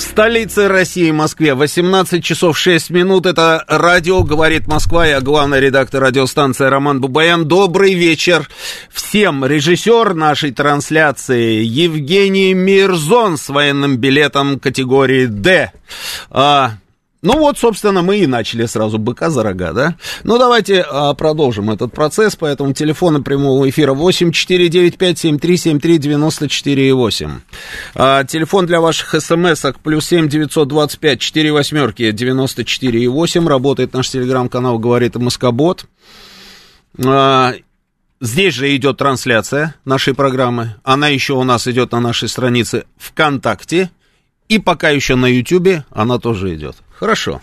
В столице России, Москве, 18 часов 6 минут. Это радио «Говорит Москва». Я главный редактор радиостанции Роман Бубаян. Добрый вечер всем. Режиссер нашей трансляции Евгений Мирзон с военным билетом категории «Д». А, ну вот, собственно, мы и начали сразу быка за рога, да? Ну, давайте а, продолжим этот процесс, поэтому телефоны прямого эфира 8 495 7373 94 8. А, телефон для ваших смс-ок плюс 7 925 4 восьмерки 94 8. Работает наш телеграм-канал «Говорит Москобот». А, Здесь же идет трансляция нашей программы. Она еще у нас идет на нашей странице ВКонтакте. И пока еще на Ютубе она тоже идет. Хорошо.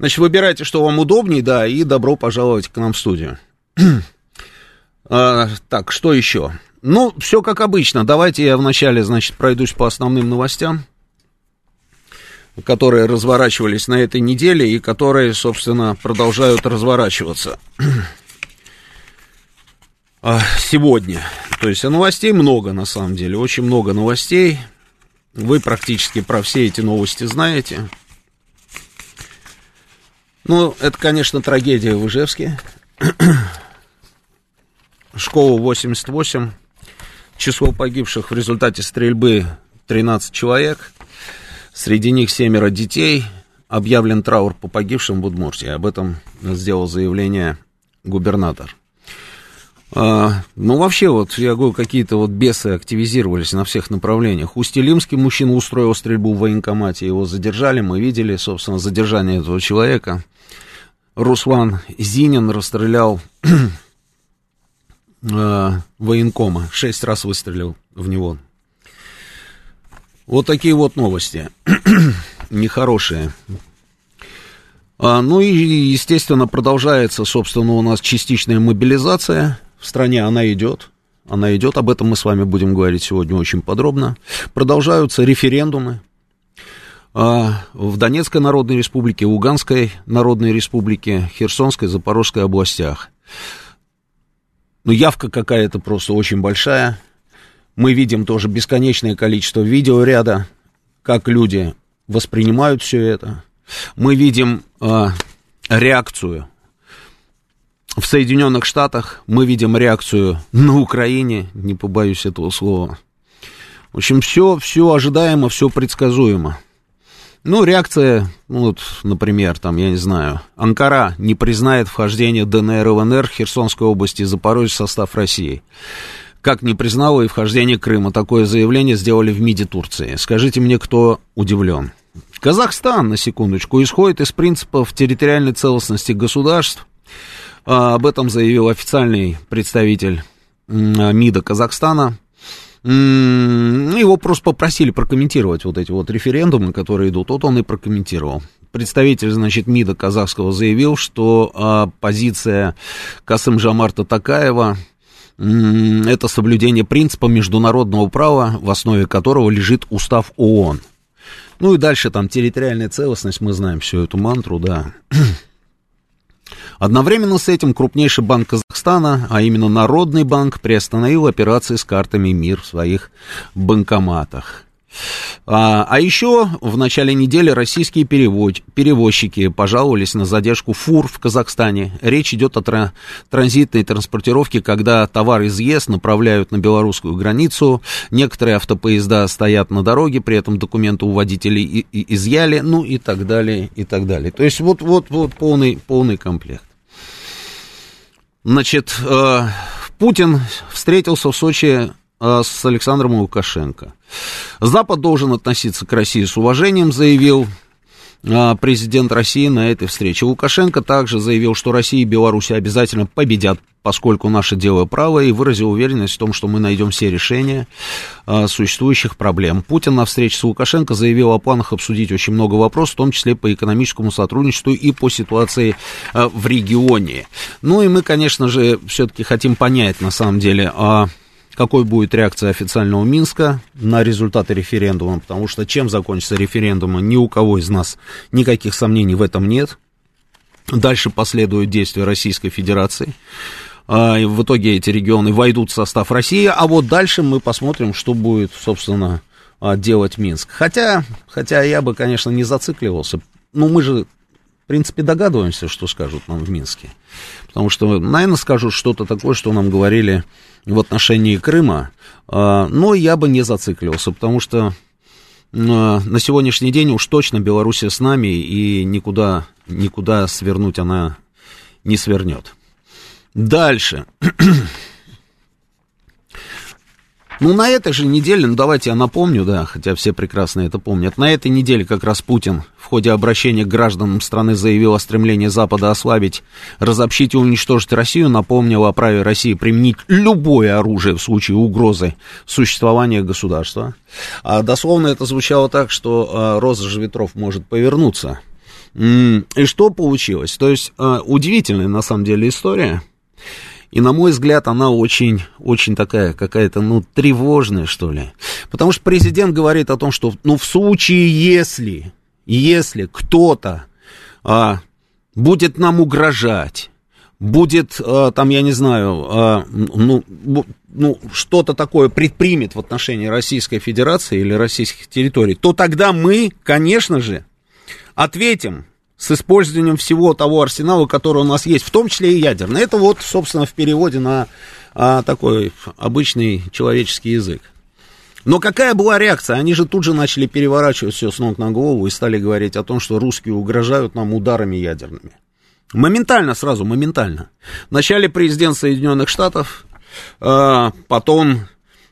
Значит, выбирайте, что вам удобнее, да, и добро пожаловать к нам в студию. а, так, что еще? Ну, все как обычно. Давайте я вначале, значит, пройдусь по основным новостям, которые разворачивались на этой неделе и которые, собственно, продолжают разворачиваться а, сегодня. То есть новостей много, на самом деле, очень много новостей. Вы практически про все эти новости знаете. Ну, это, конечно, трагедия в Ижевске. Школа 88. Число погибших в результате стрельбы 13 человек. Среди них семеро детей. Объявлен траур по погибшим в Удмуртии. Об этом сделал заявление губернатор. А, ну, вообще, вот, я говорю, какие-то вот бесы активизировались на всех направлениях. Усть-Илимский мужчина устроил стрельбу в военкомате, его задержали, мы видели, собственно, задержание этого человека. Руслан Зинин расстрелял э, военкома, шесть раз выстрелил в него. Вот такие вот новости, нехорошие. А, ну и, естественно, продолжается, собственно, у нас частичная мобилизация в стране, она идет. Она идет, об этом мы с вами будем говорить сегодня очень подробно. Продолжаются референдумы, а, в Донецкой Народной Республике, Луганской Народной Республике, Херсонской, Запорожской областях. Ну, явка какая-то просто очень большая. Мы видим тоже бесконечное количество видеоряда, как люди воспринимают все это. Мы видим э, реакцию в Соединенных Штатах, мы видим реакцию на Украине, не побоюсь этого слова. В общем, все, все ожидаемо, все предсказуемо. Ну, реакция, ну, вот, например, там, я не знаю, Анкара не признает вхождение ДНР и ЛНР Херсонской области и Запорожья в состав России. Как не признало и вхождение Крыма. Такое заявление сделали в МИДе Турции. Скажите мне, кто удивлен? Казахстан, на секундочку, исходит из принципов территориальной целостности государств. А, об этом заявил официальный представитель МИДа Казахстана его просто попросили прокомментировать вот эти вот референдумы, которые идут. Вот он и прокомментировал. Представитель, значит, МИДа казахского заявил, что а, позиция Касым Жамарта Такаева это соблюдение принципа международного права, в основе которого лежит устав ООН. Ну и дальше там территориальная целостность, мы знаем всю эту мантру, да. Одновременно с этим крупнейший банк Казахстана, а именно Народный банк, приостановил операции с картами МИР в своих банкоматах. А, а еще в начале недели российские перевоз, перевозчики пожаловались на задержку фур в Казахстане. Речь идет о тра, транзитной транспортировке, когда товар из ЕС направляют на белорусскую границу. Некоторые автопоезда стоят на дороге, при этом документы у водителей и, и изъяли, ну и так далее, и так далее. То есть вот, вот, вот полный, полный комплект. Значит, э, Путин встретился в Сочи с Александром Лукашенко. Запад должен относиться к России с уважением, заявил а, президент России на этой встрече. Лукашенко также заявил, что Россия и Беларусь обязательно победят, поскольку наше дело право, и выразил уверенность в том, что мы найдем все решения а, существующих проблем. Путин на встрече с Лукашенко заявил о планах обсудить очень много вопросов, в том числе по экономическому сотрудничеству и по ситуации в регионе. Ну и мы, конечно же, все-таки хотим понять, на самом деле, а какой будет реакция официального Минска на результаты референдума, потому что чем закончится референдум, ни у кого из нас никаких сомнений в этом нет. Дальше последуют действия Российской Федерации. А, в итоге эти регионы войдут в состав России, а вот дальше мы посмотрим, что будет, собственно, а, делать Минск. Хотя, хотя я бы, конечно, не зацикливался. Ну, мы же, в принципе, догадываемся, что скажут нам в Минске. Потому что, наверное, скажут что-то такое, что нам говорили в отношении Крыма, а, но я бы не зацикливался, потому что а, на сегодняшний день уж точно Белоруссия с нами, и никуда, никуда свернуть она не свернет. Дальше. Ну, на этой же неделе, ну, давайте я напомню, да, хотя все прекрасно это помнят, на этой неделе как раз Путин в ходе обращения к гражданам страны заявил о стремлении Запада ослабить, разобщить и уничтожить Россию, напомнил о праве России применить любое оружие в случае угрозы существования государства. А дословно это звучало так, что а, роза ветров может повернуться. И что получилось? То есть, а, удивительная на самом деле история. И, на мой взгляд, она очень, очень такая какая-то, ну, тревожная, что ли. Потому что президент говорит о том, что, ну, в случае, если, если кто-то а, будет нам угрожать, будет, а, там, я не знаю, а, ну, ну, что-то такое предпримет в отношении Российской Федерации или российских территорий, то тогда мы, конечно же, ответим с использованием всего того арсенала, который у нас есть, в том числе и ядерный. Это вот, собственно, в переводе на а, такой обычный человеческий язык. Но какая была реакция? Они же тут же начали переворачивать все с ног на голову и стали говорить о том, что русские угрожают нам ударами ядерными. Моментально, сразу, моментально. Вначале президент Соединенных Штатов, а, потом,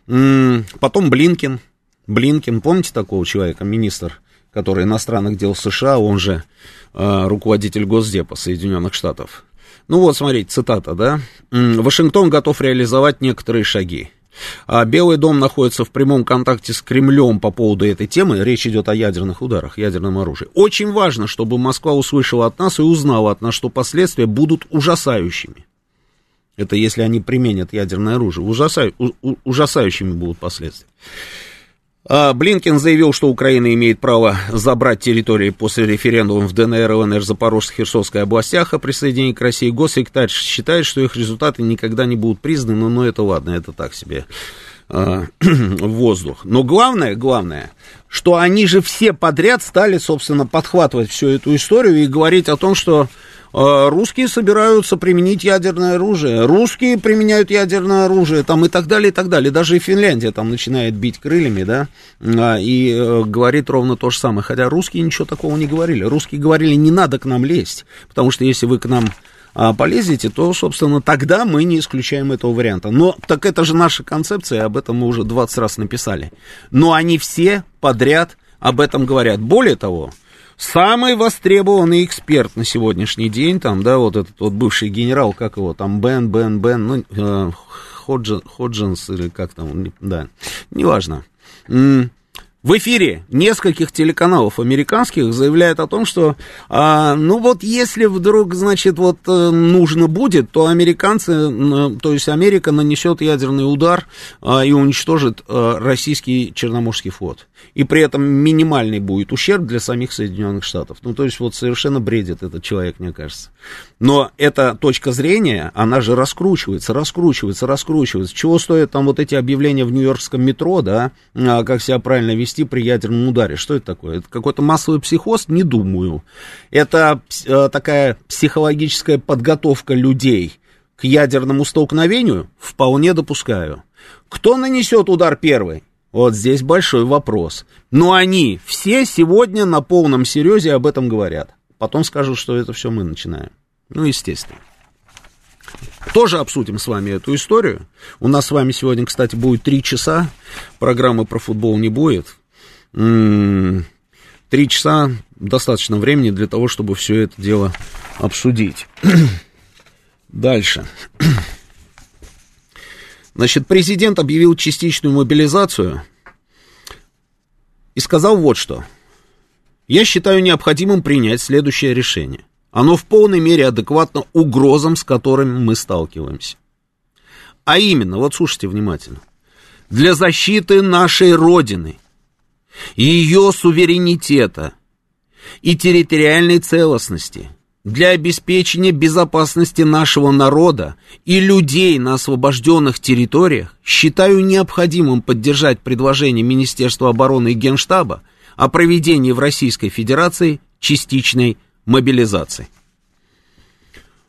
потом Блинкин. Блинкин, помните такого человека, министр, который иностранных дел США, он же Э, руководитель Госдепа Соединенных Штатов. Ну вот, смотрите, цитата, да. Вашингтон готов реализовать некоторые шаги. А Белый дом находится в прямом контакте с Кремлем по поводу этой темы. Речь идет о ядерных ударах, ядерном оружии. Очень важно, чтобы Москва услышала от нас и узнала от нас, что последствия будут ужасающими. Это если они применят ядерное оружие. Ужаса... У... Ужасающими будут последствия. А, Блинкин заявил, что Украина имеет право забрать территории после референдума в ДНР, ЛНР, Запорожской, Херсонской областях о присоединении к России. Госсекретарь считает, что их результаты никогда не будут признаны, но это ладно, это так себе э, воздух. Но главное, главное, что они же все подряд стали, собственно, подхватывать всю эту историю и говорить о том, что а, русские собираются применить ядерное оружие, русские применяют ядерное оружие, там и так далее, и так далее. Даже и Финляндия там начинает бить крыльями, да, а, и э, говорит ровно то же самое. Хотя русские ничего такого не говорили. Русские говорили, не надо к нам лезть, потому что если вы к нам а, полезете, то, собственно, тогда мы не исключаем этого варианта. Но так это же наша концепция, об этом мы уже 20 раз написали. Но они все подряд об этом говорят. Более того, Самый востребованный эксперт на сегодняшний день, там, да, вот этот вот бывший генерал, как его, там, Бен, Бен, Бен, ну, э, Ходжин, Ходжинс или как там, да, неважно в эфире нескольких телеканалов американских заявляет о том, что, а, ну вот если вдруг, значит, вот э, нужно будет, то американцы, то есть Америка нанесет ядерный удар а, и уничтожит а, российский Черноморский флот. И при этом минимальный будет ущерб для самих Соединенных Штатов. Ну, то есть вот совершенно бредит этот человек, мне кажется. Но эта точка зрения, она же раскручивается, раскручивается, раскручивается. Чего стоят там вот эти объявления в нью-йоркском метро, да, а, как себя правильно вести при ядерном ударе? Что это такое? Это какой-то массовый психоз? Не думаю. Это э, такая психологическая подготовка людей к ядерному столкновению? Вполне допускаю. Кто нанесет удар первый? Вот здесь большой вопрос. Но они все сегодня на полном серьезе об этом говорят. Потом скажут, что это все мы начинаем. Ну, естественно. Тоже обсудим с вами эту историю. У нас с вами сегодня, кстати, будет три часа. Программы про футбол не будет. М-м- три часа достаточно времени для того, чтобы все это дело обсудить. Дальше. Значит, президент объявил частичную мобилизацию и сказал вот что. Я считаю необходимым принять следующее решение. Оно в полной мере адекватно угрозам, с которыми мы сталкиваемся. А именно, вот слушайте внимательно, для защиты нашей Родины, ее суверенитета и территориальной целостности, для обеспечения безопасности нашего народа и людей на освобожденных территориях, считаю необходимым поддержать предложение Министерства обороны и Генштаба о проведении в Российской Федерации частичной мобилизации.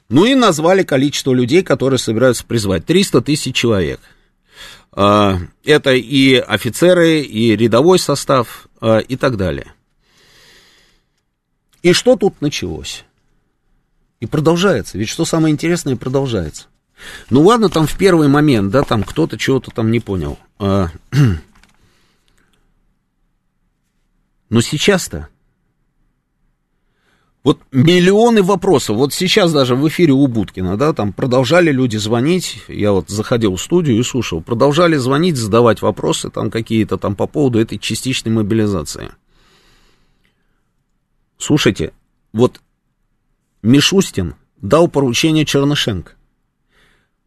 Ну и назвали количество людей, которые собираются призвать. 300 тысяч человек. А, это и офицеры, и рядовой состав, а, и так далее. И что тут началось? И продолжается. Ведь что самое интересное, продолжается. Ну ладно, там в первый момент, да, там кто-то чего-то там не понял. А, но сейчас-то вот миллионы вопросов. Вот сейчас даже в эфире у Будкина, да, там продолжали люди звонить. Я вот заходил в студию и слушал. Продолжали звонить, задавать вопросы там какие-то там по поводу этой частичной мобилизации. Слушайте, вот Мишустин дал поручение Чернышенко,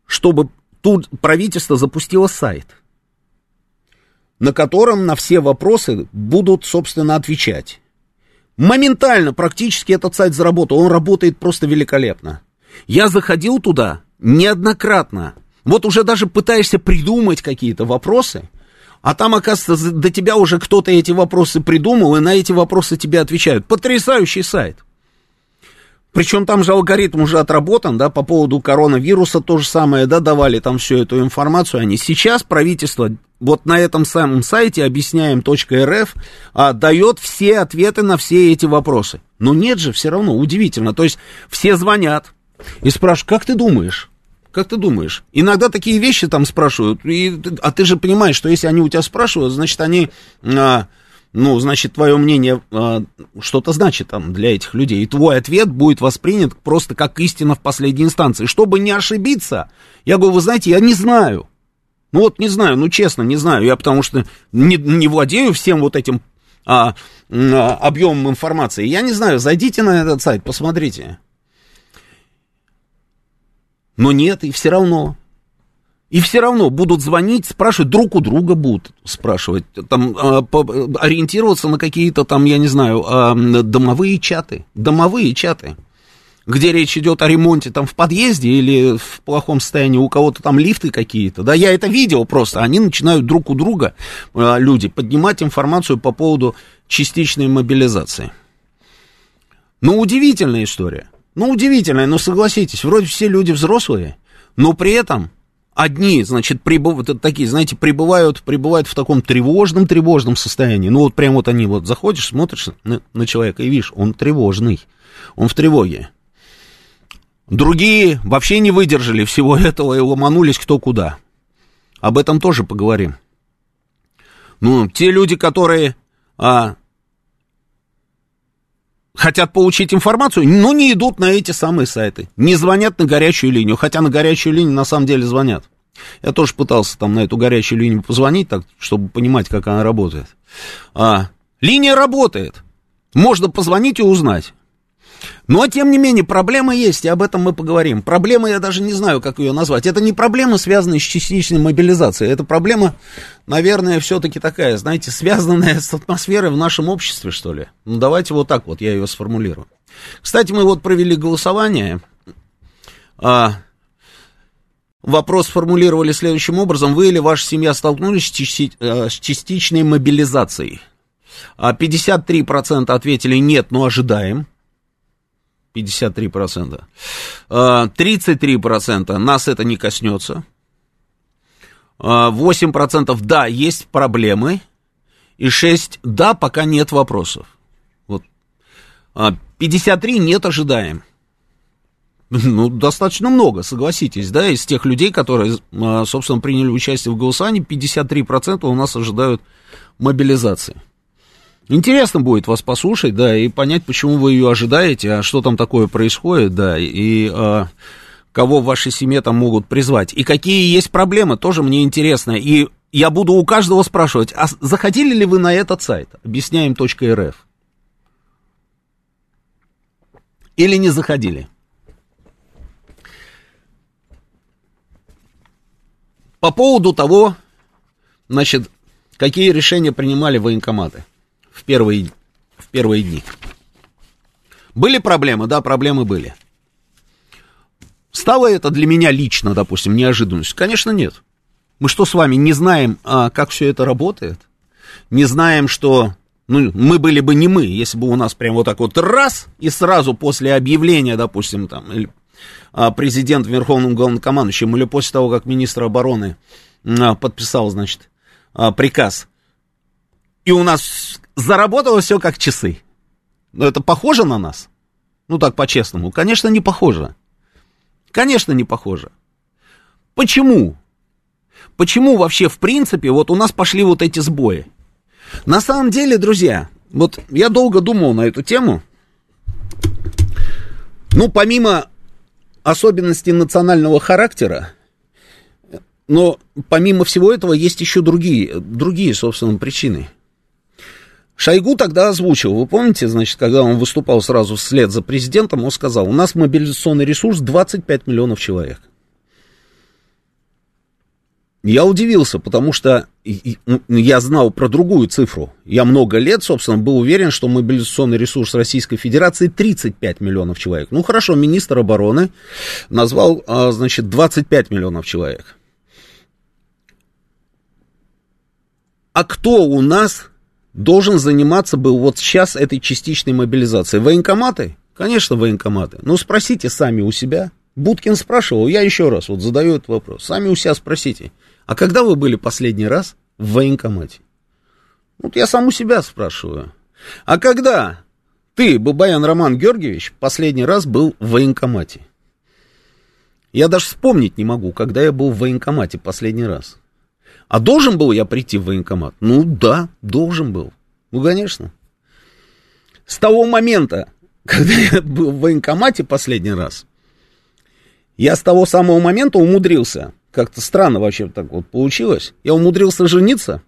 чтобы тут правительство запустило сайт, на котором на все вопросы будут, собственно, отвечать. Моментально практически этот сайт заработал. Он работает просто великолепно. Я заходил туда неоднократно. Вот уже даже пытаешься придумать какие-то вопросы, а там, оказывается, до тебя уже кто-то эти вопросы придумал, и на эти вопросы тебе отвечают. Потрясающий сайт. Причем там же алгоритм уже отработан, да, по поводу коронавируса то же самое, да, давали там всю эту информацию. Они сейчас правительство вот на этом самом сайте объясняем.рф а, дает все ответы на все эти вопросы. Но нет же, все равно, удивительно. То есть все звонят и спрашивают, как ты думаешь? Как ты думаешь? Иногда такие вещи там спрашивают, и, а ты же понимаешь, что если они у тебя спрашивают, значит, они... А, ну, значит, твое мнение э, что-то значит там для этих людей, и твой ответ будет воспринят просто как истина в последней инстанции. Чтобы не ошибиться, я говорю, вы знаете, я не знаю. Ну вот не знаю, ну честно, не знаю, я потому что не, не владею всем вот этим а, а, объемом информации. Я не знаю, зайдите на этот сайт, посмотрите. Но нет, и все равно и все равно будут звонить, спрашивать, друг у друга будут спрашивать, там, по, ориентироваться на какие-то там, я не знаю, э, домовые чаты, домовые чаты, где речь идет о ремонте там в подъезде или в плохом состоянии, у кого-то там лифты какие-то, да, я это видел просто, они начинают друг у друга, э, люди, поднимать информацию по поводу частичной мобилизации. Ну, удивительная история, ну, удивительная, но согласитесь, вроде все люди взрослые, но при этом Одни, значит, прибыв... такие, знаете, прибывают, прибывают в таком тревожном, тревожном состоянии. Ну, вот прям вот они вот заходишь, смотришь на, на человека и видишь, он тревожный, он в тревоге. Другие вообще не выдержали всего этого и ломанулись кто куда. Об этом тоже поговорим. Ну, те люди, которые а, хотят получить информацию, но не идут на эти самые сайты, не звонят на горячую линию, хотя на горячую линию на самом деле звонят. Я тоже пытался там на эту горячую линию позвонить, так, чтобы понимать, как она работает. А, линия работает. Можно позвонить и узнать. Но, тем не менее, проблема есть, и об этом мы поговорим. Проблема, я даже не знаю, как ее назвать. Это не проблема, связанная с частичной мобилизацией. Это проблема, наверное, все-таки такая, знаете, связанная с атмосферой в нашем обществе, что ли. Ну, давайте вот так вот я ее сформулирую. Кстати, мы вот провели голосование. А, вопрос формулировали следующим образом. Вы или ваша семья столкнулись с э, частичной мобилизацией? 53% а, ответили нет, но ожидаем. 53%. 33% а, нас это не коснется. 8% а, да, есть проблемы. И 6 да, пока нет вопросов. Вот. 53 а, нет ожидаем. Ну, достаточно много, согласитесь, да, из тех людей, которые, собственно, приняли участие в голосовании, 53% у нас ожидают мобилизации. Интересно будет вас послушать, да, и понять, почему вы ее ожидаете, а что там такое происходит, да, и а, кого в вашей семье там могут призвать. И какие есть проблемы, тоже мне интересно. И я буду у каждого спрашивать, а заходили ли вы на этот сайт, объясняем.рф? Или не заходили? По поводу того, значит, какие решения принимали военкоматы в первые, в первые дни. Были проблемы? Да, проблемы были. Стало это для меня лично, допустим, неожиданностью? Конечно, нет. Мы что с вами не знаем, а, как все это работает? Не знаем, что ну, мы были бы не мы, если бы у нас прям вот так вот раз, и сразу после объявления, допустим, там, или, а, президент Верховным Главнокомандующим, или после того, как министр обороны а, подписал, значит, а, приказ, и у нас заработало все как часы. Но это похоже на нас? Ну, так по-честному. Конечно, не похоже. Конечно, не похоже. Почему? Почему вообще, в принципе, вот у нас пошли вот эти сбои? На самом деле, друзья, вот я долго думал на эту тему. Ну, помимо особенностей национального характера, но помимо всего этого есть еще другие, другие, собственно, причины. Шойгу тогда озвучил, вы помните, значит, когда он выступал сразу вслед за президентом, он сказал, у нас мобилизационный ресурс 25 миллионов человек. Я удивился, потому что ну, я знал про другую цифру. Я много лет, собственно, был уверен, что мобилизационный ресурс Российской Федерации 35 миллионов человек. Ну хорошо, министр обороны назвал, а, значит, 25 миллионов человек. А кто у нас должен заниматься был вот сейчас этой частичной мобилизацией? Военкоматы? Конечно, военкоматы. Но спросите сами у себя. Будкин спрашивал, я еще раз вот задаю этот вопрос. Сами у себя спросите. А когда вы были последний раз в военкомате? Вот я сам у себя спрашиваю. А когда ты, Бабаян Роман Георгиевич, последний раз был в военкомате? Я даже вспомнить не могу, когда я был в военкомате последний раз. А должен был я прийти в военкомат? Ну да, должен был. Ну, конечно. С того момента, когда я был в военкомате последний раз, я с того самого момента умудрился как-то странно вообще так вот получилось. Я умудрился жениться,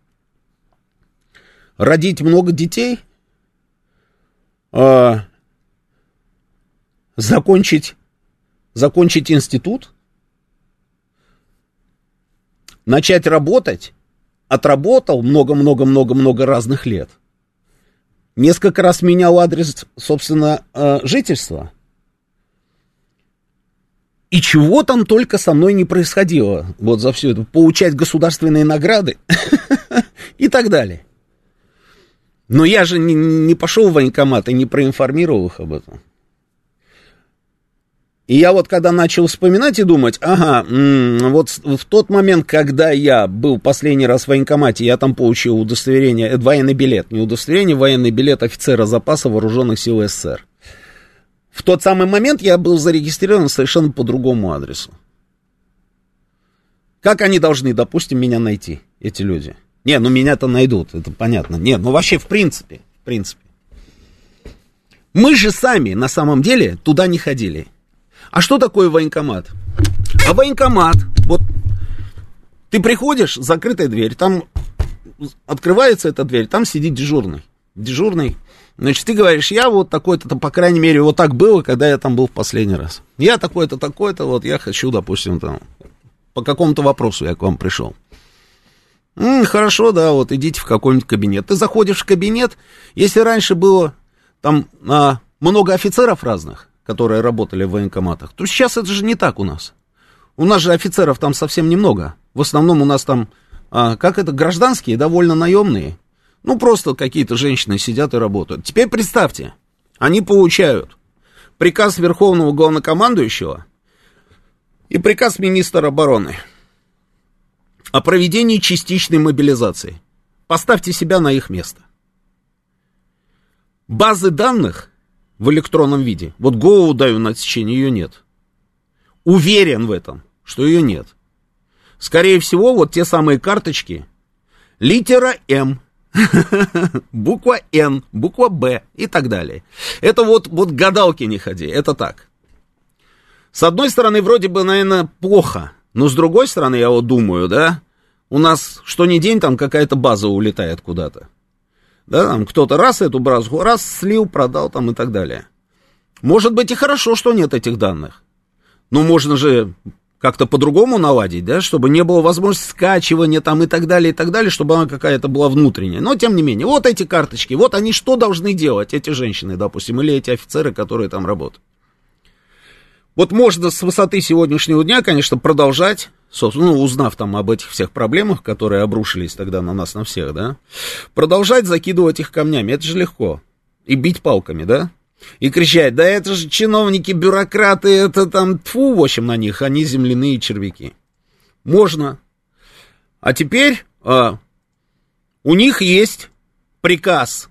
родить много детей, э, закончить, закончить институт, начать работать, отработал много-много-много-много разных лет. Несколько раз менял адрес, собственно, э, жительства. И чего там только со мной не происходило вот за все это. Получать государственные награды и так далее. Но я же не, пошел в военкомат и не проинформировал их об этом. И я вот когда начал вспоминать и думать, ага, вот в тот момент, когда я был последний раз в военкомате, я там получил удостоверение, это военный билет, не удостоверение, военный билет офицера запаса вооруженных сил СССР. В тот самый момент я был зарегистрирован совершенно по другому адресу. Как они должны, допустим, меня найти, эти люди? Не, ну меня-то найдут, это понятно. Нет, ну вообще в принципе, в принципе. Мы же сами на самом деле туда не ходили. А что такое военкомат? А военкомат, вот ты приходишь, закрытая дверь, там открывается эта дверь, там сидит дежурный. Дежурный Значит, ты говоришь, я вот такой-то, по крайней мере, вот так было, когда я там был в последний раз. Я такой-то, такой-то, вот я хочу, допустим, там, по какому-то вопросу я к вам пришел. М, хорошо, да, вот идите в какой-нибудь кабинет. Ты заходишь в кабинет, если раньше было там а, много офицеров разных, которые работали в военкоматах, то сейчас это же не так у нас. У нас же офицеров там совсем немного. В основном у нас там, а, как это, гражданские, довольно наемные. Ну, просто какие-то женщины сидят и работают. Теперь представьте, они получают приказ Верховного Главнокомандующего и приказ министра обороны о проведении частичной мобилизации. Поставьте себя на их место. Базы данных в электронном виде, вот голову даю на отсечение, ее нет. Уверен в этом, что ее нет. Скорее всего, вот те самые карточки, литера М – буква Н, буква Б и так далее. Это вот, вот гадалки не ходи, это так. С одной стороны, вроде бы, наверное, плохо, но с другой стороны, я вот думаю, да, у нас что ни день там какая-то база улетает куда-то. Да, там кто-то раз эту базу, раз слил, продал там и так далее. Может быть и хорошо, что нет этих данных. Но можно же как-то по-другому наладить, да, чтобы не было возможности скачивания там и так далее, и так далее, чтобы она какая-то была внутренняя. Но, тем не менее, вот эти карточки, вот они что должны делать, эти женщины, допустим, или эти офицеры, которые там работают. Вот можно с высоты сегодняшнего дня, конечно, продолжать, собственно, ну, узнав там об этих всех проблемах, которые обрушились тогда на нас, на всех, да, продолжать закидывать их камнями, это же легко. И бить палками, да? И кричать, да это же чиновники, бюрократы, это там, тфу, в общем, на них, они земляные червяки. Можно. А теперь а, у них есть приказ.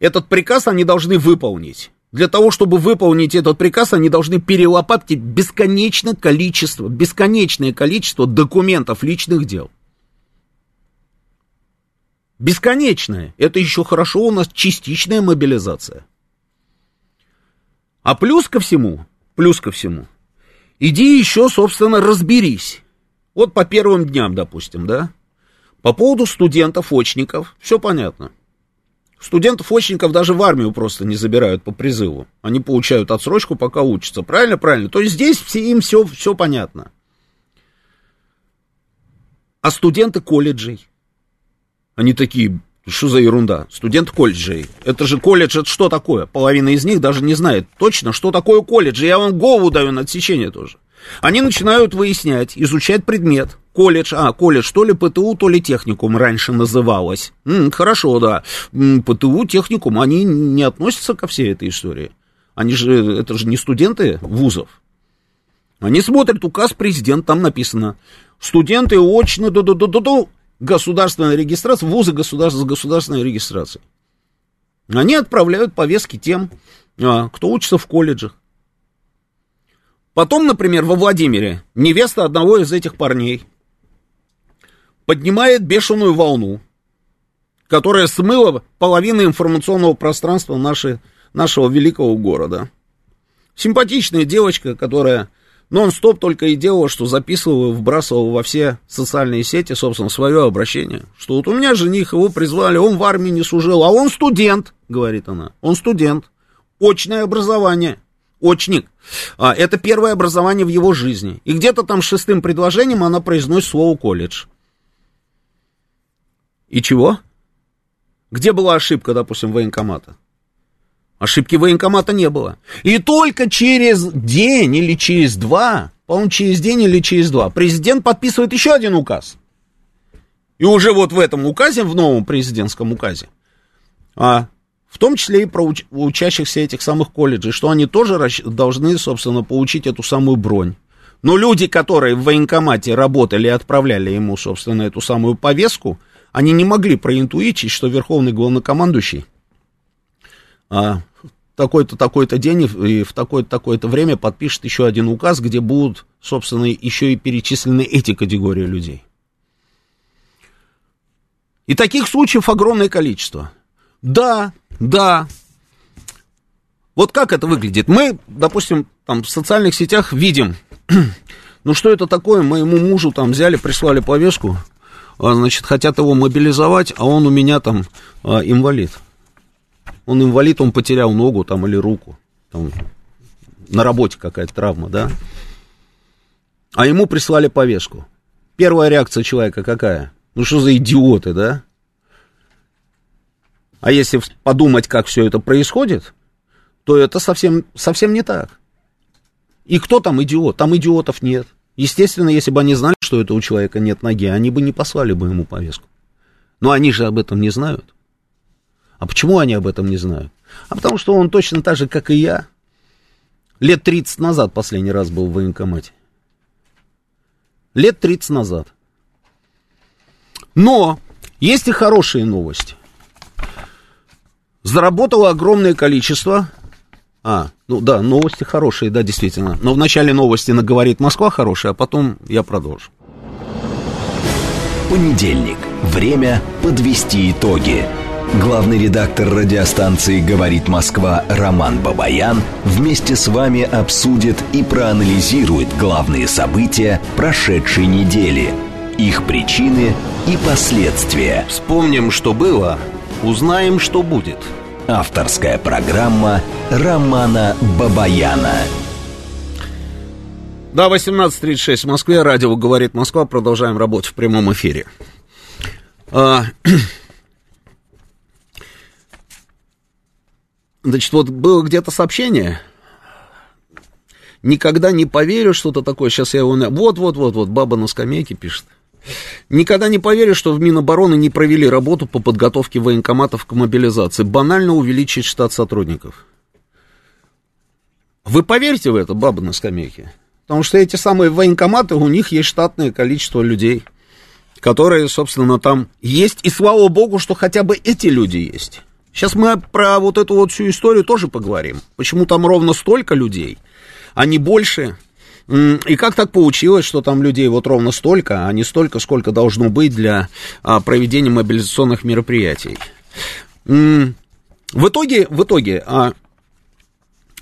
Этот приказ они должны выполнить. Для того, чтобы выполнить этот приказ, они должны перелопатить бесконечное количество, бесконечное количество документов личных дел. Бесконечное. Это еще хорошо у нас частичная мобилизация. А плюс ко всему, плюс ко всему, иди еще, собственно, разберись. Вот по первым дням, допустим, да? По поводу студентов-очников, все понятно. Студентов-очников даже в армию просто не забирают по призыву. Они получают отсрочку, пока учатся. Правильно, правильно. То есть здесь все, им все, все понятно. А студенты колледжей, они такие, что за ерунда? Студент колледжей. Это же колледж, это что такое? Половина из них даже не знает точно, что такое колледж. Я вам голову даю на отсечение тоже. Они начинают выяснять, изучать предмет. Колледж, а, колледж, то ли ПТУ, то ли техникум раньше называлось. М, хорошо, да. М, ПТУ, техникум, они не относятся ко всей этой истории. Они же, это же не студенты вузов. Они смотрят указ президента, там написано, студенты очно, ду ду ду ду ду государственная регистрация, вузы государств с государственной регистрацией. Они отправляют повестки тем, а, кто учится в колледжах. Потом, например, во Владимире невеста одного из этих парней поднимает бешеную волну, которая смыла половину информационного пространства нашей, нашего великого города. Симпатичная девочка, которая нон-стоп только и делала, что записывала, вбрасывала во все социальные сети, собственно, свое обращение. Что вот у меня жених, его призвали, он в армии не служил, а он студент, говорит она. Он студент. Очное образование. Очник. А, это первое образование в его жизни. И где-то там шестым предложением она произносит слово колледж. И чего? Где была ошибка, допустим, военкомата? Ошибки военкомата не было. И только через день или через два, по-моему, через день или через два, президент подписывает еще один указ. И уже вот в этом указе, в новом президентском указе, а, в том числе и про уч- учащихся этих самых колледжей, что они тоже должны, собственно, получить эту самую бронь. Но люди, которые в военкомате работали и отправляли ему, собственно, эту самую повестку, они не могли проинтуичить, что верховный главнокомандующий а, такой-то, такой-то день и в такое-то, такое-то время подпишет еще один указ, где будут, собственно, еще и перечислены эти категории людей. И таких случаев огромное количество. Да, да. Вот как это выглядит? Мы, допустим, там в социальных сетях видим, ну что это такое, моему мужу там взяли, прислали повестку, а, значит, хотят его мобилизовать, а он у меня там а, инвалид он инвалид, он потерял ногу там или руку, там, на работе какая-то травма, да, а ему прислали повестку. Первая реакция человека какая? Ну что за идиоты, да? А если подумать, как все это происходит, то это совсем, совсем не так. И кто там идиот? Там идиотов нет. Естественно, если бы они знали, что это у человека нет ноги, они бы не послали бы ему повестку. Но они же об этом не знают. А почему они об этом не знают? А потому что он точно так же, как и я, лет 30 назад последний раз был в военкомате. Лет 30 назад. Но есть и хорошие новости. Заработало огромное количество... А, ну да, новости хорошие, да, действительно. Но вначале новости наговорит Москва хорошая, а потом я продолжу. Понедельник Время подвести итоги. Главный редактор радиостанции «Говорит Москва» Роман Бабаян вместе с вами обсудит и проанализирует главные события прошедшей недели, их причины и последствия. Вспомним, что было, узнаем, что будет. Авторская программа Романа Бабаяна. Да, 18.36 в Москве, радио «Говорит Москва», продолжаем работать в прямом эфире. А, значит, вот было где-то сообщение, никогда не поверю, что-то такое, сейчас я его... Вот-вот-вот-вот, баба на скамейке пишет. Никогда не поверю, что в Минобороны не провели работу по подготовке военкоматов к мобилизации. Банально увеличить штат сотрудников. Вы поверите в это, баба на скамейке? Потому что эти самые военкоматы, у них есть штатное количество людей, которые, собственно, там есть. И слава богу, что хотя бы эти люди есть. Сейчас мы про вот эту вот всю историю тоже поговорим. Почему там ровно столько людей, а не больше? И как так получилось, что там людей вот ровно столько, а не столько, сколько должно быть для а, проведения мобилизационных мероприятий? В итоге, в итоге, а,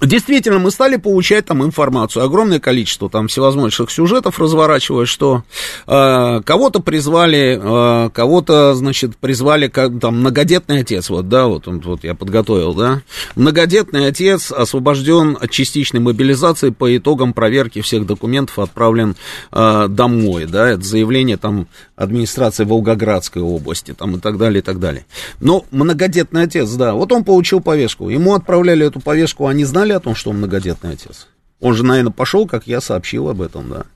Действительно, мы стали получать там информацию, огромное количество там всевозможных сюжетов разворачивая, что э, кого-то призвали, э, кого-то, значит, призвали, как, там, многодетный отец, вот, да, вот, вот я подготовил, да, многодетный отец освобожден от частичной мобилизации. По итогам проверки всех документов, отправлен э, домой, да, это заявление там администрации Волгоградской области, там, и так далее, и так далее. Но многодетный отец, да, вот он получил повестку, ему отправляли эту повестку, они знали, знали о том, что он многодетный отец? Он же, наверное, пошел, как я сообщил об этом, да.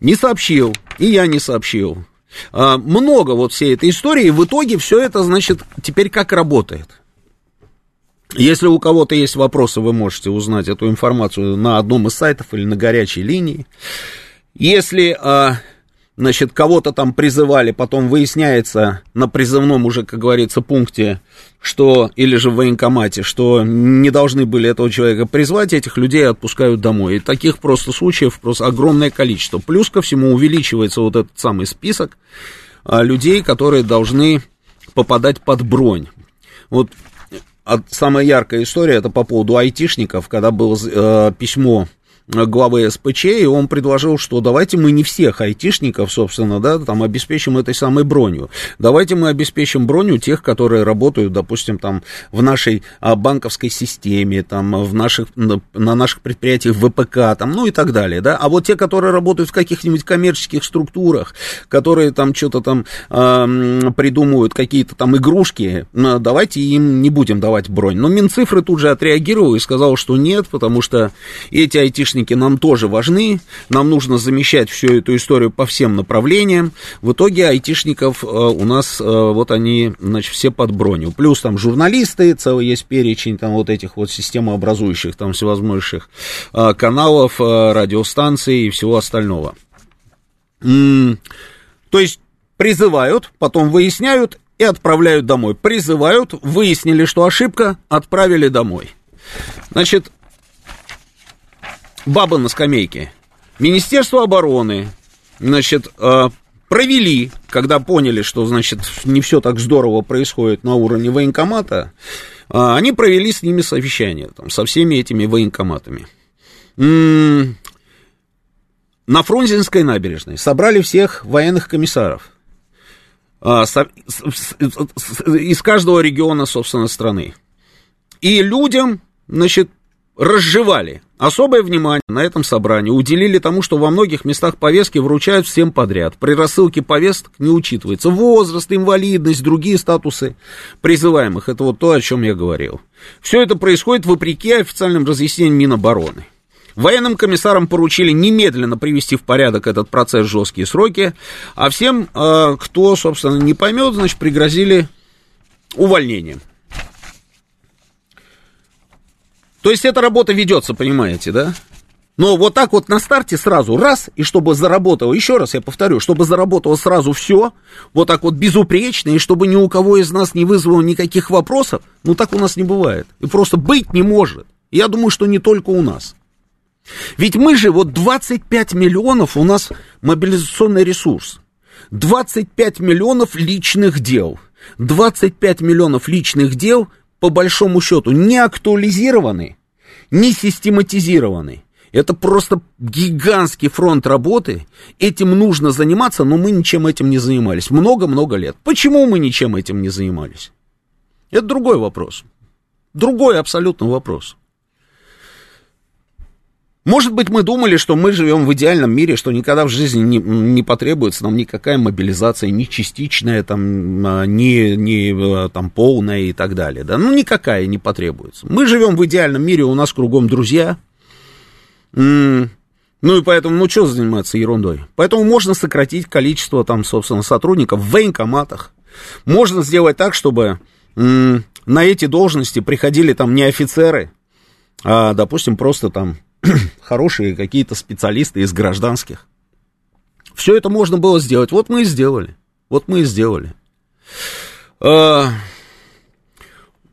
Не сообщил, и я не сообщил. А, много вот всей этой истории, и в итоге все это, значит, теперь как работает. Если у кого-то есть вопросы, вы можете узнать эту информацию на одном из сайтов или на горячей линии. Если а, значит, кого-то там призывали, потом выясняется на призывном уже, как говорится, пункте, что, или же в военкомате, что не должны были этого человека призвать, этих людей отпускают домой. И таких просто случаев просто огромное количество. Плюс ко всему увеличивается вот этот самый список а, людей, которые должны попадать под бронь. Вот а, самая яркая история это по поводу айтишников, когда было э, письмо главы СПЧ, и он предложил, что давайте мы не всех айтишников, собственно, да, там обеспечим этой самой бронью. Давайте мы обеспечим броню тех, которые работают, допустим, там в нашей а, банковской системе, там в наших, на, на наших предприятиях ВПК, там, ну и так далее, да. А вот те, которые работают в каких-нибудь коммерческих структурах, которые там что-то там э, придумывают, какие-то там игрушки, давайте им не будем давать бронь. Но Минцифры тут же отреагировал и сказал, что нет, потому что эти айтишники гаишники нам тоже важны, нам нужно замещать всю эту историю по всем направлениям. В итоге айтишников э, у нас, э, вот они, значит, все под броню. Плюс там журналисты, целый есть перечень там вот этих вот системообразующих там всевозможных э, каналов, радиостанций и всего остального. То есть призывают, потом выясняют и отправляют домой. Призывают, выяснили, что ошибка, отправили домой. Значит, баба на скамейке. Министерство обороны, значит, э, провели, когда поняли, что, значит, не все так здорово происходит на уровне военкомата, э, они провели с ними совещание, там, со всеми этими военкоматами. М-м- на Фрунзенской набережной собрали всех военных комиссаров э, из каждого региона, собственно, страны. И людям, значит, разжевали. Особое внимание на этом собрании уделили тому, что во многих местах повестки вручают всем подряд. При рассылке повесток не учитывается возраст, инвалидность, другие статусы призываемых. Это вот то, о чем я говорил. Все это происходит вопреки официальным разъяснениям Минобороны. Военным комиссарам поручили немедленно привести в порядок этот процесс в жесткие сроки, а всем, э, кто, собственно, не поймет, значит, пригрозили увольнением. То есть эта работа ведется, понимаете, да? Но вот так вот на старте сразу раз, и чтобы заработало, еще раз я повторю, чтобы заработало сразу все, вот так вот безупречно, и чтобы ни у кого из нас не вызвало никаких вопросов, ну так у нас не бывает. И просто быть не может. Я думаю, что не только у нас. Ведь мы же, вот 25 миллионов у нас мобилизационный ресурс. 25 миллионов личных дел. 25 миллионов личных дел, по большому счету, не актуализированы, не систематизированы. Это просто гигантский фронт работы. Этим нужно заниматься, но мы ничем этим не занимались. Много-много лет. Почему мы ничем этим не занимались? Это другой вопрос. Другой абсолютно вопрос. Может быть, мы думали, что мы живем в идеальном мире, что никогда в жизни не, не потребуется нам никакая мобилизация, ни частичная, там, а, ни, ни а, там, полная и так далее. Да? Ну, никакая не потребуется. Мы живем в идеальном мире, у нас кругом друзья. Ну и поэтому, ну что заниматься ерундой? Поэтому можно сократить количество, там, собственно, сотрудников в военкоматах. Можно сделать так, чтобы на эти должности приходили там не офицеры, а, допустим, просто там хорошие какие-то специалисты из гражданских. Все это можно было сделать. Вот мы и сделали. Вот мы и сделали. А,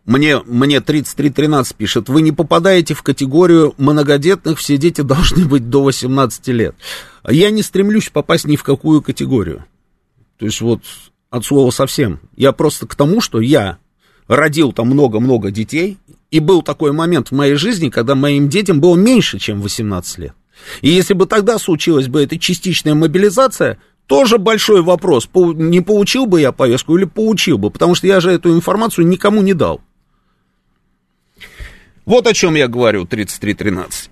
мне, мне 3313 пишет, вы не попадаете в категорию многодетных, все дети должны быть до 18 лет. Я не стремлюсь попасть ни в какую категорию. То есть вот от слова совсем. Я просто к тому, что я родил там много-много детей, и был такой момент в моей жизни, когда моим детям было меньше, чем 18 лет. И если бы тогда случилась бы эта частичная мобилизация, тоже большой вопрос, не получил бы я повестку или получил бы, потому что я же эту информацию никому не дал. Вот о чем я говорю, 3313.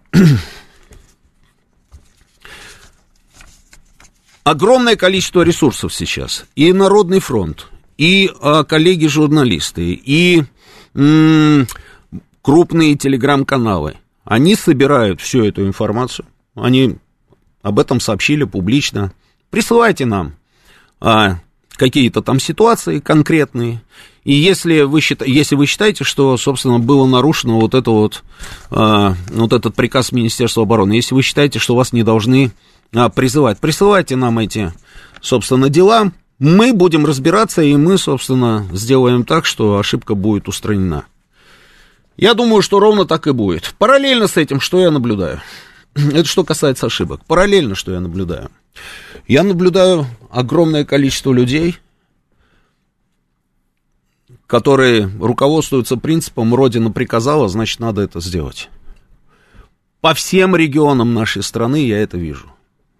Огромное количество ресурсов сейчас. И Народный фронт, и а, коллеги-журналисты, и крупные телеграм-каналы. Они собирают всю эту информацию. Они об этом сообщили публично. Присылайте нам а, какие-то там ситуации конкретные. И если вы, счита, если вы считаете, что, собственно, было нарушено вот, это вот, а, вот этот приказ Министерства обороны, если вы считаете, что вас не должны а, призывать, присылайте нам эти, собственно, дела. Мы будем разбираться, и мы, собственно, сделаем так, что ошибка будет устранена. Я думаю, что ровно так и будет. Параллельно с этим, что я наблюдаю? Это что касается ошибок. Параллельно, что я наблюдаю? Я наблюдаю огромное количество людей, которые руководствуются принципом «Родина приказала, значит, надо это сделать». По всем регионам нашей страны я это вижу.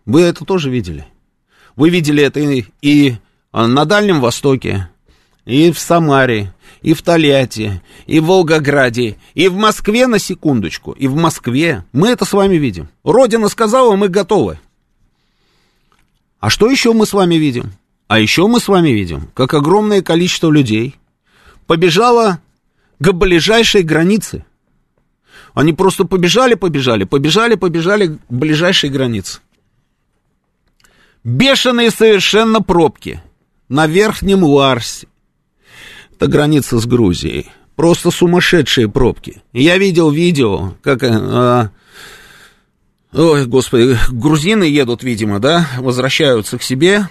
Вы это тоже видели? Вы видели это и на Дальнем Востоке, и в Самаре, и в Тольятти, и в Волгограде, и в Москве, на секундочку, и в Москве. Мы это с вами видим. Родина сказала, мы готовы. А что еще мы с вами видим? А еще мы с вами видим, как огромное количество людей побежало к ближайшей границе. Они просто побежали, побежали, побежали, побежали к ближайшей границе. Бешеные совершенно пробки на Верхнем Ларсе, это граница с Грузией. Просто сумасшедшие пробки. Я видел видео, как... А, ой, господи, грузины едут, видимо, да, возвращаются к себе,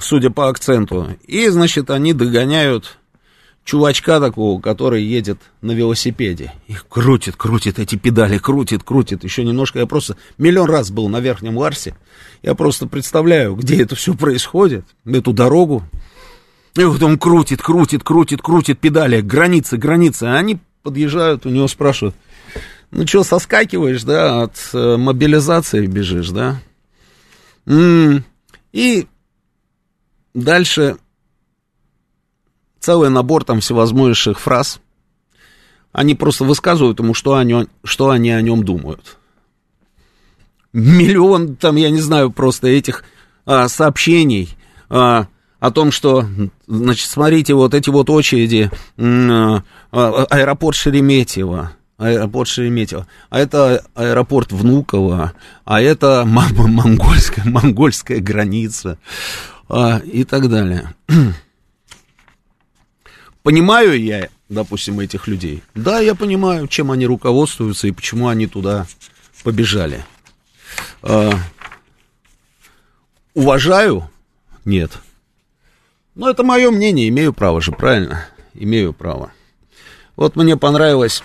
судя по акценту, и, значит, они догоняют чувачка такого, который едет на велосипеде. Их крутит, крутит, эти педали крутит, крутит. Еще немножко, я просто миллион раз был на Верхнем Ларсе. Я просто представляю, где это все происходит, эту дорогу. И вот он крутит, крутит, крутит, крутит педали, границы, границы. А они подъезжают, у него спрашивают, ну что, соскакиваешь, да, от э, мобилизации бежишь, да? М-м. И дальше целый набор там всевозможных фраз. Они просто высказывают ему, что они, что они о нем думают. Миллион, там, я не знаю, просто этих а, сообщений. А, о том, что, значит, смотрите, вот эти вот очереди, а, а, аэропорт Шереметьево, аэропорт Шереметьево, а это аэропорт Внуково, а это монгольская, монгольская граница а, и так далее. Понимаю я, допустим, этих людей? Да, я понимаю, чем они руководствуются и почему они туда побежали. Уважаю? Нет. Ну, это мое мнение, имею право же, правильно? Имею право. Вот мне понравилось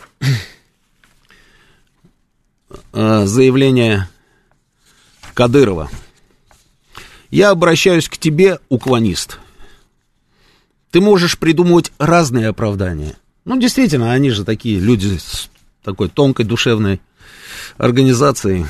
э, заявление Кадырова. Я обращаюсь к тебе, уклонист. Ты можешь придумывать разные оправдания. Ну, действительно, они же такие люди с такой тонкой душевной организацией.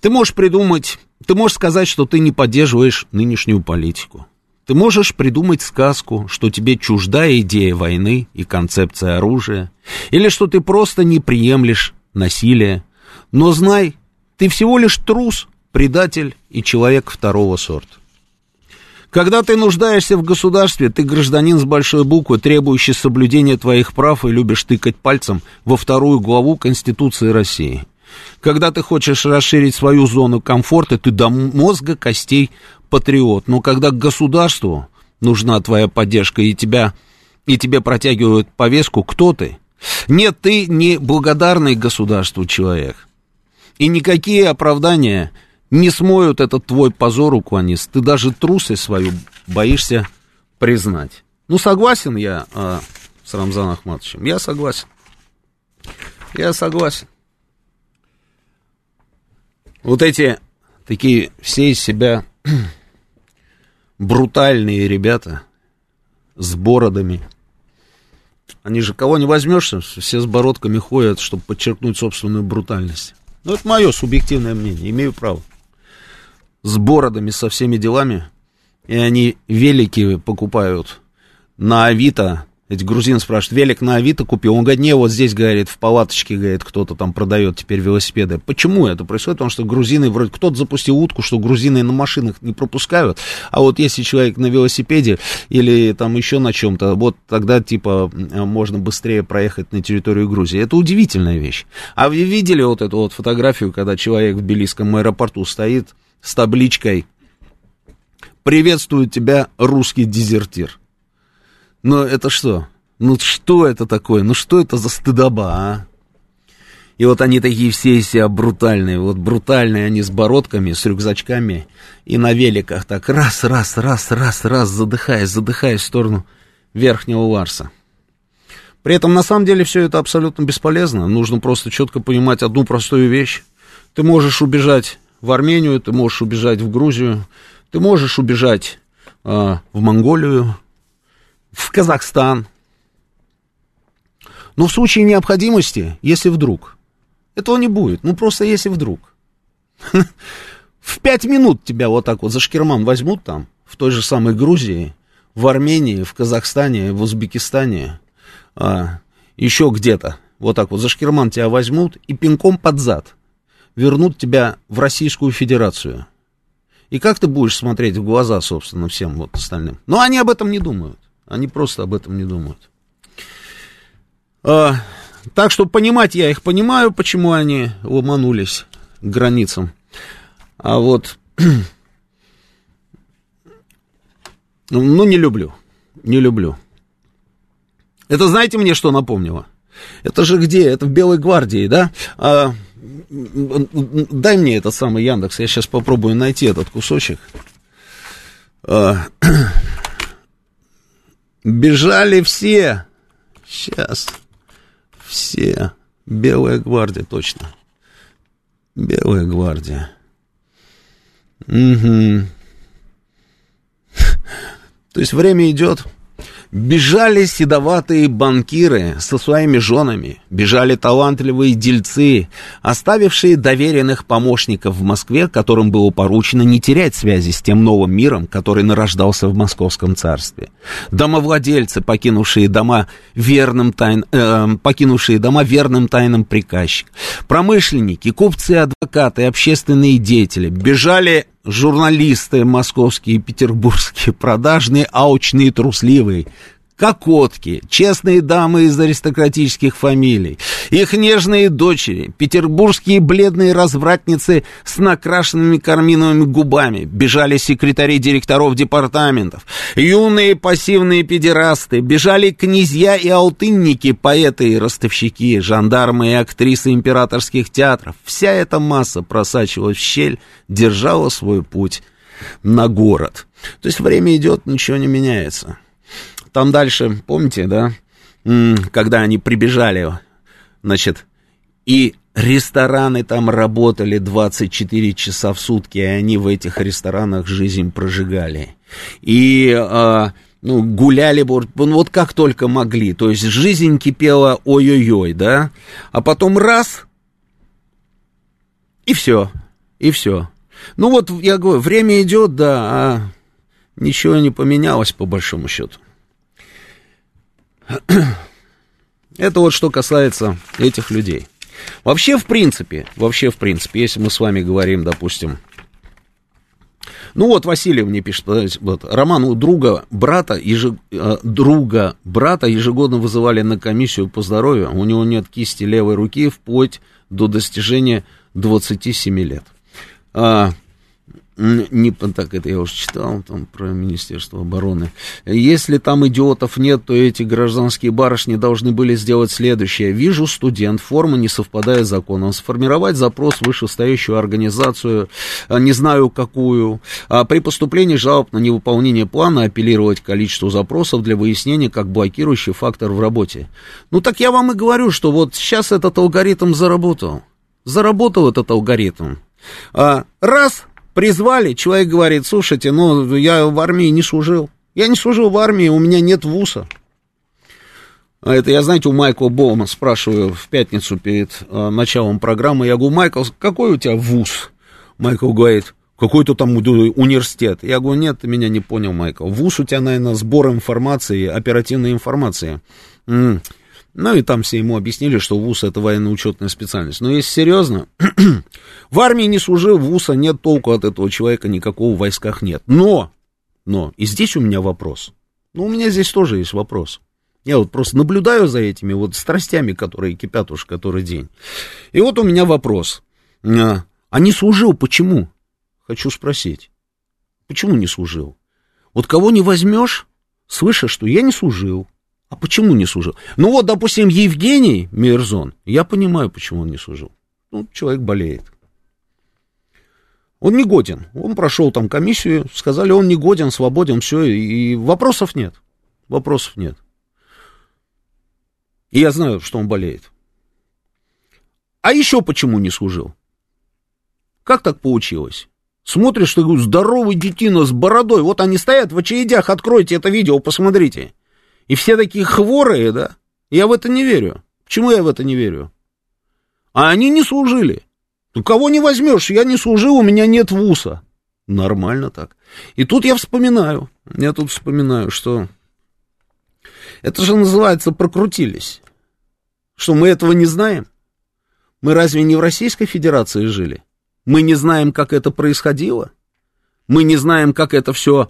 Ты можешь придумать, ты можешь сказать, что ты не поддерживаешь нынешнюю политику. Ты можешь придумать сказку, что тебе чужда идея войны и концепция оружия, или что ты просто не приемлешь насилие. Но знай, ты всего лишь трус, предатель и человек второго сорта. Когда ты нуждаешься в государстве, ты гражданин с большой буквы, требующий соблюдения твоих прав и любишь тыкать пальцем во вторую главу Конституции России. Когда ты хочешь расширить свою зону комфорта, ты до мозга костей патриот. Но когда государству нужна твоя поддержка и тебя и тебе протягивают повестку, кто ты? Нет, ты не благодарный государству человек. И никакие оправдания не смоют этот твой позор, уклонист. Ты даже трусы свою боишься признать. Ну, согласен я а, с Рамзаном Ахматовичем. Я согласен. Я согласен. Вот эти такие все из себя брутальные ребята с бородами. Они же кого не возьмешь, все с бородками ходят, чтобы подчеркнуть собственную брутальность. Ну, это мое субъективное мнение, имею право с бородами, со всеми делами, и они велики покупают на Авито. Эти грузины спрашивают, велик на Авито купил? Он говорит, не, вот здесь, говорит, в палаточке, говорит, кто-то там продает теперь велосипеды. Почему это происходит? Потому что грузины, вроде кто-то запустил утку, что грузины на машинах не пропускают, а вот если человек на велосипеде или там еще на чем-то, вот тогда, типа, можно быстрее проехать на территорию Грузии. Это удивительная вещь. А вы видели вот эту вот фотографию, когда человек в Белийском аэропорту стоит, с табличкой «Приветствую тебя, русский дезертир». Но это что? Ну что это такое? Ну что это за стыдоба, а? И вот они такие все себя брутальные, вот брутальные они с бородками, с рюкзачками и на великах так раз, раз, раз, раз, раз, задыхаясь, задыхаясь в сторону Верхнего Варса. При этом на самом деле все это абсолютно бесполезно. Нужно просто четко понимать одну простую вещь. Ты можешь убежать в Армению, ты можешь убежать в Грузию, ты можешь убежать э, в Монголию, в Казахстан. Но в случае необходимости, если вдруг, этого не будет, ну просто если вдруг. В пять минут тебя вот так вот за шкерман возьмут там, в той же самой Грузии, в Армении, в Казахстане, в Узбекистане, а, еще где-то. Вот так вот за шкерман тебя возьмут и пинком под зад вернут тебя в Российскую Федерацию. И как ты будешь смотреть в глаза, собственно, всем вот остальным? Но они об этом не думают. Они просто об этом не думают. А, так что понимать я их понимаю, почему они ломанулись к границам. А вот, ну, не люблю, не люблю. Это знаете мне что напомнило? Это же где? Это в Белой гвардии, да? А, дай мне этот самый Яндекс, я сейчас попробую найти этот кусочек. А, бежали все. Сейчас. Все. Белая гвардия, точно. Белая гвардия. Угу. То есть время идет, Бежали седоватые банкиры со своими женами, бежали талантливые дельцы, оставившие доверенных помощников в Москве, которым было поручено не терять связи с тем новым миром, который нарождался в московском царстве. Домовладельцы, покинувшие дома верным, тайн, э, покинувшие дома верным тайным приказчик, промышленники, купцы, адвокаты, общественные деятели бежали журналисты московские, петербургские, продажные, аучные, трусливые, кокотки, честные дамы из аристократических фамилий, их нежные дочери, петербургские бледные развратницы с накрашенными карминовыми губами, бежали секретари директоров департаментов, юные пассивные педерасты, бежали князья и алтынники, поэты и ростовщики, жандармы и актрисы императорских театров. Вся эта масса просачивалась в щель, держала свой путь на город. То есть время идет, ничего не меняется. Там дальше, помните, да, когда они прибежали, значит, и Рестораны там работали 24 часа в сутки, и они в этих ресторанах жизнь прожигали. И а, ну, гуляли ну, вот как только могли. То есть жизнь кипела ой-ой-ой, да? А потом раз, и все, и все. Ну вот, я говорю, время идет, да, а ничего не поменялось по большому счету. Это вот что касается этих людей. Вообще, в принципе, вообще, в принципе, если мы с вами говорим, допустим, ну вот Василий мне пишет, вот, Роман, у друга брата, еже, э, друга брата ежегодно вызывали на комиссию по здоровью, у него нет кисти левой руки вплоть до достижения 27 лет. А, не так это я уже читал, там про Министерство обороны. Если там идиотов нет, то эти гражданские барышни должны были сделать следующее. Вижу студент, форма не совпадает с законом. Сформировать запрос в вышестоящую организацию, а, не знаю какую. А при поступлении жалоб на невыполнение плана апеллировать к количеству запросов для выяснения как блокирующий фактор в работе. Ну так я вам и говорю, что вот сейчас этот алгоритм заработал. Заработал этот алгоритм. А, раз, Призвали, человек говорит, слушайте, ну, я в армии не служил. Я не служил в армии, у меня нет вуса. А это я, знаете, у Майкла Боума спрашиваю в пятницу перед э, началом программы. Я говорю, Майкл, какой у тебя вуз? Майкл говорит, какой-то там университет. Я говорю, нет, ты меня не понял, Майкл. Вуз у тебя, наверное, сбор информации, оперативной информации. М-м. Ну и там все ему объяснили, что ВУЗ это военно-учетная специальность. Но если серьезно, в армии не служил, ВУЗа нет толку от этого человека, никакого в войсках нет. Но, но, и здесь у меня вопрос. Ну, у меня здесь тоже есть вопрос. Я вот просто наблюдаю за этими вот страстями, которые кипят уж который день. И вот у меня вопрос. А, а не служил почему? Хочу спросить. Почему не служил? Вот кого не возьмешь, слышишь, что я не служил, а почему не служил? Ну вот, допустим, Евгений Мирзон, я понимаю, почему он не служил. Ну, человек болеет. Он не годен. Он прошел там комиссию, сказали, он не годен, свободен, все, и вопросов нет. Вопросов нет. И я знаю, что он болеет. А еще почему не служил? Как так получилось? Смотришь, ты говоришь, здоровый детина с бородой. Вот они стоят в очередях, откройте это видео, посмотрите. И все такие хворые, да? Я в это не верю. Почему я в это не верю? А они не служили. Ну, кого не возьмешь, я не служил, у меня нет вуса. Нормально так. И тут я вспоминаю, я тут вспоминаю, что это же называется прокрутились. Что мы этого не знаем? Мы разве не в Российской Федерации жили? Мы не знаем, как это происходило? Мы не знаем, как это все,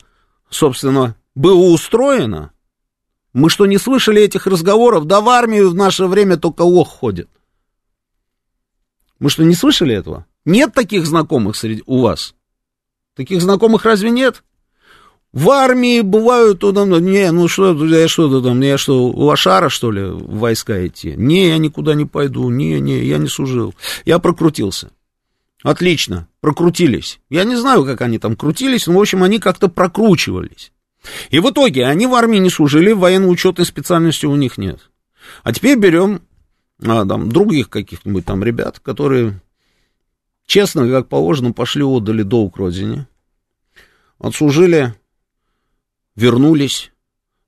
собственно, было устроено? Мы что, не слышали этих разговоров? Да в армию в наше время только лох ходит. Мы что, не слышали этого? Нет таких знакомых среди у вас? Таких знакомых разве нет? В армии бывают туда, не, ну что, я что там, я что, лошара, что ли, в войска идти? Не, я никуда не пойду, не, не, я не служил. Я прокрутился. Отлично, прокрутились. Я не знаю, как они там крутились, но, в общем, они как-то прокручивались. И в итоге они в армии не служили, военно-учетной специальности у них нет. А теперь берем а, там, других каких-нибудь там ребят, которые честно, как положено, пошли, отдали долг родине, отслужили, вернулись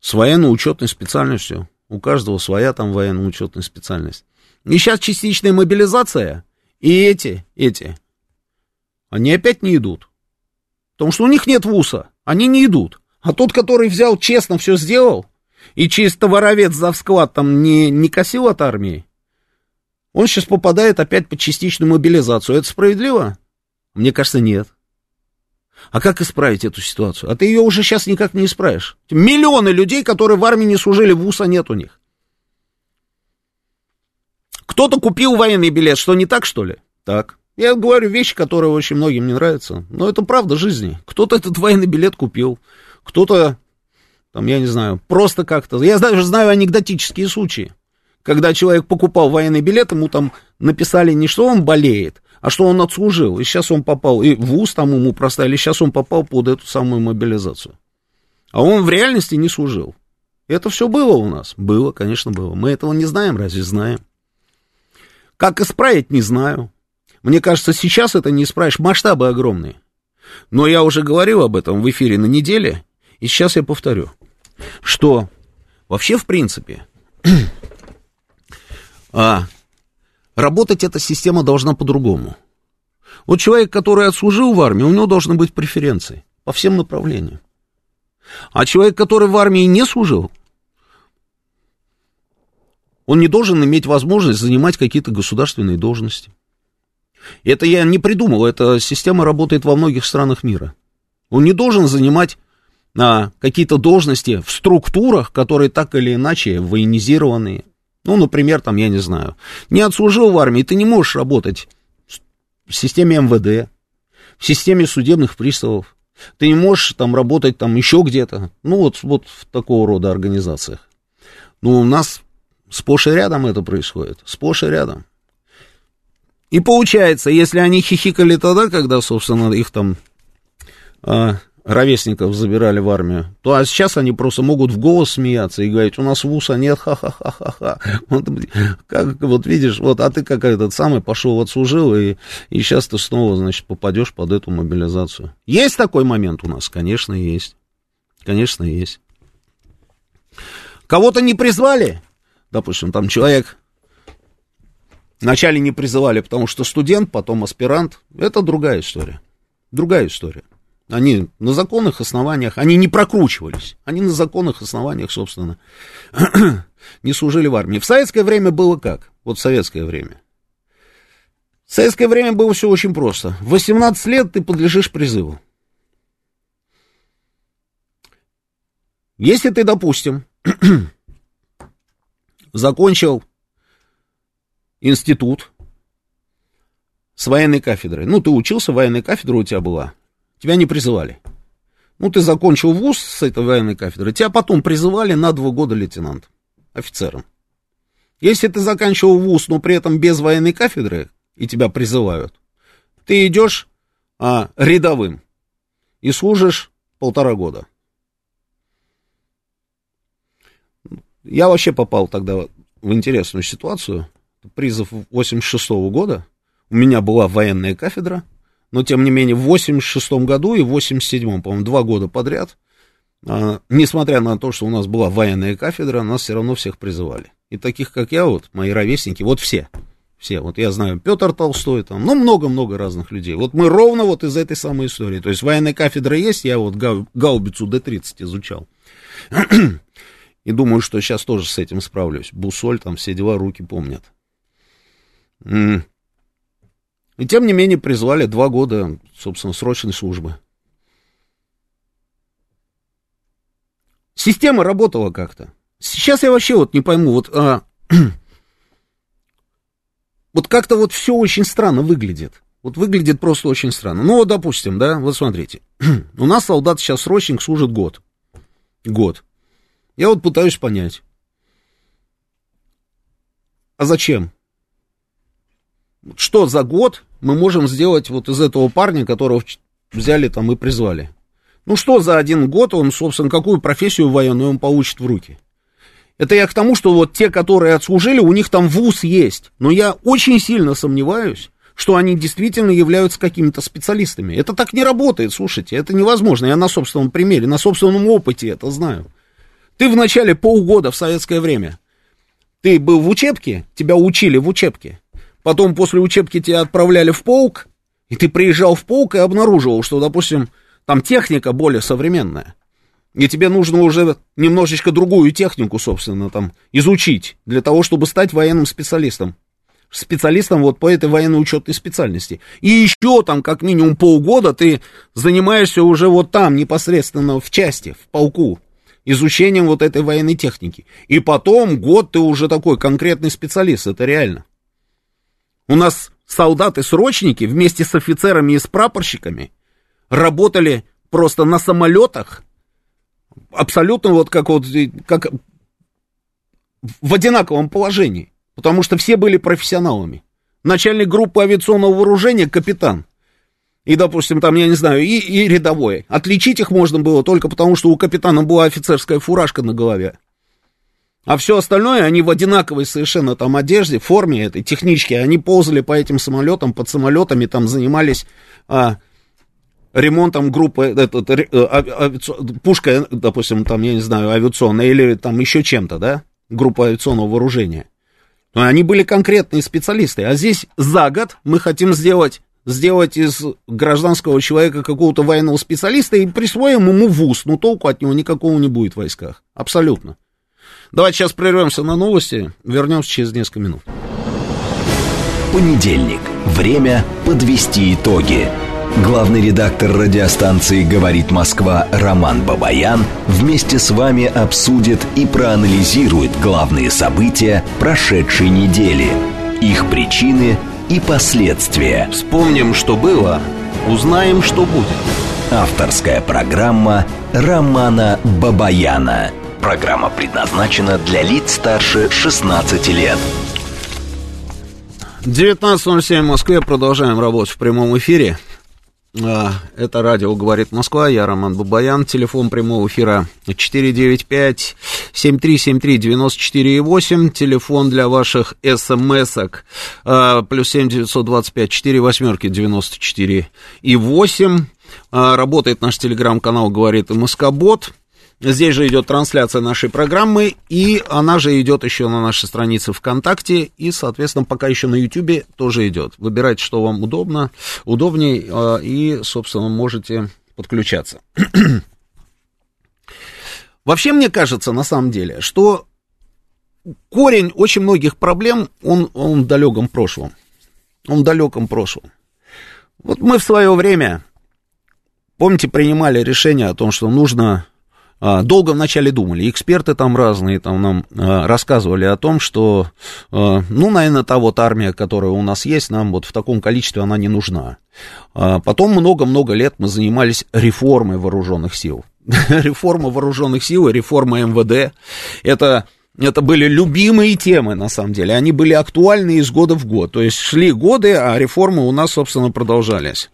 с военно-учетной специальностью. У каждого своя там военно-учетная специальность. И сейчас частичная мобилизация, и эти, эти, они опять не идут. Потому что у них нет вуса, они не идут. А тот, который взял, честно все сделал, и чисто воровец за склад там не, не косил от армии, он сейчас попадает опять под частичную мобилизацию. Это справедливо? Мне кажется, нет. А как исправить эту ситуацию? А ты ее уже сейчас никак не исправишь. Миллионы людей, которые в армии не служили, вуса нет у них. Кто-то купил военный билет, что не так, что ли? Так. Я говорю вещи, которые очень многим не нравятся. Но это правда жизни. Кто-то этот военный билет купил кто-то, там, я не знаю, просто как-то... Я даже знаю анекдотические случаи, когда человек покупал военный билет, ему там написали не что он болеет, а что он отслужил. И сейчас он попал, и в ВУЗ там ему проставили, сейчас он попал под эту самую мобилизацию. А он в реальности не служил. Это все было у нас? Было, конечно, было. Мы этого не знаем, разве знаем? Как исправить, не знаю. Мне кажется, сейчас это не исправишь, масштабы огромные. Но я уже говорил об этом в эфире на неделе, и сейчас я повторю, что вообще, в принципе, а, работать эта система должна по-другому. Вот человек, который отслужил в армии, у него должны быть преференции по всем направлениям. А человек, который в армии не служил, он не должен иметь возможность занимать какие-то государственные должности. Это я не придумал, эта система работает во многих странах мира. Он не должен занимать а, какие-то должности в структурах, которые так или иначе военизированные. Ну, например, там, я не знаю, не отслужил в армии, ты не можешь работать в системе МВД, в системе судебных приставов. Ты не можешь там работать там еще где-то. Ну, вот, вот в такого рода организациях. Ну, у нас сплошь и рядом это происходит. Сплошь и рядом. И получается, если они хихикали тогда, когда, собственно, их там а, ровесников забирали в армию, то а сейчас они просто могут в голос смеяться и говорить, у нас вуса нет, ха-ха-ха-ха-ха. Вот, как, вот видишь, вот, а ты как этот самый пошел отслужил, и, и сейчас ты снова, значит, попадешь под эту мобилизацию. Есть такой момент у нас? Конечно, есть. Конечно, есть. Кого-то не призвали? Допустим, там человек Вначале не призывали, потому что студент, потом аспирант. Это другая история. Другая история. Они на законных основаниях, они не прокручивались. Они на законных основаниях, собственно, не служили в армии. В советское время было как? Вот в советское время. В советское время было все очень просто. В 18 лет ты подлежишь призыву. Если ты, допустим, закончил институт с военной кафедрой. Ну, ты учился, военная кафедра у тебя была. Тебя не призывали. Ну, ты закончил вуз с этой военной кафедрой, тебя потом призывали на два года лейтенант, офицером. Если ты заканчивал вуз, но при этом без военной кафедры, и тебя призывают, ты идешь а, рядовым и служишь полтора года. Я вообще попал тогда в интересную ситуацию призыв 86 -го года. У меня была военная кафедра, но тем не менее в 86 году и в 87 по-моему, два года подряд, а, несмотря на то, что у нас была военная кафедра, нас все равно всех призывали. И таких, как я, вот, мои ровесники, вот все, все, вот я знаю, Петр Толстой, там, ну, много-много разных людей. Вот мы ровно вот из этой самой истории. То есть военная кафедра есть, я вот гаубицу Д-30 изучал. И думаю, что сейчас тоже с этим справлюсь. Бусоль, там все дела, руки помнят. И тем не менее призвали два года, собственно, срочной службы. Система работала как-то. Сейчас я вообще вот не пойму, вот, а, вот как-то вот все очень странно выглядит. Вот выглядит просто очень странно. Ну вот, допустим, да, вот смотрите. У нас солдат сейчас срочник служит год. Год. Я вот пытаюсь понять. А зачем? что за год мы можем сделать вот из этого парня, которого взяли там и призвали? Ну что за один год он, собственно, какую профессию военную он получит в руки? Это я к тому, что вот те, которые отслужили, у них там вуз есть. Но я очень сильно сомневаюсь, что они действительно являются какими-то специалистами. Это так не работает, слушайте, это невозможно. Я на собственном примере, на собственном опыте это знаю. Ты в начале полгода в советское время, ты был в учебке, тебя учили в учебке, потом после учебки тебя отправляли в полк, и ты приезжал в полк и обнаруживал, что, допустим, там техника более современная. И тебе нужно уже немножечко другую технику, собственно, там изучить для того, чтобы стать военным специалистом. Специалистом вот по этой военной учетной специальности. И еще там как минимум полгода ты занимаешься уже вот там непосредственно в части, в полку изучением вот этой военной техники. И потом год ты уже такой конкретный специалист, это реально. У нас солдаты-срочники вместе с офицерами и с прапорщиками работали просто на самолетах, абсолютно вот как вот, как в одинаковом положении, потому что все были профессионалами. Начальник группы авиационного вооружения капитан. И, допустим, там, я не знаю, и, и рядовой. Отличить их можно было только потому, что у капитана была офицерская фуражка на голове. А все остальное, они в одинаковой совершенно там одежде, форме этой, технички, они ползали по этим самолетам, под самолетами, там занимались а, ремонтом группы, этот, а, авиаци... пушка, допустим, там, я не знаю, авиационная, или там еще чем-то, да, группа авиационного вооружения. Они были конкретные специалисты. А здесь за год мы хотим сделать, сделать из гражданского человека какого-то военного специалиста и присвоим ему вуз. Но толку от него никакого не будет в войсках. Абсолютно. Давайте сейчас прервемся на новости. Вернемся через несколько минут. Понедельник. Время подвести итоги. Главный редактор радиостанции «Говорит Москва» Роман Бабаян вместе с вами обсудит и проанализирует главные события прошедшей недели, их причины и последствия. Вспомним, что было, узнаем, что будет. Авторская программа Романа Бабаяна. Программа предназначена для лиц старше 16 лет. 19.07 в Москве. Продолжаем работать в прямом эфире. А, это радио «Говорит Москва», я Роман Бабаян, телефон прямого эфира 495-7373-94,8, телефон для ваших смс-ок, а, плюс 7 925 4 восьмерки 94 и 8, а, работает наш телеграм-канал «Говорит Москобот», Здесь же идет трансляция нашей программы, и она же идет еще на нашей странице ВКонтакте, и, соответственно, пока еще на Ютубе тоже идет. Выбирайте, что вам удобно, удобней, а, и, собственно, можете подключаться. Вообще, мне кажется, на самом деле, что корень очень многих проблем, он, он в далеком прошлом. Он в далеком прошлом. Вот мы в свое время, помните, принимали решение о том, что нужно долго вначале думали, эксперты там разные там нам а, рассказывали о том, что, а, ну, наверное, та вот армия, которая у нас есть, нам вот в таком количестве она не нужна. Потом много-много лет мы занимались реформой вооруженных сил. Реформа вооруженных сил и реформа МВД, это это были любимые темы, на самом деле. Они были актуальны из года в год. То есть шли годы, а реформы у нас, собственно, продолжались.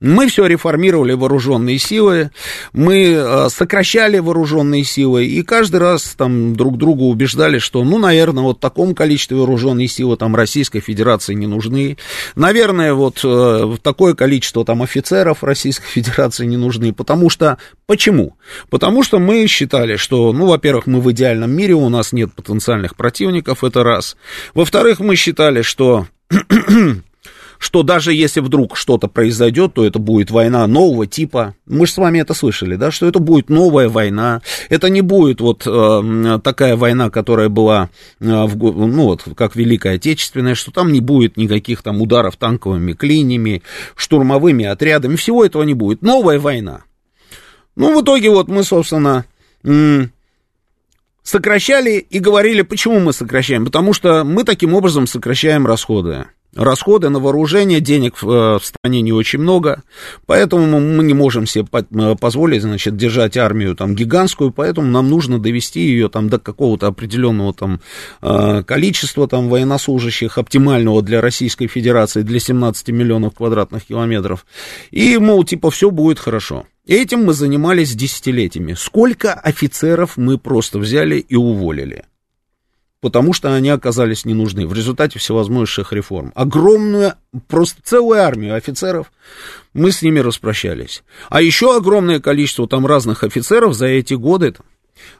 Мы все реформировали вооруженные силы, мы э, сокращали вооруженные силы, и каждый раз там друг друга убеждали, что, ну, наверное, вот в таком количестве вооруженные силы там Российской Федерации не нужны. Наверное, вот э, такое количество там офицеров Российской Федерации не нужны. Потому что, почему? Потому что мы считали, что, ну, во-первых, мы в идеальном мире, у нас нет потенциальных противников, это раз. Во-вторых, мы считали, что что даже если вдруг что-то произойдет, то это будет война нового типа. Мы же с вами это слышали, да, что это будет новая война. Это не будет вот э, такая война, которая была, э, в, ну вот, как Великая Отечественная, что там не будет никаких там ударов танковыми клиньями, штурмовыми отрядами, всего этого не будет. Новая война. Ну, в итоге вот мы, собственно, сокращали и говорили, почему мы сокращаем. Потому что мы таким образом сокращаем расходы расходы на вооружение, денег в, э, в стране не очень много, поэтому мы не можем себе э, позволить, значит, держать армию там гигантскую, поэтому нам нужно довести ее там до какого-то определенного там э, количества там военнослужащих, оптимального для Российской Федерации, для 17 миллионов квадратных километров, и, мол, типа, все будет хорошо. Этим мы занимались десятилетиями. Сколько офицеров мы просто взяли и уволили? Потому что они оказались не нужны в результате всевозможных реформ. Огромную, просто целую армию офицеров, мы с ними распрощались. А еще огромное количество там разных офицеров за эти годы,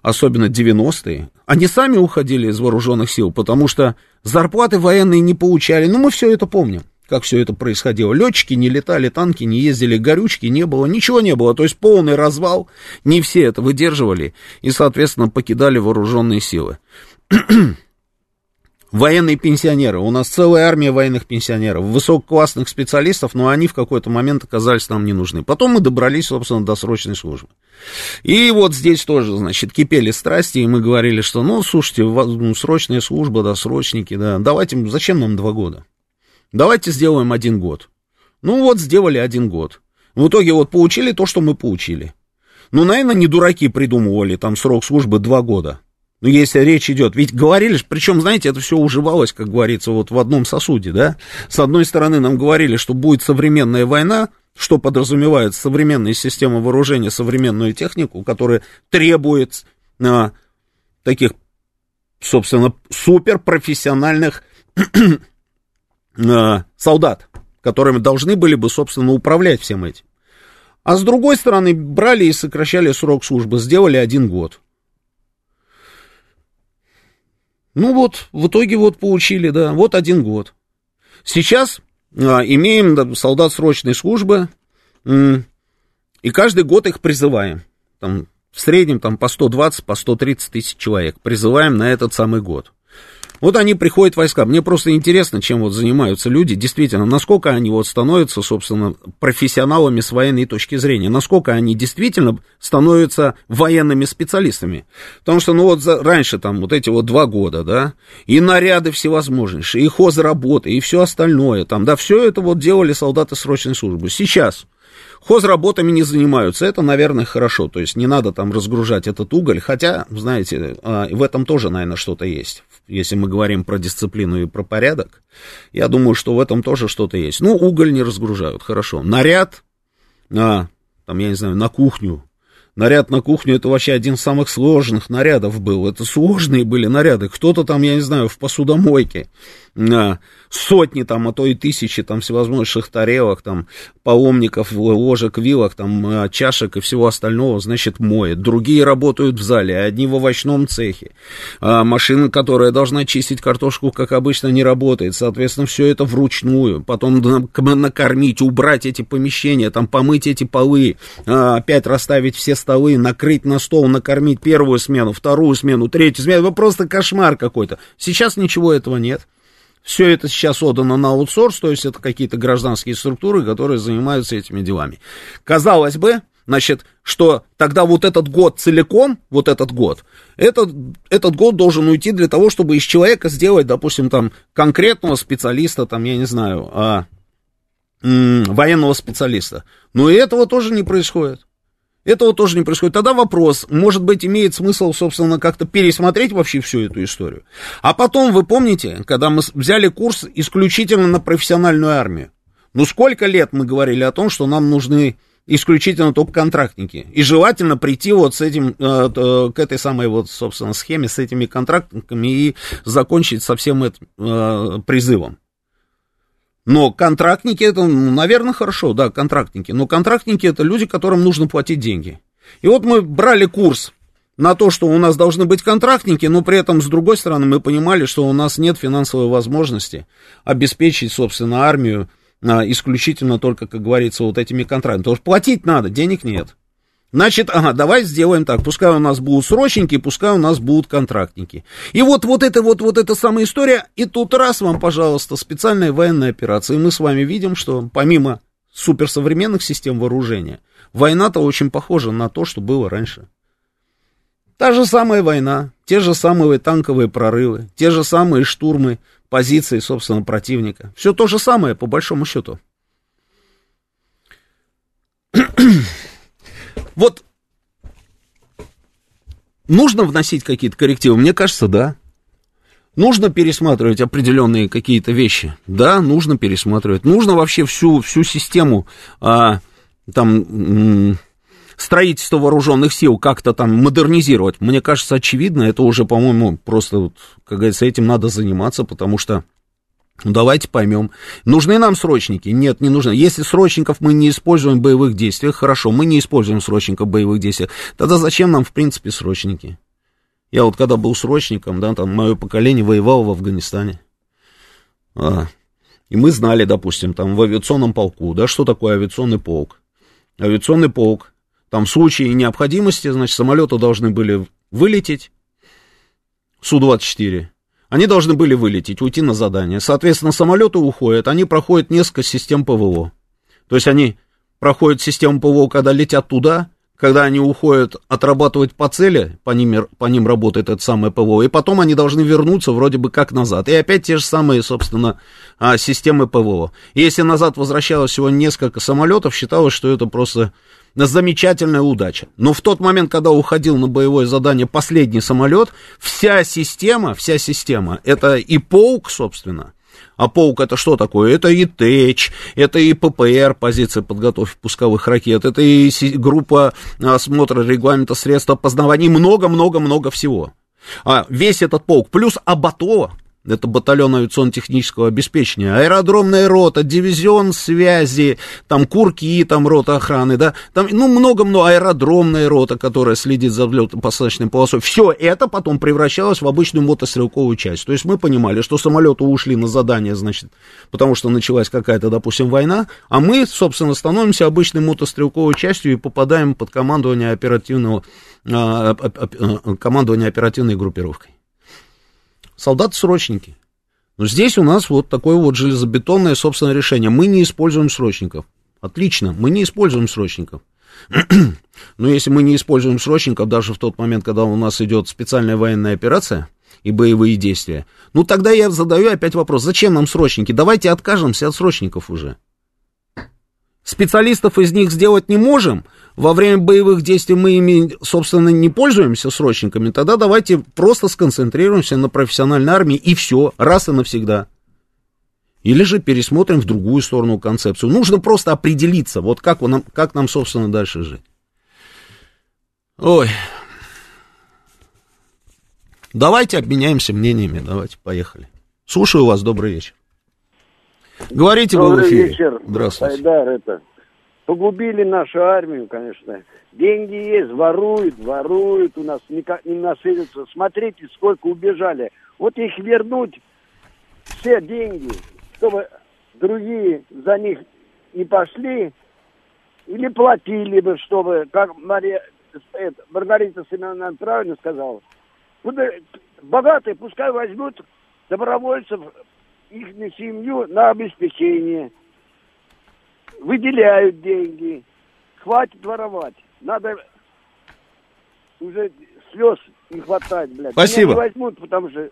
особенно 90-е, они сами уходили из вооруженных сил, потому что зарплаты военные не получали. Ну, мы все это помним как все это происходило. Летчики не летали, танки не ездили, горючки не было, ничего не было. То есть полный развал, не все это выдерживали и, соответственно, покидали вооруженные силы. Военные пенсионеры. У нас целая армия военных пенсионеров, высококлассных специалистов, но они в какой-то момент оказались нам не нужны. Потом мы добрались, собственно, до срочной службы. И вот здесь тоже, значит, кипели страсти, и мы говорили, что, ну, слушайте, ну, срочная служба, да, срочники, да, давайте, зачем нам два года? Давайте сделаем один год. Ну, вот сделали один год. В итоге вот получили то, что мы получили. Ну, наверное, не дураки придумывали там срок службы два года. Ну, если речь идет, ведь говорили, причем, знаете, это все уживалось, как говорится, вот в одном сосуде, да? С одной стороны, нам говорили, что будет современная война, что подразумевает современная система вооружения, современную технику, которая требует а, таких собственно, суперпрофессиональных э, солдат, которыми должны были бы, собственно, управлять всем этим. А с другой стороны, брали и сокращали срок службы, сделали один год. Ну вот, в итоге вот получили, да, вот один год. Сейчас а, имеем да, солдат срочной службы, и каждый год их призываем. Там, в среднем там, по 120, по 130 тысяч человек призываем на этот самый год. Вот они приходят войска. Мне просто интересно, чем вот занимаются люди, действительно, насколько они вот становятся, собственно, профессионалами с военной точки зрения, насколько они действительно становятся военными специалистами. Потому что, ну вот за, раньше там вот эти вот два года, да, и наряды всевозможнейшие, и хозработы, и все остальное там, да, все это вот делали солдаты срочной службы. Сейчас Хозработами не занимаются, это, наверное, хорошо, то есть не надо там разгружать этот уголь, хотя, знаете, а, в этом тоже, наверное, что-то есть, если мы говорим про дисциплину и про порядок, я думаю, что в этом тоже что-то есть. Ну, уголь не разгружают, хорошо. Наряд, а, там, я не знаю, на кухню, Наряд на кухню это вообще один из самых сложных нарядов был. Это сложные были наряды. Кто-то там, я не знаю, в посудомойке сотни там, а то и тысячи там всевозможных тарелок, там, паломников, ложек, вилок, там, а, чашек и всего остального, значит, моет. Другие работают в зале, одни в овощном цехе. А машина, которая должна чистить картошку, как обычно, не работает. Соответственно, все это вручную. Потом накормить, убрать эти помещения, там, помыть эти полы, а, опять расставить все столы, накрыть на стол, накормить первую смену, вторую смену, третью смену. Это просто кошмар какой-то. Сейчас ничего этого нет. Все это сейчас отдано на аутсорс, то есть это какие-то гражданские структуры, которые занимаются этими делами. Казалось бы, значит, что тогда вот этот год целиком, вот этот год, этот, этот год должен уйти для того, чтобы из человека сделать, допустим, там, конкретного специалиста, там, я не знаю, а, м- военного специалиста. Но и этого тоже не происходит. Этого тоже не происходит. Тогда вопрос, может быть, имеет смысл, собственно, как-то пересмотреть вообще всю эту историю. А потом, вы помните, когда мы взяли курс исключительно на профессиональную армию, ну сколько лет мы говорили о том, что нам нужны исключительно только контрактники. И желательно прийти вот с этим, э, э, к этой самой вот, собственно, схеме, с этими контрактниками и закончить со всем этим э, призывом. Но контрактники это, ну, наверное, хорошо, да, контрактники. Но контрактники это люди, которым нужно платить деньги. И вот мы брали курс на то, что у нас должны быть контрактники, но при этом, с другой стороны, мы понимали, что у нас нет финансовой возможности обеспечить, собственно, армию а, исключительно только, как говорится, вот этими контрактами. Потому что платить надо, денег нет. Значит, ага, давай сделаем так, пускай у нас будут срочники, пускай у нас будут контрактники. И вот, вот это вот, вот эта самая история, и тут раз вам, пожалуйста, специальная военная операция, и мы с вами видим, что помимо суперсовременных систем вооружения, война-то очень похожа на то, что было раньше. Та же самая война, те же самые танковые прорывы, те же самые штурмы позиции, собственно, противника. Все то же самое, по большому счету. Вот нужно вносить какие-то коррективы? Мне кажется, да. Нужно пересматривать определенные какие-то вещи. Да, нужно пересматривать. Нужно вообще всю, всю систему а, там, строительства вооруженных сил как-то там модернизировать. Мне кажется, очевидно, это уже, по-моему, просто, как говорится, этим надо заниматься, потому что ну, давайте поймем. Нужны нам срочники? Нет, не нужны. Если срочников мы не используем в боевых действиях, хорошо, мы не используем срочников в боевых действиях, тогда зачем нам, в принципе, срочники? Я вот когда был срочником, да, там мое поколение воевало в Афганистане. А, и мы знали, допустим, там в авиационном полку, да, что такое авиационный полк? Авиационный полк, там в случае необходимости, значит, самолеты должны были вылететь, Су-24, они должны были вылететь, уйти на задание. Соответственно, самолеты уходят, они проходят несколько систем ПВО. То есть они проходят систему ПВО, когда летят туда, когда они уходят отрабатывать по цели, по ним, по ним работает это самое ПВО, и потом они должны вернуться вроде бы как назад. И опять те же самые, собственно, а, системы ПВО. Если назад возвращалось всего несколько самолетов, считалось, что это просто замечательная удача. Но в тот момент, когда уходил на боевое задание последний самолет, вся система, вся система, это и полк, собственно, а полк это что такое? Это и ТЭЧ, это и ППР, позиция подготовки пусковых ракет, это и группа осмотра регламента средств опознавания, много-много-много всего. А весь этот полк, плюс Абато, это батальон авиационно-технического обеспечения, аэродромная рота, дивизион связи, там курки, там рота охраны, да, там, ну, много-много, аэродромная рота, которая следит за взлетно-посадочной полосой, все это потом превращалось в обычную мотострелковую часть, то есть мы понимали, что самолеты ушли на задание, значит, потому что началась какая-то, допустим, война, а мы, собственно, становимся обычной мотострелковой частью и попадаем под командование оперативного, а, командование оперативной группировкой солдаты-срочники. Но здесь у нас вот такое вот железобетонное собственное решение. Мы не используем срочников. Отлично, мы не используем срочников. Но если мы не используем срочников даже в тот момент, когда у нас идет специальная военная операция и боевые действия, ну тогда я задаю опять вопрос, зачем нам срочники? Давайте откажемся от срочников уже. Специалистов из них сделать не можем, во время боевых действий мы ими, собственно, не пользуемся срочниками, тогда давайте просто сконцентрируемся на профессиональной армии и все, раз и навсегда. Или же пересмотрим в другую сторону концепцию. Нужно просто определиться, вот как, нам, как нам, собственно, дальше жить. Ой. Давайте обменяемся мнениями, давайте, поехали. Слушаю вас, добрый вечер. Говорите добрый вы в эфире. вечер. Здравствуйте. Айдар, это Погубили нашу армию, конечно. Деньги есть, воруют, воруют, у нас никак не насытятся. Смотрите, сколько убежали. Вот их вернуть, все деньги, чтобы другие за них не пошли, или платили бы, чтобы, как Мария, это, Маргарита Семеновна правильно сказала, богатые пускай возьмут добровольцев, их семью на обеспечение – выделяют деньги. Хватит воровать. Надо уже слез не хватает, блядь. Спасибо. Меня не возьмут, потому что...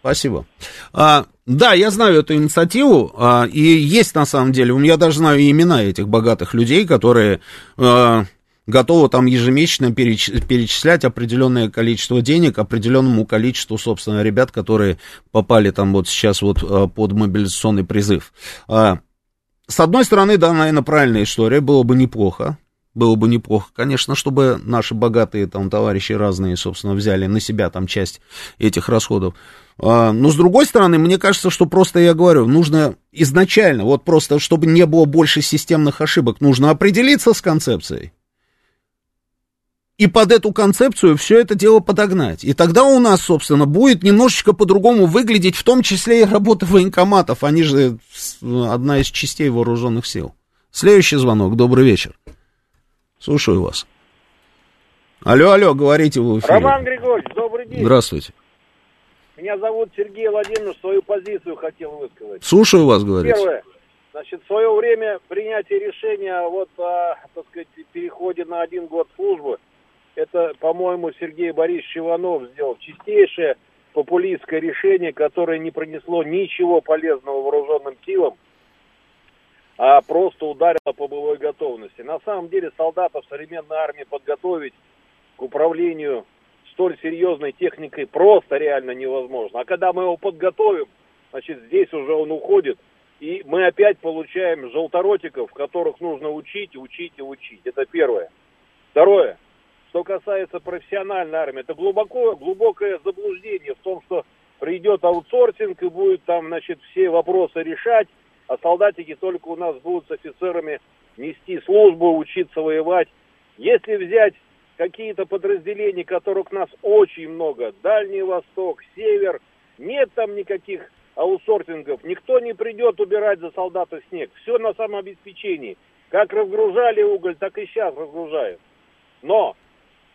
Спасибо. А, да, я знаю эту инициативу, а, и есть на самом деле, я даже знаю имена этих богатых людей, которые а, готовы там ежемесячно переч, перечислять определенное количество денег определенному количеству, собственно, ребят, которые попали там вот сейчас вот а, под мобилизационный призыв. А, с одной стороны, да, наверное, правильная история, было бы неплохо, было бы неплохо, конечно, чтобы наши богатые там товарищи разные, собственно, взяли на себя там часть этих расходов. А, но с другой стороны, мне кажется, что просто я говорю, нужно изначально, вот просто, чтобы не было больше системных ошибок, нужно определиться с концепцией и под эту концепцию все это дело подогнать. И тогда у нас, собственно, будет немножечко по-другому выглядеть, в том числе и работа военкоматов. Они же одна из частей вооруженных сил. Следующий звонок. Добрый вечер. Слушаю вас. Алло, алло, говорите вы. Роман Григорьевич, добрый день. Здравствуйте. Меня зовут Сергей Владимирович, свою позицию хотел высказать. Слушаю вас, говорите. Первое. Значит, в свое время принятие решения вот о, так сказать, переходе на один год службы – это, по-моему, Сергей Борисович Иванов сделал чистейшее популистское решение, которое не принесло ничего полезного вооруженным силам, а просто ударило по былой готовности. На самом деле солдатов современной армии подготовить к управлению столь серьезной техникой просто реально невозможно. А когда мы его подготовим, значит, здесь уже он уходит, и мы опять получаем желторотиков, которых нужно учить, учить и учить. Это первое. Второе. Что касается профессиональной армии, это глубоко, глубокое заблуждение в том, что придет аутсорсинг и будет там, значит, все вопросы решать, а солдатики только у нас будут с офицерами нести службу, учиться воевать. Если взять какие-то подразделения, которых у нас очень много, Дальний Восток, Север, нет там никаких аутсорсингов, никто не придет убирать за солдата снег, все на самообеспечении. Как разгружали уголь, так и сейчас разгружают. Но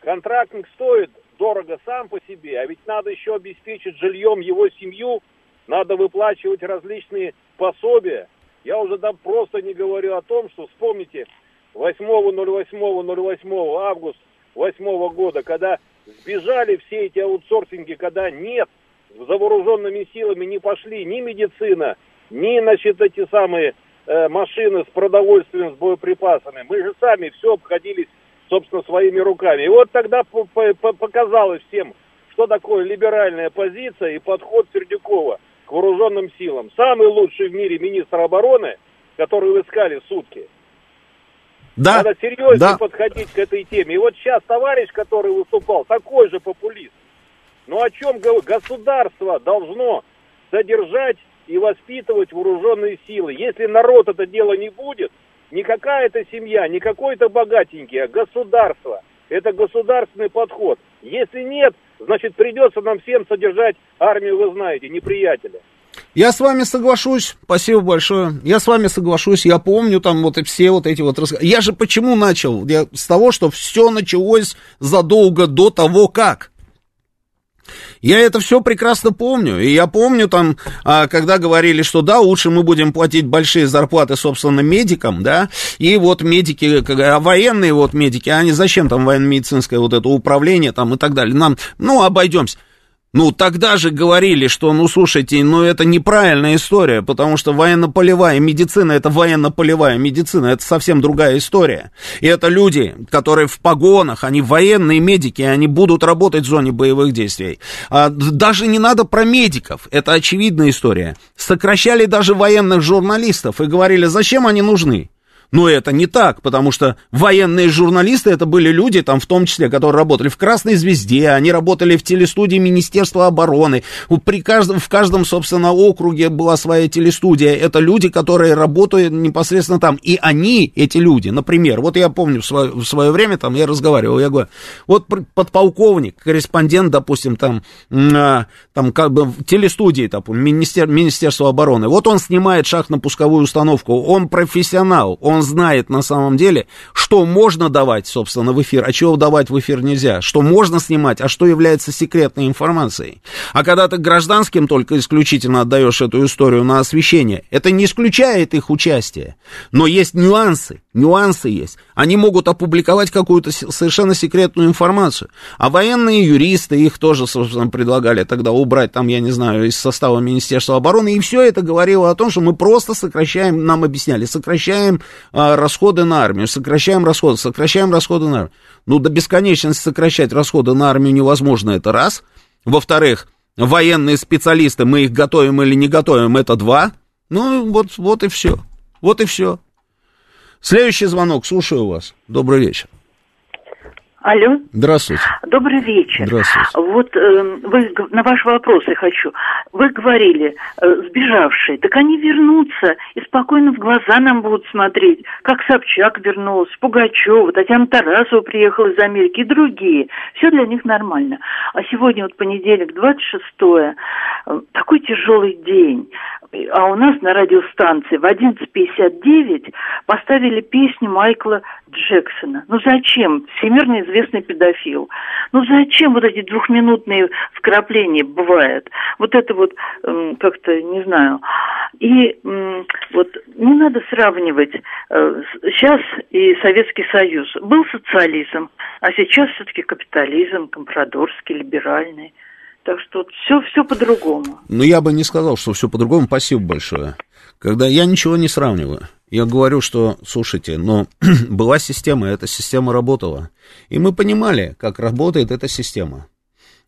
Контрактник стоит дорого сам по себе, а ведь надо еще обеспечить жильем его семью, надо выплачивать различные пособия. Я уже там просто не говорю о том, что вспомните 8.08.08 августа 8 года, когда сбежали все эти аутсорсинги, когда нет, за вооруженными силами не пошли ни медицина, ни, значит, эти самые э, машины с продовольствием, с боеприпасами. Мы же сами все обходились собственно, своими руками. И вот тогда показалось всем, что такое либеральная позиция и подход Сердюкова к вооруженным силам. Самый лучший в мире министр обороны, который вы искали сутки. Да, Надо серьезно да. подходить к этой теме. И вот сейчас товарищ, который выступал, такой же популист. Ну о чем? Государство должно содержать и воспитывать вооруженные силы. Если народ это дело не будет, не какая-то семья, не какой-то богатенький, а государство. Это государственный подход. Если нет, значит придется нам всем содержать армию, вы знаете, неприятеля. Я с вами соглашусь, спасибо большое. Я с вами соглашусь, я помню там вот и все вот эти вот рассказы. Я же почему начал? Я с того, что все началось задолго до того, как. Я это все прекрасно помню. И я помню там, а, когда говорили, что да, лучше мы будем платить большие зарплаты, собственно, медикам, да, и вот медики, а военные вот медики, они зачем там военно-медицинское вот это управление там и так далее. Нам, ну, обойдемся. Ну, тогда же говорили, что, ну, слушайте, ну, это неправильная история, потому что военно-полевая медицина, это военно-полевая медицина, это совсем другая история. И это люди, которые в погонах, они военные медики, они будут работать в зоне боевых действий. А, даже не надо про медиков, это очевидная история. Сокращали даже военных журналистов и говорили, зачем они нужны? Но это не так, потому что военные журналисты это были люди, там в том числе, которые работали в Красной Звезде, они работали в телестудии Министерства обороны. При каждом, в каждом, собственно, округе была своя телестудия. Это люди, которые работают непосредственно там. И они, эти люди, например, вот я помню в свое, в свое время, там я разговаривал, я говорю, вот подполковник, корреспондент, допустим, там, а, там как бы в телестудии, там, Министер, Министерства обороны, вот он снимает шахтно-пусковую установку, он профессионал, он он знает на самом деле, что можно давать, собственно, в эфир, а чего давать в эфир нельзя, что можно снимать, а что является секретной информацией. А когда ты гражданским только исключительно отдаешь эту историю на освещение, это не исключает их участие, но есть нюансы, нюансы есть. Они могут опубликовать какую-то совершенно секретную информацию. А военные юристы, их тоже, собственно, предлагали тогда убрать, там, я не знаю, из состава Министерства обороны, и все это говорило о том, что мы просто сокращаем, нам объясняли, сокращаем а, расходы на армию, сокращаем расходы, сокращаем расходы на армию. Ну, до бесконечности сокращать расходы на армию невозможно, это раз. Во-вторых, военные специалисты, мы их готовим или не готовим, это два. Ну, вот, вот и все. Вот и все. Следующий звонок, слушаю вас. Добрый вечер. Алло. Здравствуйте. Добрый вечер. Здравствуйте. Вот э, вы на ваш вопрос я хочу. Вы говорили, э, сбежавшие, так они вернутся и спокойно в глаза нам будут смотреть, как Собчак вернулся, Пугачева, Татьяна Тарасова приехала из Америки и другие. Все для них нормально. А сегодня вот понедельник, 26-е, э, такой тяжелый день. А у нас на радиостанции в 11.59 поставили песню Майкла Джексона. Ну зачем? Всемирно известный педофил. Ну зачем вот эти двухминутные вкрапления бывают? Вот это вот как-то, не знаю. И вот не надо сравнивать э, сейчас и Советский Союз. Был социализм, а сейчас все-таки капитализм, компрадорский, либеральный. Так что все, все по-другому. Ну, я бы не сказал, что все по-другому. Спасибо большое. Когда я ничего не сравниваю. Я говорю, что, слушайте, но была система, эта система работала. И мы понимали, как работает эта система.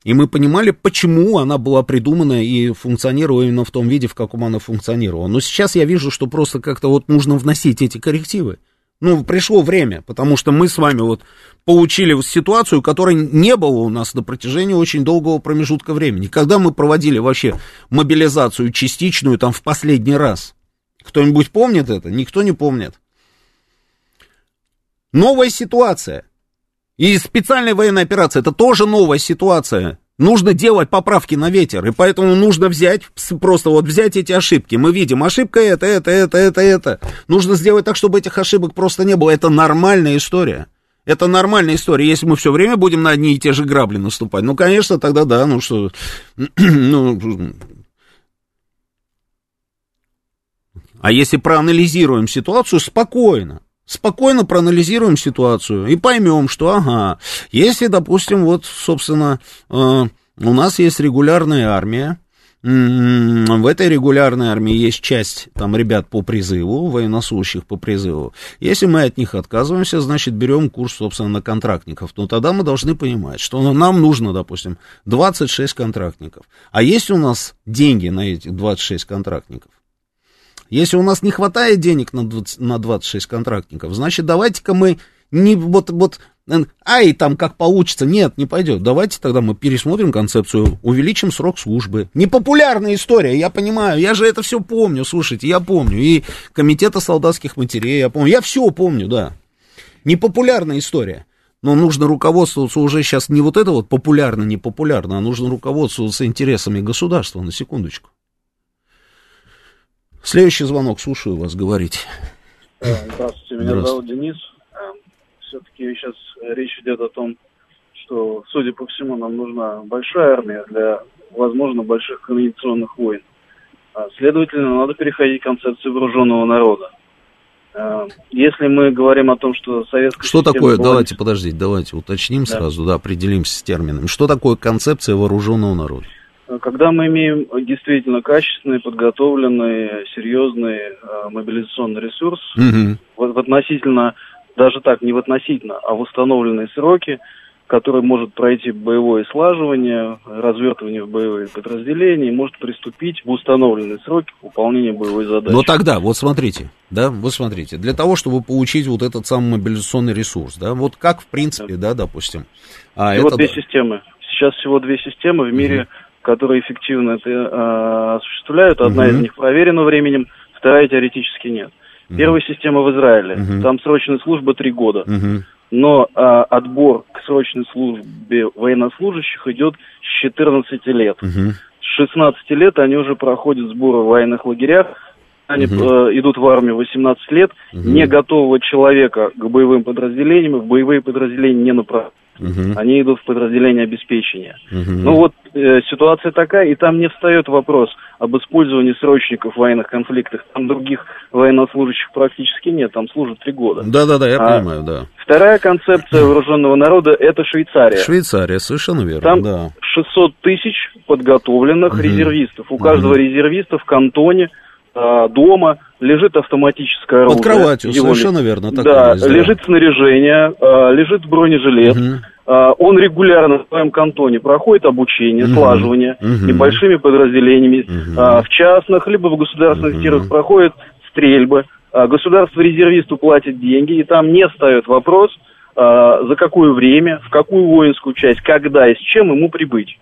И мы понимали, почему она была придумана и функционировала именно в том виде, в каком она функционировала. Но сейчас я вижу, что просто как-то вот нужно вносить эти коррективы. Ну, пришло время, потому что мы с вами вот получили ситуацию, которой не было у нас на протяжении очень долгого промежутка времени. Когда мы проводили вообще мобилизацию частичную там в последний раз? Кто-нибудь помнит это? Никто не помнит. Новая ситуация. И специальная военная операция, это тоже новая ситуация. Нужно делать поправки на ветер, и поэтому нужно взять, просто вот взять эти ошибки. Мы видим, ошибка это, это, это, это, это. Нужно сделать так, чтобы этих ошибок просто не было. Это нормальная история. Это нормальная история. Если мы все время будем на одни и те же грабли наступать, ну, конечно, тогда да, ну что, ну, А если проанализируем ситуацию спокойно, спокойно проанализируем ситуацию и поймем, что, ага, если, допустим, вот, собственно, э, у нас есть регулярная армия, в этой регулярной армии есть часть там ребят по призыву, военнослужащих по призыву. Если мы от них отказываемся, значит, берем курс, собственно, на контрактников. Но тогда мы должны понимать, что нам нужно, допустим, 26 контрактников. А есть у нас деньги на эти 26 контрактников? Если у нас не хватает денег на, 20, на 26 контрактников, значит, давайте-ка мы не вот, вот ай, там как получится. Нет, не пойдет. Давайте тогда мы пересмотрим концепцию, увеличим срок службы. Непопулярная история, я понимаю, я же это все помню, слушайте, я помню. И комитета солдатских матерей, я помню, я все помню, да. Непопулярная история. Но нужно руководствоваться уже сейчас не вот это вот популярно, непопулярно, а нужно руководствоваться интересами государства, на секундочку. Следующий звонок, слушаю вас, говорить. Э, здравствуйте, меня Здравствуйте. зовут Денис. Э, Все-таки сейчас речь идет о том, что, судя по всему, нам нужна большая армия для, возможно, больших конвенционных войн. А, следовательно, надо переходить к концепции вооруженного народа. Э, если мы говорим о том, что советская Что такое, была... давайте, подождите, давайте уточним да. сразу, да, определимся с термином. Что такое концепция вооруженного народа? Когда мы имеем действительно качественный, подготовленный, серьезный э, мобилизационный ресурс, угу. в, в относительно, даже так, не в относительно, а в установленные сроки, который может пройти боевое слаживание, развертывание в боевые подразделения и может приступить в установленные сроки к выполнению боевой задачи. Но тогда, вот смотрите, да, вот смотрите, для того, чтобы получить вот этот самый мобилизационный ресурс, да, вот как в принципе, да, да допустим. А всего это... две системы. Сейчас всего две системы в мире. Угу которые эффективно это э, осуществляют. Одна угу. из них проверена временем, вторая теоретически нет. Угу. Первая система в Израиле. Угу. Там срочная служба три года. Угу. Но э, отбор к срочной службе военнослужащих идет с 14 лет. Угу. С 16 лет они уже проходят сборы в военных лагерях. Они угу. э, идут в армию 18 лет. Угу. Не готового человека к боевым подразделениям, в боевые подразделения не направляют. Угу. Они идут в подразделение обеспечения. Угу. Ну вот э, ситуация такая, и там не встает вопрос об использовании срочников в военных конфликтах. Там других военнослужащих практически нет, там служат три года. Да-да-да, я а понимаю, да. Вторая концепция вооруженного народа – это Швейцария. Швейцария, совершенно верно, там да. 600 тысяч подготовленных угу. резервистов. У каждого угу. резервиста в кантоне дома лежит автоматическое оружие. Под кроватью, его совершенно верно. Да, есть, да, лежит снаряжение, а, лежит бронежилет. Угу. Он регулярно в своем кантоне проходит обучение, угу. слаживание угу. небольшими подразделениями. Угу. В частных, либо в государственных угу. тирах проходит стрельбы. Государство резервисту платит деньги, и там не ставят вопрос, за какое время, в какую воинскую часть, когда и с чем ему прибыть.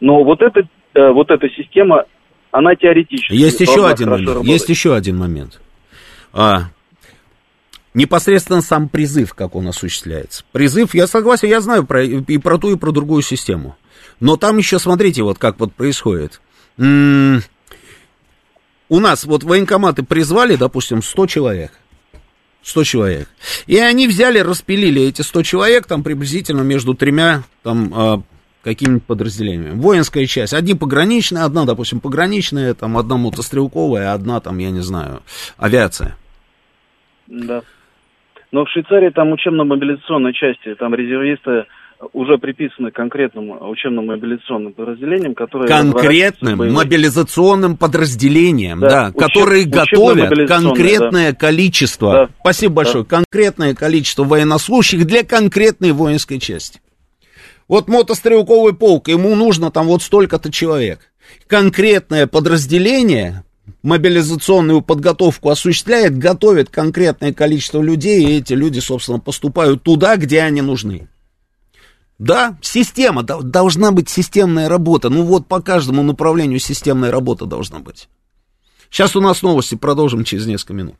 Но вот эта, э, вот эта система она теоретически. Есть еще один момент. Работает. Есть еще один момент. А, непосредственно сам призыв, как он осуществляется. Призыв, я согласен, я знаю про, и про ту, и про другую систему. Но там еще, смотрите, вот как вот происходит. М-м- у нас вот военкоматы призвали, допустим, 100 человек. 100 человек. И они взяли, распилили эти 100 человек там приблизительно между тремя там, а, какими-нибудь подразделениями. Воинская часть. Одни пограничные, одна, допустим, пограничная, там, одна мотострелковая, одна, там, я не знаю, авиация. Да. Но в Швейцарии там учебно-мобилизационной части, там резервисты уже приписаны конкретным учебно-мобилизационным подразделениям, которые... Конкретным мобилизационным подразделениям, да, да учеб, которые готовят конкретное да. количество, да. спасибо большое, да. конкретное количество военнослужащих для конкретной воинской части. Вот мотострелковый полк, ему нужно там вот столько-то человек. Конкретное подразделение мобилизационную подготовку осуществляет, готовит конкретное количество людей, и эти люди, собственно, поступают туда, где они нужны. Да, система, должна быть системная работа. Ну вот по каждому направлению системная работа должна быть. Сейчас у нас новости, продолжим через несколько минут.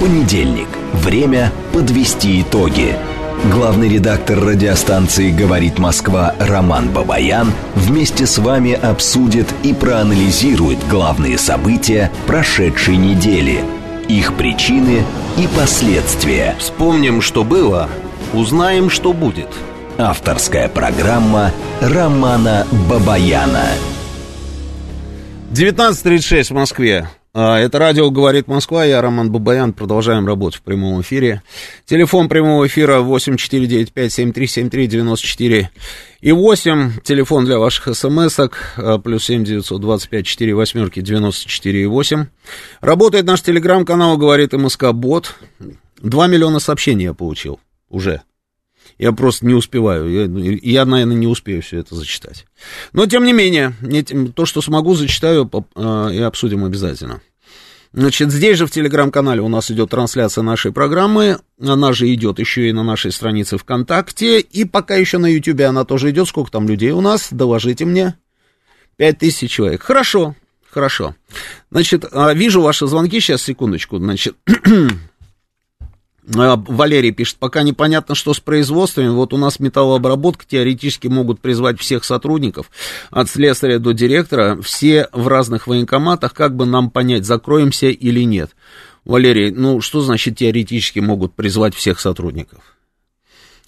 Понедельник. Время подвести итоги. Главный редактор радиостанции «Говорит Москва» Роман Бабаян вместе с вами обсудит и проанализирует главные события прошедшей недели, их причины и последствия. Вспомним, что было, узнаем, что будет. Авторская программа Романа Бабаяна. 19.36 в Москве. А, это радио «Говорит Москва», я Роман Бабаян, продолжаем работать в прямом эфире. Телефон прямого эфира 8495-7373-94 и 8, телефон для ваших смс-ок, а, плюс 7 925 4 восьмерки 94 и 8. Работает наш телеграм-канал «Говорит МСК Бот». 2 миллиона сообщений я получил уже. Я просто не успеваю. Я, я, наверное, не успею все это зачитать. Но, тем не менее, то, что смогу, зачитаю а, и обсудим обязательно. Значит, здесь же в телеграм-канале у нас идет трансляция нашей программы. Она же идет еще и на нашей странице ВКонтакте. И пока еще на Ютубе она тоже идет. Сколько там людей у нас? Доложите мне. Пять тысяч человек. Хорошо, хорошо. Значит, а, вижу ваши звонки. Сейчас, секундочку. Значит, Валерий пишет, пока непонятно, что с производствами. Вот у нас металлообработка теоретически могут призвать всех сотрудников, от слесаря до директора, все в разных военкоматах. Как бы нам понять, закроемся или нет? Валерий, ну что значит теоретически могут призвать всех сотрудников?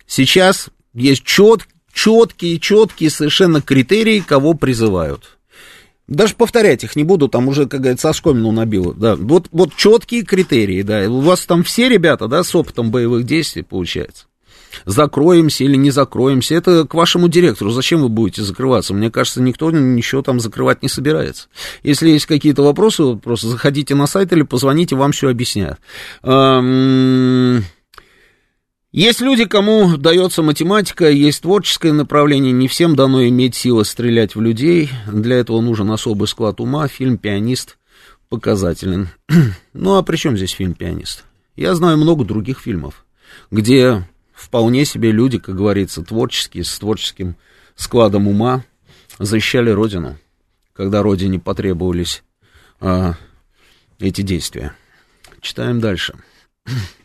Сейчас есть чет, четкие, четкие совершенно критерии, кого призывают. Даже повторять их не буду, там уже, как говорится, оскомину набило. Да. Вот, вот четкие критерии, да. У вас там все ребята, да, с опытом боевых действий, получается. Закроемся или не закроемся, это к вашему директору. Зачем вы будете закрываться? Мне кажется, никто ничего там закрывать не собирается. Если есть какие-то вопросы, просто заходите на сайт или позвоните, вам все объяснят. Есть люди, кому дается математика, есть творческое направление, не всем дано иметь силы стрелять в людей, для этого нужен особый склад ума, фильм «Пианист» показателен. ну а при чем здесь фильм «Пианист»? Я знаю много других фильмов, где вполне себе люди, как говорится, творческие, с творческим складом ума защищали Родину, когда Родине потребовались а, эти действия. Читаем дальше.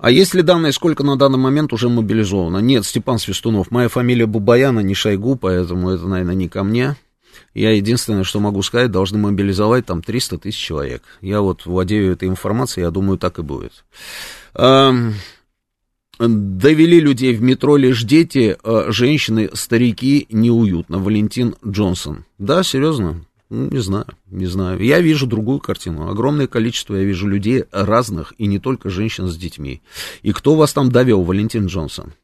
А есть ли данные, сколько на данный момент уже мобилизовано? Нет, Степан Свистунов. Моя фамилия Бубаяна, не Шойгу, поэтому это, наверное, не ко мне. Я единственное, что могу сказать, должны мобилизовать там 300 тысяч человек. Я вот владею этой информацией, я думаю, так и будет. Эм, довели людей в метро лишь дети, э, женщины, старики, неуютно. Валентин Джонсон. Да, серьезно? Ну, не знаю, не знаю. Я вижу другую картину. Огромное количество я вижу людей разных, и не только женщин с детьми. И кто вас там довел, Валентин Джонсон?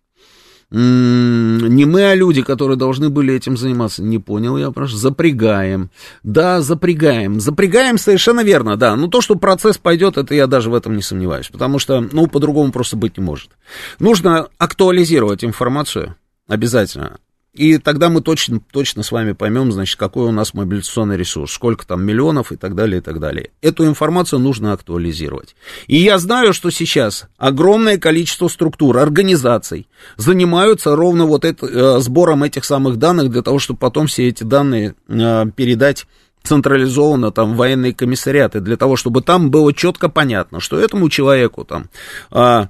М-м, не мы, а люди, которые должны были этим заниматься. Не понял я, прошу. Запрягаем. Да, запрягаем. Запрягаем совершенно верно, да. Ну, то, что процесс пойдет, это я даже в этом не сомневаюсь. Потому что, ну, по-другому просто быть не может. Нужно актуализировать информацию. Обязательно. И тогда мы точно, точно с вами поймем, значит, какой у нас мобилизационный ресурс, сколько там миллионов и так далее, и так далее. Эту информацию нужно актуализировать. И я знаю, что сейчас огромное количество структур, организаций занимаются ровно вот это, э, сбором этих самых данных для того, чтобы потом все эти данные э, передать централизованно там военные комиссариаты, для того, чтобы там было четко понятно, что этому человеку там э,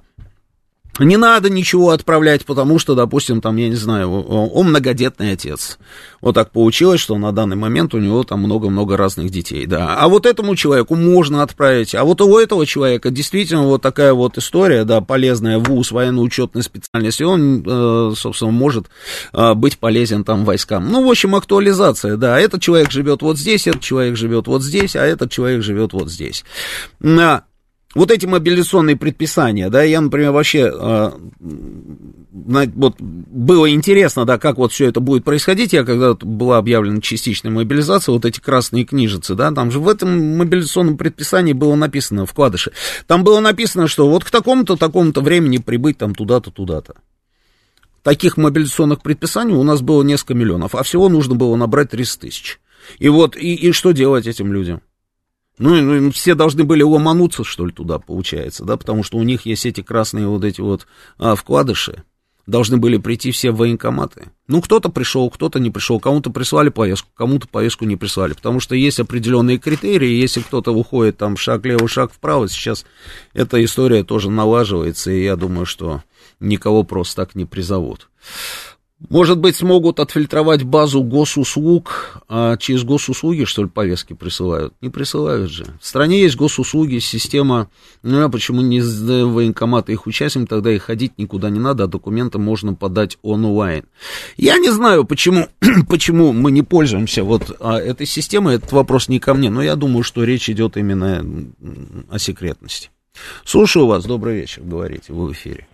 не надо ничего отправлять, потому что, допустим, там, я не знаю, он многодетный отец. Вот так получилось, что на данный момент у него там много-много разных детей, да. А вот этому человеку можно отправить, а вот у этого человека действительно вот такая вот история, да, полезная, вуз, военно-учетная специальность, и он, э, собственно, может э, быть полезен там войскам. Ну, в общем, актуализация, да, этот человек живет вот здесь, этот человек живет вот здесь, а этот человек живет вот здесь вот эти мобилизационные предписания, да, я, например, вообще, э, вот, было интересно, да, как вот все это будет происходить, я когда была объявлена частичная мобилизация, вот эти красные книжицы, да, там же в этом мобилизационном предписании было написано, вкладыши, там было написано, что вот к такому-то, такому-то времени прибыть там туда-то, туда-то. Таких мобилизационных предписаний у нас было несколько миллионов, а всего нужно было набрать 30 тысяч. И вот, и, и что делать этим людям? Ну, ну, все должны были ломануться, что ли, туда, получается, да, потому что у них есть эти красные вот эти вот а, вкладыши. Должны были прийти все в военкоматы. Ну, кто-то пришел, кто-то не пришел, кому-то прислали повестку, кому-то повестку не прислали, потому что есть определенные критерии, если кто-то уходит там шаг лево, шаг вправо, сейчас эта история тоже налаживается, и я думаю, что никого просто так не призовут. Может быть, смогут отфильтровать базу госуслуг, а через госуслуги, что ли, повестки присылают? Не присылают же. В стране есть госуслуги, система, ну, а почему не военкоматы их участием, тогда и ходить никуда не надо, а документы можно подать онлайн. Я не знаю, почему, почему мы не пользуемся вот а, этой системой, этот вопрос не ко мне, но я думаю, что речь идет именно о секретности. Слушаю вас, добрый вечер, говорите, вы в эфире.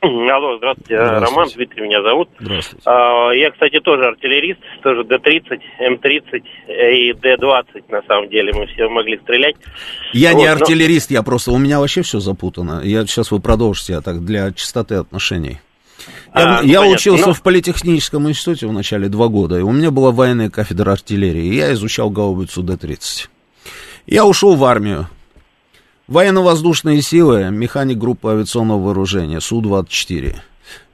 Алло, здравствуйте. здравствуйте. Роман, Дмитрий меня зовут. Здравствуйте. А, я, кстати, тоже артиллерист, тоже Д-30, М-30 и Д-20, на самом деле, мы все могли стрелять. Я вот, не артиллерист, но... я просто, у меня вообще все запутано. Я сейчас вы продолжите, я так, для чистоты отношений. Я, а, я ну, учился но... в политехническом институте в начале два года, и у меня была военная кафедра артиллерии, и я изучал гаубицу Д-30. Я ушел в армию. Военно-воздушные силы, механик группы авиационного вооружения, Су-24.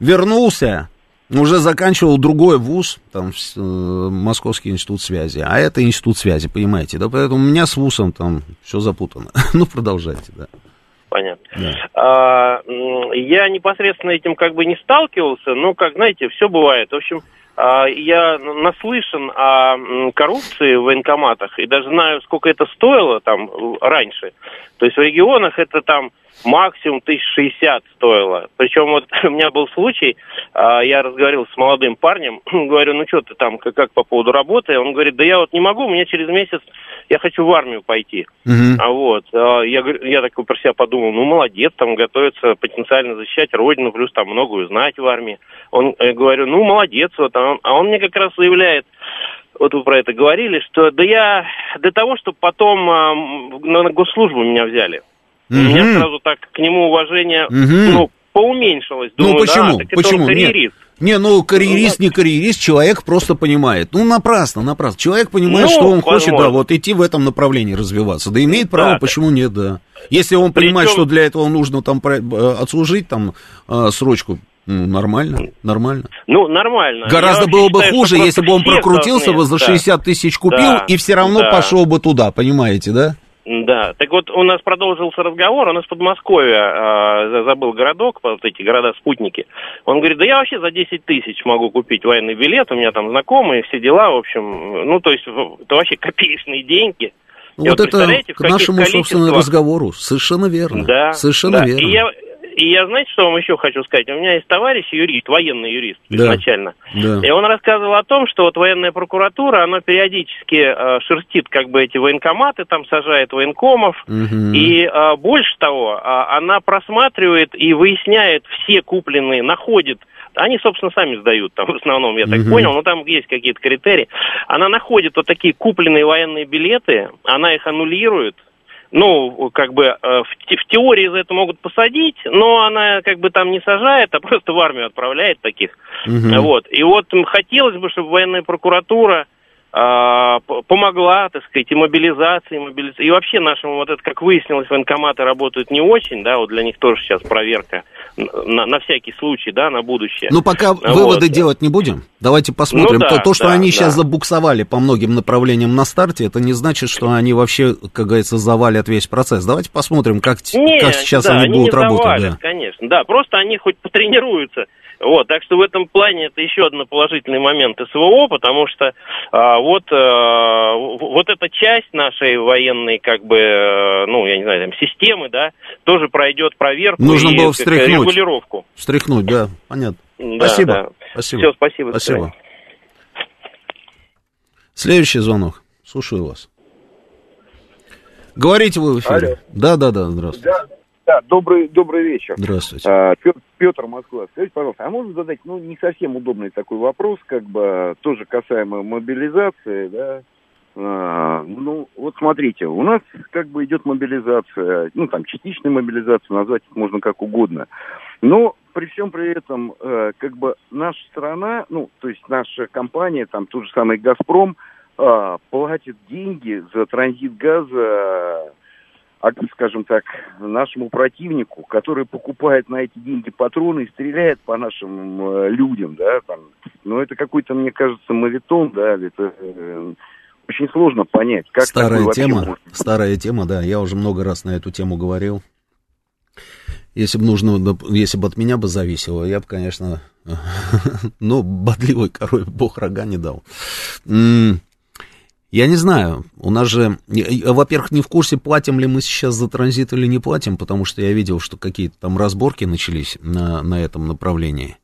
Вернулся, уже заканчивал другой вуз, там, э, Московский институт связи, а это институт связи, понимаете, да, поэтому у меня с вузом там все запутано. ну, продолжайте, да. Понятно. Да. А, я непосредственно этим как бы не сталкивался, но, как знаете, все бывает. В общем, я наслышан о коррупции в военкоматах и даже знаю, сколько это стоило там раньше. То есть в регионах это там максимум 1060 стоило. Причем вот у меня был случай, а, я разговаривал с молодым парнем, говорю, ну что ты там, как, как по поводу работы? Он говорит, да я вот не могу, мне через месяц, я хочу в армию пойти. Uh-huh. А вот, а, я, я так про себя подумал, ну молодец, там готовится потенциально защищать родину, плюс там многое узнать в армии. Он, я говорю, ну молодец, вот, а он, а он мне как раз заявляет, вот вы про это говорили, что да я для того, чтобы потом а, на госслужбу меня взяли. Угу. У меня сразу так к нему уважение, угу. ну, поуменьшилось. Ну, Думаю, ну почему? Да, почему? карьерист. Не, ну карьерист, не карьерист, человек просто понимает. Ну, напрасно, напрасно. Человек понимает, ну, что он возможно. хочет, да, вот идти в этом направлении развиваться. Да имеет право, да, почему нет, да. Если он Причем... понимает, что для этого нужно там э, отслужить там э, срочку, ну, нормально, нормально. Ну, нормально. Гораздо было бы считаю, хуже, если бы он прокрутился бы за 60 тысяч купил да, и все равно да. пошел бы туда, понимаете, да? Да, так вот у нас продолжился разговор, он из Подмосковья, э, забыл городок, вот эти города-спутники. Он говорит, да я вообще за 10 тысяч могу купить военный билет, у меня там знакомые, все дела, в общем, ну то есть это вообще копеечные деньги. Вот, вот это к нашему, собственно, разговору. Совершенно верно. Да. Совершенно да. верно. И я, и я, знаете, что вам еще хочу сказать? У меня есть товарищ юрист, военный юрист да. изначально. Да. И он рассказывал о том, что вот военная прокуратура, она периодически э, шерстит как бы эти военкоматы, там сажает военкомов. Угу. И э, больше того, э, она просматривает и выясняет все купленные, находит они, собственно, сами сдают там в основном, я так угу. понял, но там есть какие-то критерии. Она находит вот такие купленные военные билеты, она их аннулирует, ну, как бы э, в, в теории за это могут посадить, но она как бы там не сажает, а просто в армию отправляет таких. Угу. Вот. И вот хотелось бы, чтобы военная прокуратура а, помогла, так сказать, и мобилизации, и мобилизации. И вообще нашему, вот это, как выяснилось, военкоматы работают не очень, да, вот для них тоже сейчас проверка на, на всякий случай, да, на будущее. Ну, пока вот. выводы делать не будем. Давайте посмотрим. Ну, да, то, то, что да, они да. сейчас забуксовали по многим направлениям на старте, это не значит, что они вообще, как говорится, завалят весь процесс. Давайте посмотрим, как, не, как сейчас да, они, они будут работать. Завалят, да. конечно, да, просто они хоть потренируются вот, так что в этом плане это еще один положительный момент СВО, потому что а, вот, а, вот эта часть нашей военной, как бы, э, ну, я не знаю, там, системы, да, тоже пройдет проверку Нужно и было встряхнуть. регулировку. Встряхнуть, да, понятно. Да, спасибо. Да. Спасибо. Все, спасибо. Спасибо. Следующий звонок. Слушаю вас. Говорите вы в эфире. Алло. Да, да, да, здравствуйте. Да. Да, добрый, добрый вечер. Здравствуйте. А, Петр, Петр Москва. Скажите, пожалуйста, а можно задать, ну, не совсем удобный такой вопрос, как бы, тоже касаемо мобилизации, да? А, ну, вот смотрите, у нас как бы идет мобилизация, ну, там, частичная мобилизация, назвать их можно как угодно. Но при всем при этом, э, как бы, наша страна, ну, то есть наша компания, там, тот же самый «Газпром», э, платит деньги за транзит газа скажем так, нашему противнику, который покупает на эти деньги патроны и стреляет по нашим э, людям, да, там, ну, это какой-то, мне кажется, мавитон, да, это э, очень сложно понять, как Старая тема, можно... старая тема, да, я уже много раз на эту тему говорил. Если бы нужно, если бы от меня бы зависело, я бы, конечно, ну, бодливой корой бог рога не дал. Я не знаю, у нас же, во-первых, не в курсе, платим ли мы сейчас за транзит или не платим, потому что я видел, что какие-то там разборки начались на, на этом направлении.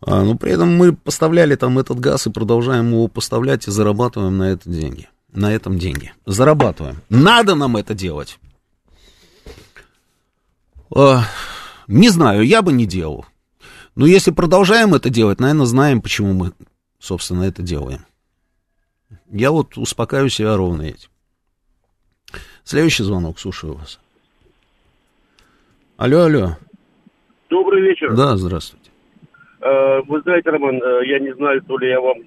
А, но при этом мы поставляли там этот газ и продолжаем его поставлять и зарабатываем на это деньги. На этом деньги. Зарабатываем. Надо нам это делать. А, не знаю, я бы не делал. Но если продолжаем это делать, наверное, знаем, почему мы, собственно, это делаем. Я вот успокаиваю себя ровно этим. Следующий звонок, слушаю вас. Алло, алло. Добрый вечер. Да, здравствуйте. Э, вы знаете, Роман, э, я не знаю, то ли я вам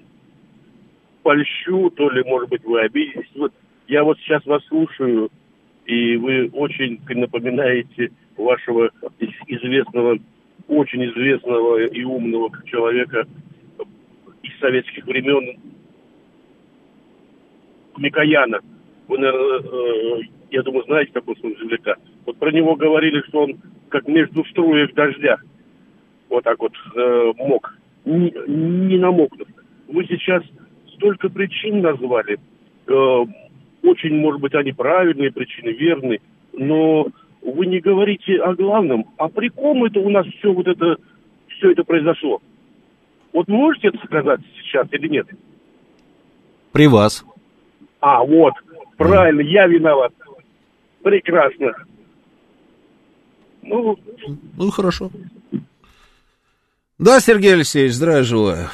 польщу, то ли, может быть, вы обидитесь. Вот Я вот сейчас вас слушаю, и вы очень напоминаете вашего известного, очень известного и умного человека из советских времен Микояна. Вы, наверное, э, я думаю, знаете, как он земляка. Вот про него говорили, что он как между струек дождя вот так вот э, мог, не, не намокнув. Вы сейчас столько причин назвали. Э, очень, может быть, они правильные причины, верные, но вы не говорите о главном. А при ком это у нас все вот это, все это произошло? Вот можете это сказать сейчас или нет? При вас. А, вот, правильно, я виноват. Прекрасно. Ну, ну хорошо. Да, Сергей Алексеевич, здравия желаю.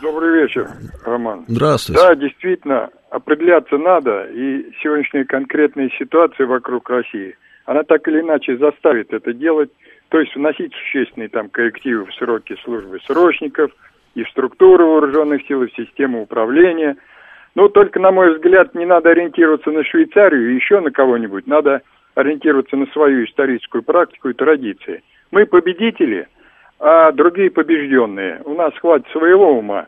Добрый вечер, Роман. Здравствуйте. Да, действительно, определяться надо, и сегодняшняя конкретная ситуация вокруг России, она так или иначе заставит это делать, то есть вносить существенные там коррективы в сроки службы срочников и в структуру вооруженных сил, и в систему управления. Но только, на мой взгляд, не надо ориентироваться на Швейцарию и еще на кого-нибудь, надо ориентироваться на свою историческую практику и традиции. Мы победители, а другие побежденные. У нас хватит своего ума.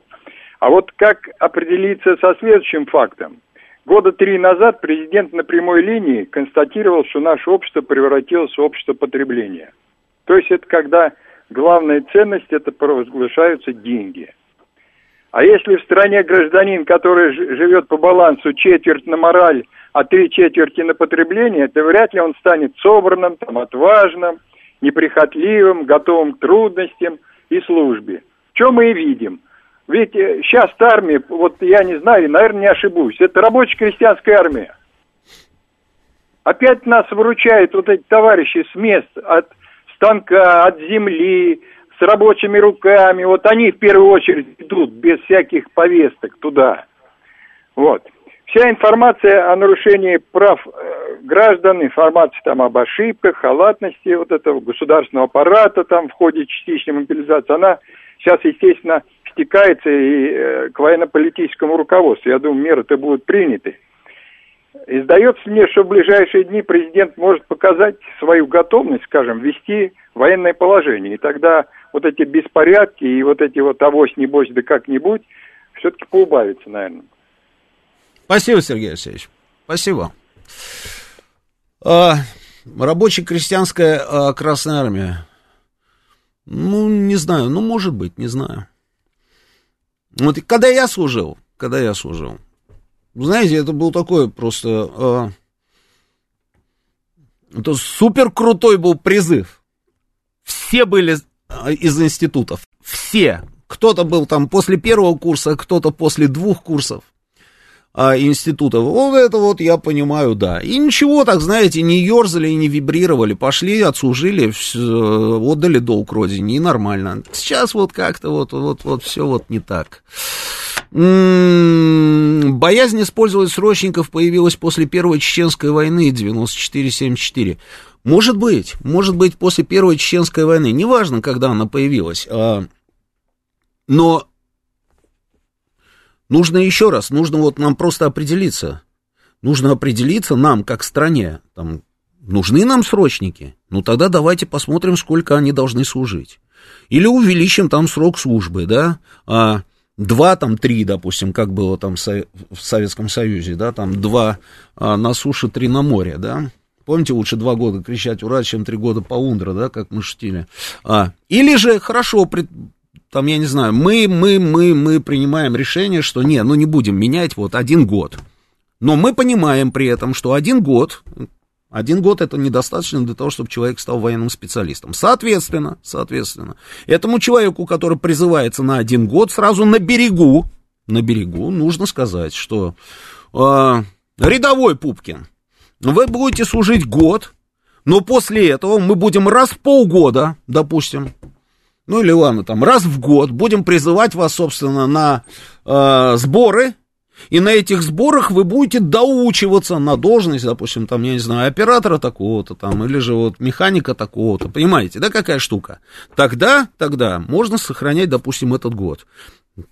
А вот как определиться со следующим фактом? Года три назад президент на прямой линии констатировал, что наше общество превратилось в общество потребления. То есть это когда главная ценность это провозглашаются деньги. А если в стране гражданин, который живет по балансу четверть на мораль, а три четверти на потребление, то вряд ли он станет собранным, там, отважным, неприхотливым, готовым к трудностям и службе. Что мы и видим. Ведь сейчас э, армия, вот я не знаю, наверное, не ошибусь, это рабочая крестьянская армия. Опять нас выручают вот эти товарищи с мест, от станка, от земли, с рабочими руками. Вот они в первую очередь идут без всяких повесток туда. Вот. Вся информация о нарушении прав э, граждан, информация там об ошибках, халатности вот этого государственного аппарата там в ходе частичной мобилизации, она сейчас, естественно, стекается и э, к военно-политическому руководству. Я думаю, меры-то будут приняты. И сдается мне, что в ближайшие дни президент может показать свою готовность, скажем, ввести военное положение. И тогда вот эти беспорядки и вот эти вот авось, небось, да как-нибудь, все-таки поубавится, наверное. Спасибо, Сергей Алексеевич. Спасибо. А, рабоче-крестьянская а, Красная Армия. Ну, не знаю, ну, может быть, не знаю. Вот когда я служил, когда я служил, знаете, это был такой просто... А, это супер крутой был призыв. Все были из институтов. Все. Кто-то был там после первого курса, кто-то после двух курсов а, институтов. Вот это вот я понимаю, да. И ничего так, знаете, не ерзали и не вибрировали. Пошли, отслужили, отдали долг родине, и нормально. Сейчас вот как-то вот, вот, вот все вот не так. М-м-м, боязнь использовать срочников появилась после Первой Чеченской войны 94-74. Может быть, может быть, после Первой Чеченской войны. Неважно, когда она появилась. А, но Нужно еще раз, нужно вот нам просто определиться. Нужно определиться нам, как стране. Там, нужны нам срочники? Ну тогда давайте посмотрим, сколько они должны служить. Или увеличим там срок службы, да, а, два, там, три, допустим, как было там в Советском Союзе, да, там два а, на суше, три на море, да. Помните, лучше два года кричать «Ура!», чем три года по ундра, да, как мы шутили. А, или же, хорошо, там, я не знаю, мы, мы, мы, мы принимаем решение, что не, ну не будем менять вот один год. Но мы понимаем при этом, что один год, один год это недостаточно для того, чтобы человек стал военным специалистом. Соответственно, соответственно, этому человеку, который призывается на один год, сразу на берегу, на берегу нужно сказать, что э, рядовой Пупкин, вы будете служить год, но после этого мы будем раз в полгода, допустим, ну или ладно, там раз в год будем призывать вас, собственно, на э, сборы, и на этих сборах вы будете доучиваться на должность, допустим, там, я не знаю, оператора такого-то там, или же вот механика такого-то, понимаете, да, какая штука? Тогда, тогда можно сохранять, допустим, этот год.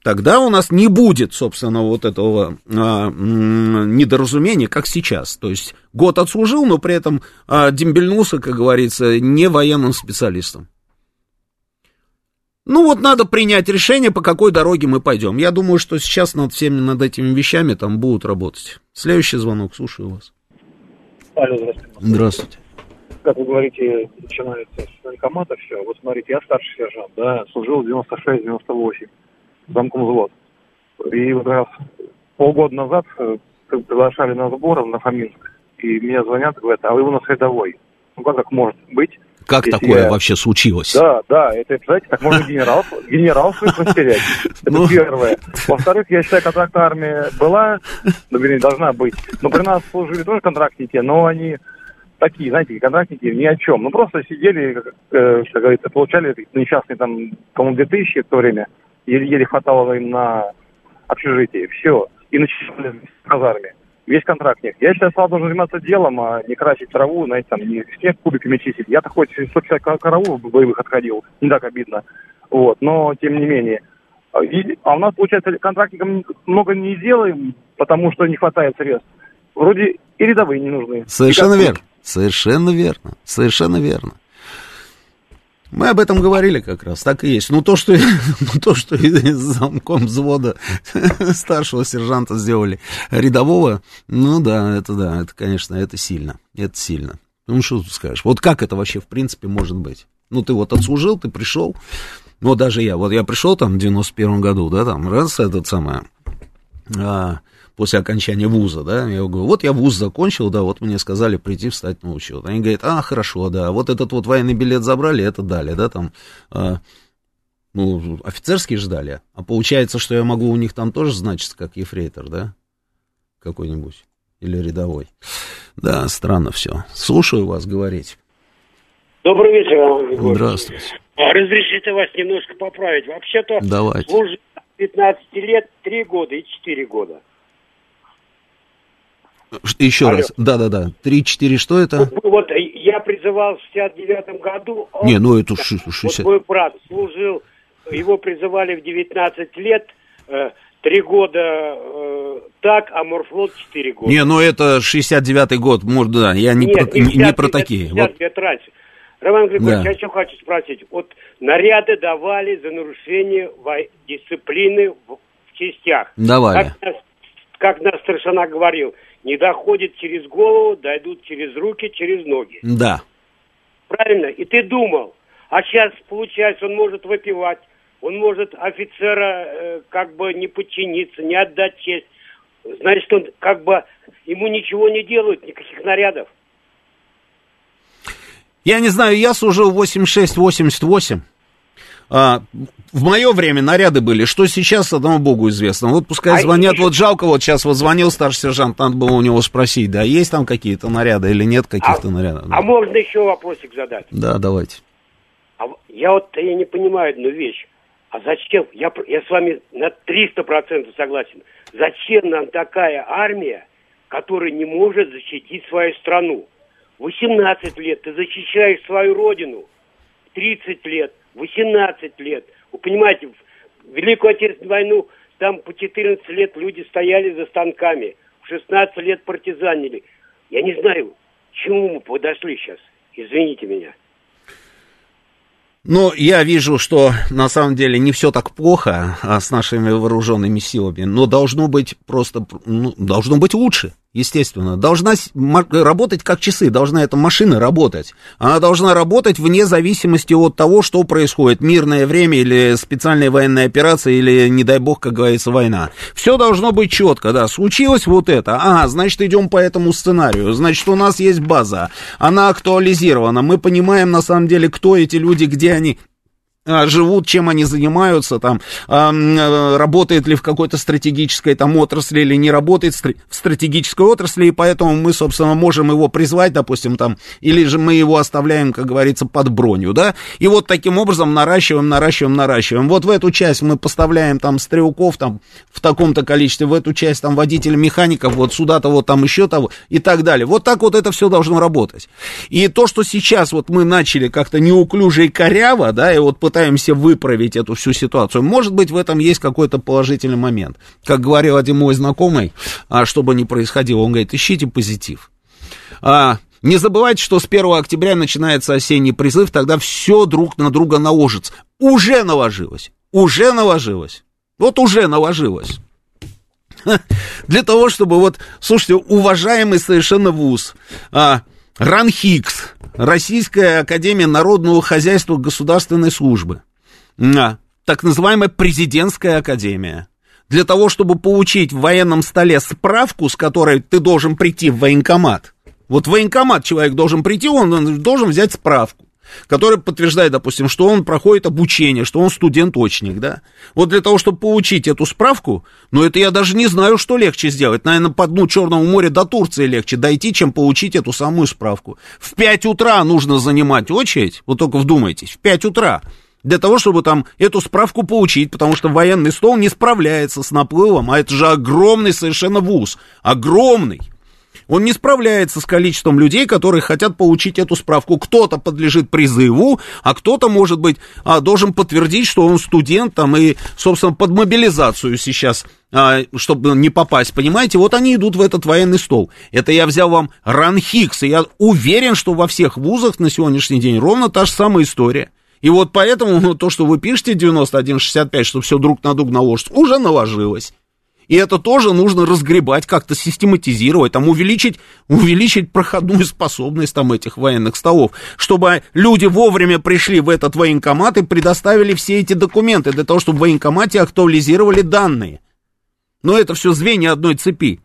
Тогда у нас не будет, собственно, вот этого а, недоразумения, как сейчас. То есть год отслужил, но при этом а, дембельнулся, как говорится, не военным специалистом. Ну вот надо принять решение, по какой дороге мы пойдем. Я думаю, что сейчас над всеми над этими вещами там будут работать. Следующий звонок, слушаю вас. Алло, здравствуйте. Здравствуйте. Как вы говорите, начинается с военкомата все. Вот смотрите, я старший сержант, да, служил в 96-98, замком взвод. И вот раз полгода назад э, приглашали на сбор на Фоминск, и мне звонят, говорят, а вы у нас рядовой. Ну как так может быть? Как Если такое я- вообще случилось? Да, да, это, знаете, так можно генерал, генерал свой растерять. Это Ну. первое. Во-вторых, я считаю, контрактная армия была, ну, вернее, должна быть. Но при нас служили тоже контрактники, но они такие, знаете, контрактники ни о чем. Ну, просто сидели, как, э, как говорится, получали несчастные там, по-моему, 2000 в то время. Еле-еле хватало им на общежитие. Все. И начинали в казарме. Весь контрактник. Я считаю, Слава должен заниматься делом, а не красить траву, знаете, там, не снег кубиками чистить. Я-то хоть 150 ка- караулов боевых отходил, не так обидно. Вот, но тем не менее. А и- а у нас, получается, контрактникам много не сделаем, потому что не хватает средств. Вроде и рядовые не нужны. Совершенно верно. Совершенно верно. Совершенно верно. Мы об этом говорили как раз, так и есть. Ну, то, что, ну, то, что из замком взвода старшего сержанта сделали рядового, ну да, это да, это, конечно, это сильно, это сильно. Ну, что тут скажешь? Вот как это вообще, в принципе, может быть? Ну, ты вот отслужил, ты пришел, ну, даже я, вот я пришел там в 91 году, да, там, раз, этот самое, а, после окончания вуза, да, я говорю, вот я вуз закончил, да, вот мне сказали прийти встать на учет. Они говорят, а, хорошо, да, вот этот вот военный билет забрали, это дали, да, там, а, ну, офицерский ждали, а получается, что я могу у них там тоже значиться, как ефрейтор, да, какой-нибудь, или рядовой. Да, странно все. Слушаю вас говорить. Добрый вечер, Роман. Здравствуйте. А, Разрешите вас немножко поправить. Вообще-то Давайте. служил 15 лет, 3 года и 4 года. Еще Алло. раз, да-да-да, 3-4, что это? Ну, Вот я призывал в 69 году. он- Не, ну это ш- Вот 60. мой брат служил, его призывали в 19 лет, э, 3 года э, так, а морфлот 4 года. Не, ну это 69-й год, может, да, я не, Нет, про, не, 50 про такие. 50 Вот, лет раньше. Роман Григорьевич, Да. я еще хочу спросить. Вот наряды давали за нарушение дисциплины в, в частях. Давали. Как нас, как нас старшина говорил, не доходит через голову, дойдут через руки, через ноги. да. Правильно? И ты думал, а сейчас, получается, он может выпивать, он может офицера э, как бы не подчиниться, не отдать честь. Значит, он как бы ему ничего не делают, никаких нарядов. Я не знаю, я служил 86-88. А, в мое время наряды были, что сейчас одному богу известно. Вот пускай А звонят, еще- вот жалко, вот сейчас вот звонил старший сержант, надо было у него спросить, да, есть там какие-то наряды или нет каких-то нарядов. А можно еще вопросик задать? Да, давайте. А я вот я не понимаю одну вещь. А зачем? Я, я с вами на 300% согласен. Зачем нам такая армия, которая не может защитить свою страну? 18 лет ты защищаешь свою родину. 30 лет, 18 лет. Вы понимаете, в Великую Отечественную войну там по 14 лет люди стояли за станками. В 16 лет партизанили. Я не знаю, к чему мы подошли сейчас. Извините меня. Ну, я вижу, что на самом деле не все так плохо а, с нашими вооруженными силами, но должно быть просто, ну, должно быть лучше, естественно. Должна работать как часы, должна эта машина работать. Она должна работать вне зависимости от того, что происходит, мирное время или специальная военная операция, или, не дай бог, как говорится, война. Все должно быть четко, да. Случилось вот это, ага, значит, идем по этому сценарию, значит, у нас есть база, она актуализирована, мы понимаем, на самом деле, кто эти люди, где они а, живут, чем они занимаются, там, а, э, работает ли в какой-то стратегической там отрасли или не работает в стратегической отрасли, и поэтому мы, собственно, можем его призвать, допустим, там, или же мы его оставляем, как говорится, под броню, да, и вот таким образом наращиваем, наращиваем, наращиваем. Вот в эту часть мы поставляем там стрелков, там, в таком-то количестве, в эту часть там водителей, механиков, вот сюда-то, вот там еще того, и так далее. Вот так вот это все должно работать. И то, что сейчас вот мы начали как-то неуклюже и коряво, да, и вот пытаемся выправить эту всю ситуацию. Может быть, в этом есть какой-то положительный момент. Как говорил один мой знакомый, а, чтобы не происходило, он говорит, ищите позитив. А, не забывайте, что с 1 октября начинается осенний призыв, тогда все друг на друга наложится. Уже наложилось, уже наложилось. Вот уже наложилось. Для того, чтобы вот, слушайте, уважаемый совершенно вуз, а, РАНХИКС, Российская Академия Народного Хозяйства Государственной Службы, а, так называемая президентская академия, для того, чтобы получить в военном столе справку, с которой ты должен прийти в военкомат. Вот в военкомат человек должен прийти, он должен взять справку который подтверждает, допустим, что он проходит обучение, что он студент-очник, да. Вот для того, чтобы получить эту справку, ну, это я даже не знаю, что легче сделать. Наверное, по дну Черного моря до Турции легче дойти, чем получить эту самую справку. В 5 утра нужно занимать очередь, вот только вдумайтесь, в 5 утра для того, чтобы там эту справку получить, потому что военный стол не справляется с наплывом, а это же огромный совершенно вуз, огромный. Он не справляется с количеством людей, которые хотят получить эту справку. Кто-то подлежит призыву, а кто-то, может быть, а, должен подтвердить, что он студент там, и, собственно, под мобилизацию сейчас а, чтобы не попасть, понимаете, вот они идут в этот военный стол. Это я взял вам Ранхикс, и я уверен, что во всех вузах на сегодняшний день ровно та же самая история. И вот поэтому то, что вы пишете 9165, что все друг на друга наложится, уже наложилось. И это тоже нужно разгребать, как-то систематизировать, там, увеличить, увеличить проходную способность там этих военных столов, чтобы люди вовремя пришли в этот военкомат и предоставили все эти документы для того, чтобы в военкомате актуализировали данные. Но это все звенья одной цепи.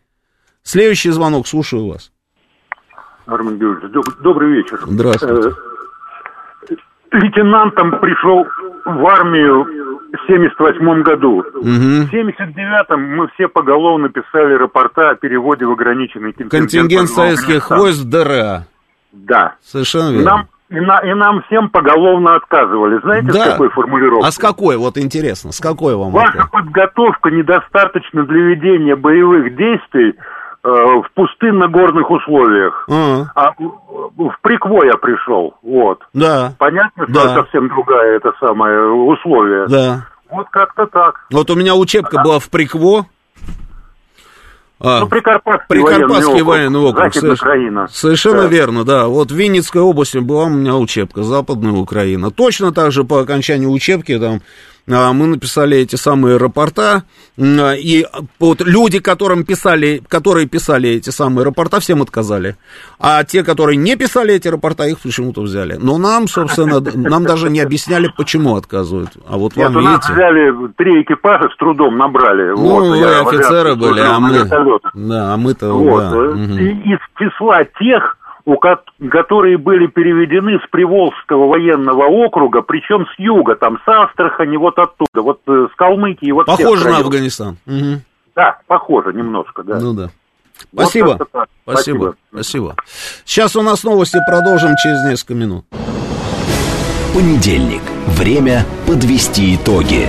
Следующий звонок, слушаю вас. Армен Георгиевич, доб- добрый вечер. Здравствуйте. Э, лейтенантом пришел в армию 78 году. Угу. В 79-м мы все поголовно писали рапорта о переводе в ограниченный контингент. Контингент советских войск ДРА. Да. Совершенно верно. Нам, и, на, и нам всем поголовно отказывали. Знаете, да. с какой формулировкой? А с какой, вот интересно, с какой вам? Ваша это? подготовка недостаточна для ведения боевых действий в пустынно-горных условиях. А, А в Прикво я пришел, вот. да, Понятно, что Да. совсем другая это самое условие. да. Вот как-то так. Вот у меня учебка была в Прикво. А, Ну, Прикарпатский, Прикарпатский военный округ. Захидная соверш- Украина. Совершенно Да. верно, да. Вот в Винницкой области была у меня учебка, Западная Украина. Точно так же по окончанию учебки там мы написали эти самые рапорта, а, и вот люди, которым писали, которые писали эти самые рапорта, всем отказали. А те, которые не писали эти рапорта, их почему-то взяли. Но нам, собственно, нам даже не объясняли, почему отказывают. А вот Нет, вам, нас видите... взяли три экипажа, с трудом набрали. Ну, вот, вы офицеры были, а мы... Да, а мы-то... Вот. да, э, и- Из числа тех, у ко- которые были переведены с Приволжского военного округа, причем с юга, там с Астрахани, вот оттуда, вот э, с Калмыкии. Вот Похоже на. Афганистан. Мгм. Да, похоже немножко, да. Ну да. Вот Спасибо. как-то так. Спасибо. Спасибо. Сейчас у нас новости, продолжим через несколько минут. Понедельник. Время подвести итоги.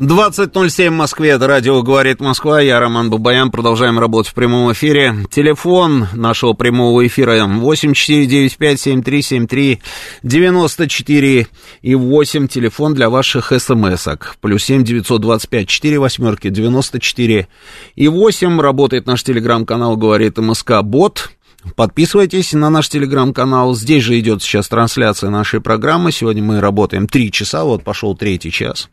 20.07 в Москве, это радио «Говорит Москва», я Роман Бабаян, продолжаем работать в прямом эфире. Телефон нашего прямого эфира 8495-7373-94 и 8, телефон для ваших смс-ок, плюс 7 925 4 восьмерки 94 и 8, работает наш телеграм-канал «Говорит МСК Бот», Подписывайтесь на наш телеграм-канал. Здесь же идет сейчас трансляция нашей программы. Сегодня мы работаем 3 часа, вот пошел третий час.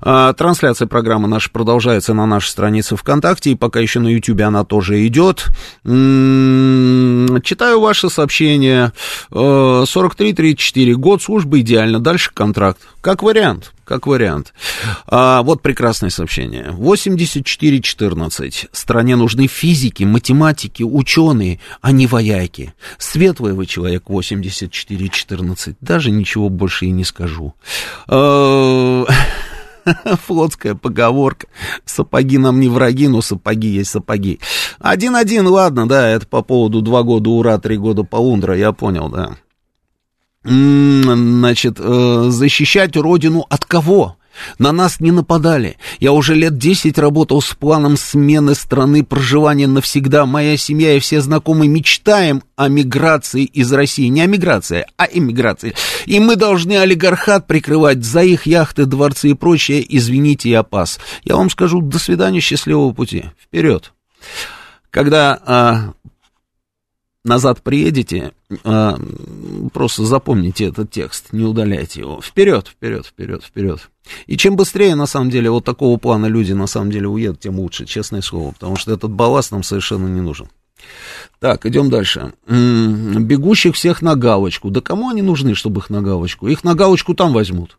А, Трансляция программы наша продолжается на нашей странице ВКонтакте, и пока еще на Ютубе она тоже идет. М, Читаю ваши сообщения. Э, 43-34, год службы идеально, дальше контракт. Как вариант, как вариант. А, вот прекрасное сообщение. 84-14. Стране нужны физики, математики, ученые, а не вояки. Светлый вы человек 84-14. Даже ничего больше и не скажу. Э, Флотская поговорка. Сапоги нам не враги, но сапоги есть сапоги. Один-один, ладно, да, это по поводу два года ура, три года полундра, я понял, да. Значит, э, защищать родину от кого? На нас не нападали. Я уже лет десять работал с планом смены страны проживания навсегда. Моя семья и все знакомые мечтаем о миграции из России. Не о миграции, а иммиграции. И мы должны олигархат прикрывать за их яхты, дворцы и прочее. Извините, я пас. Я вам скажу, до свидания, счастливого пути. Вперед. Когда а, назад приедете, а, просто запомните этот текст, не удаляйте его. Вперед, вперед, вперед, вперед. И чем быстрее, на самом деле, вот такого плана люди, на самом деле, уедут, тем лучше, честное слово, потому что этот балласт нам совершенно не нужен. Так, идем дальше. Бегущих всех на галочку. Да кому они нужны, чтобы их на галочку? Их на галочку там возьмут.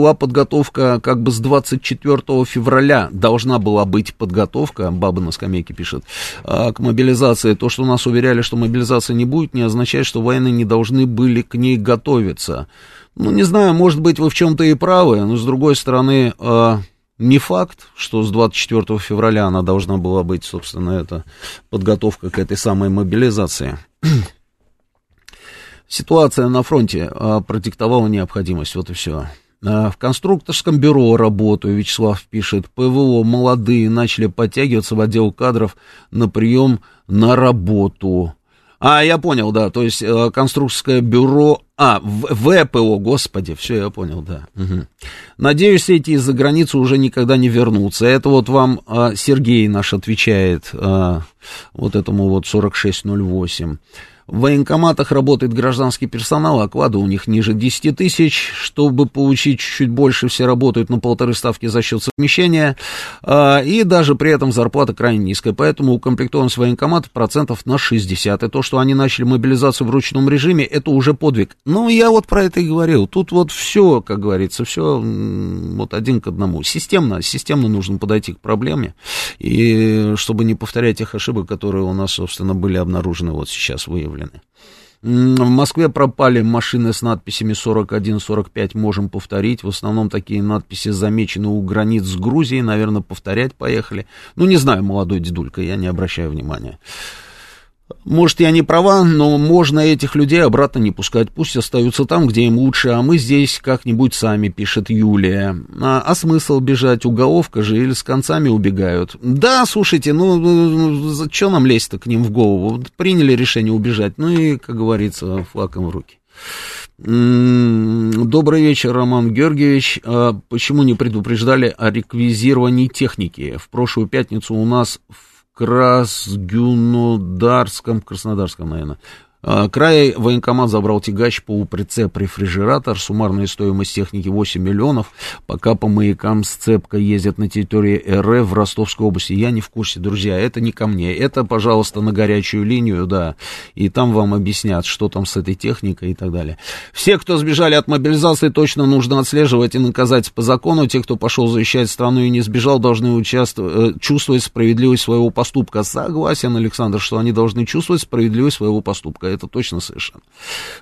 Была подготовка как бы с 24 февраля должна была быть подготовка, баба на скамейке пишет, а, к мобилизации. То, что нас уверяли, что мобилизации не будет, не означает, что военные не должны были к ней готовиться. Ну, не знаю, может быть, вы в чем-то и правы, но с другой стороны, а, не факт, что с 24 февраля она должна была быть, собственно, это подготовка к этой самой мобилизации. Ситуация на фронте а, продиктовала необходимость, вот и все. А, в конструкторском бюро работаю, Вячеслав пишет, ПВО молодые начали подтягиваться в отдел кадров на прием на работу. А, я понял, да, то есть э, конструкторское бюро, а, ВПО, господи, все, я понял, да. Угу. Надеюсь, эти из-за границы уже никогда не вернутся. Это вот вам э, Сергей наш отвечает, э, вот этому вот 4608. В военкоматах работает гражданский персонал, оклады у них ниже 10 тысяч. Чтобы получить чуть-чуть больше, все работают на полторы ставки за счет совмещения. А, и даже при этом зарплата крайне низкая. Поэтому укомплектованность военкомата процентов на 60. И то, что они начали мобилизацию в ручном режиме, это уже подвиг. Ну, я вот про это и говорил. Тут вот все, как говорится, все вот один к одному. Системно, системно нужно подойти к проблеме. И чтобы не повторять тех ошибок, которые у нас, собственно, были обнаружены вот сейчас, выявлены оставлены. В Москве пропали машины с надписями 41-45, можем повторить. В основном такие надписи замечены у границ с Грузией, наверное, повторять поехали. Ну, не знаю, молодой дедулька, я не обращаю внимания. Может, я не права, но можно этих людей обратно не пускать. Пусть остаются там, где им лучше, а мы здесь как-нибудь сами, пишет Юлия. А, а смысл бежать? Уголовка же или с концами убегают? Да, слушайте, ну, ну, ну что нам лезть-то к ним в голову? Приняли решение убежать, ну и, как говорится, флаком в руки. Добрый вечер, Роман Георгиевич. А почему не предупреждали о реквизировании техники? В прошлую пятницу у нас в Красгюнодарском, Краснодарском, наверное, край военкомат забрал тягач по прицеп рефрижератор. Суммарная стоимость техники 8 миллионов. Пока по маякам сцепка ездят на территории РФ в Ростовской области. Я не в курсе, друзья. Это не ко мне. Это, пожалуйста, на горячую линию, да. И там вам объяснят, что там с этой техникой и так далее. Все, кто сбежали от мобилизации, точно нужно отслеживать и наказать по закону. Те, кто пошел защищать страну и не сбежал, должны участвовать, э, чувствовать справедливость своего поступка. Согласен, Александр, что они должны чувствовать справедливость своего поступка это точно совершенно.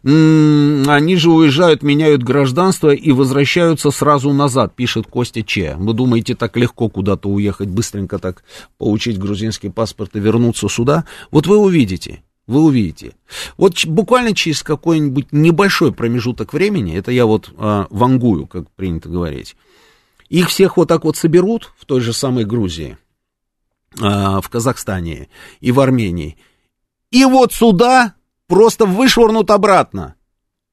Они же уезжают, меняют гражданство и возвращаются сразу назад, пишет Костя Че. Вы думаете, так легко куда-то уехать, быстренько так получить грузинский паспорт и вернуться сюда? Вот вы увидите, вы увидите. Вот буквально через какой-нибудь небольшой промежуток времени, это я вот а, вангую, как принято говорить, их всех вот так вот соберут в той же самой Грузии, а, в Казахстане и в Армении. И вот сюда просто вышвырнут обратно.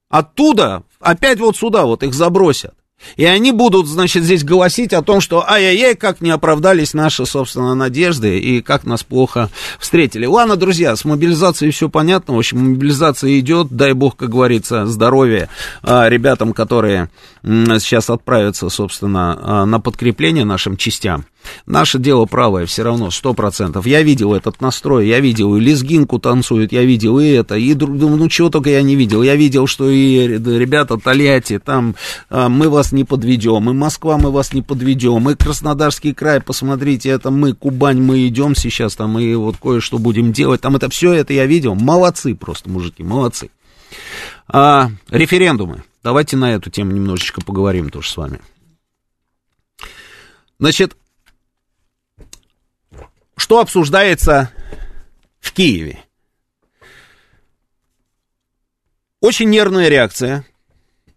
Оттуда опять вот сюда вот их забросят. И они будут, значит, здесь голосить о том, что ай-яй-яй, как не оправдались наши, собственно, надежды и как нас плохо встретили. Ладно, друзья, с мобилизацией все понятно. В общем, мобилизация идет, дай бог, как говорится, здоровья а, ребятам, которые сейчас отправятся, собственно, а, на подкрепление нашим частям. Наше дело правое все равно, сто процентов. Я видел этот настрой, я видел и лезгинку танцуют, я видел и это, и ну чего только я не видел. Я видел, что и ребята Тольятти, там а, мы вас не подведем, и Москва мы вас не подведем, и Краснодарский край, посмотрите, это мы, Кубань, мы идем сейчас там, и вот кое-что будем делать. Там это все это я видел. Молодцы просто, мужики, молодцы. А, референдумы. Давайте на эту тему немножечко поговорим тоже с вами. Значит, что обсуждается в Киеве? Очень нервная реакция.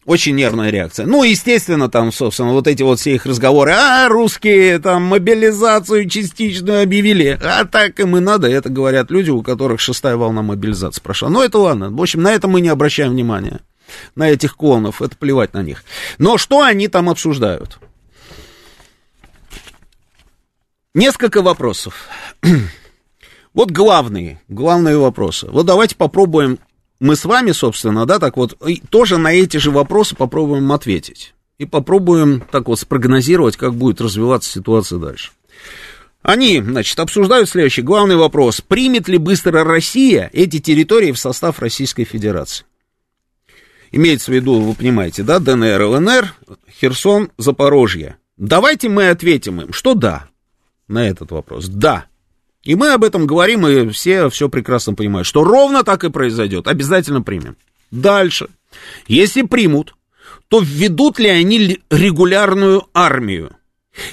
Очень нервная реакция. Ну, естественно, там, собственно, вот эти вот все их разговоры. А, русские там мобилизацию частичную объявили. А так им и надо. Это говорят люди, у которых шестая волна мобилизации прошла. Ну, это ладно. В общем, на это мы не обращаем внимания. На этих клонов. Это плевать на них. Но что они там обсуждают? Несколько вопросов. Вот главные, главные вопросы. Вот давайте попробуем мы с вами, собственно, да, так вот, тоже на эти же вопросы попробуем ответить. И попробуем так вот спрогнозировать, как будет развиваться ситуация дальше. Они, значит, обсуждают следующий главный вопрос. Примет ли быстро Россия эти территории в состав Российской Федерации? Имеется в виду, вы понимаете, да, ДНР, ЛНР, Херсон, Запорожье. Давайте мы ответим им, что да, на этот вопрос. Да. И мы об этом говорим, и все все прекрасно понимают, что ровно так и произойдет. Обязательно примем. Дальше. Если примут, то введут ли они регулярную армию?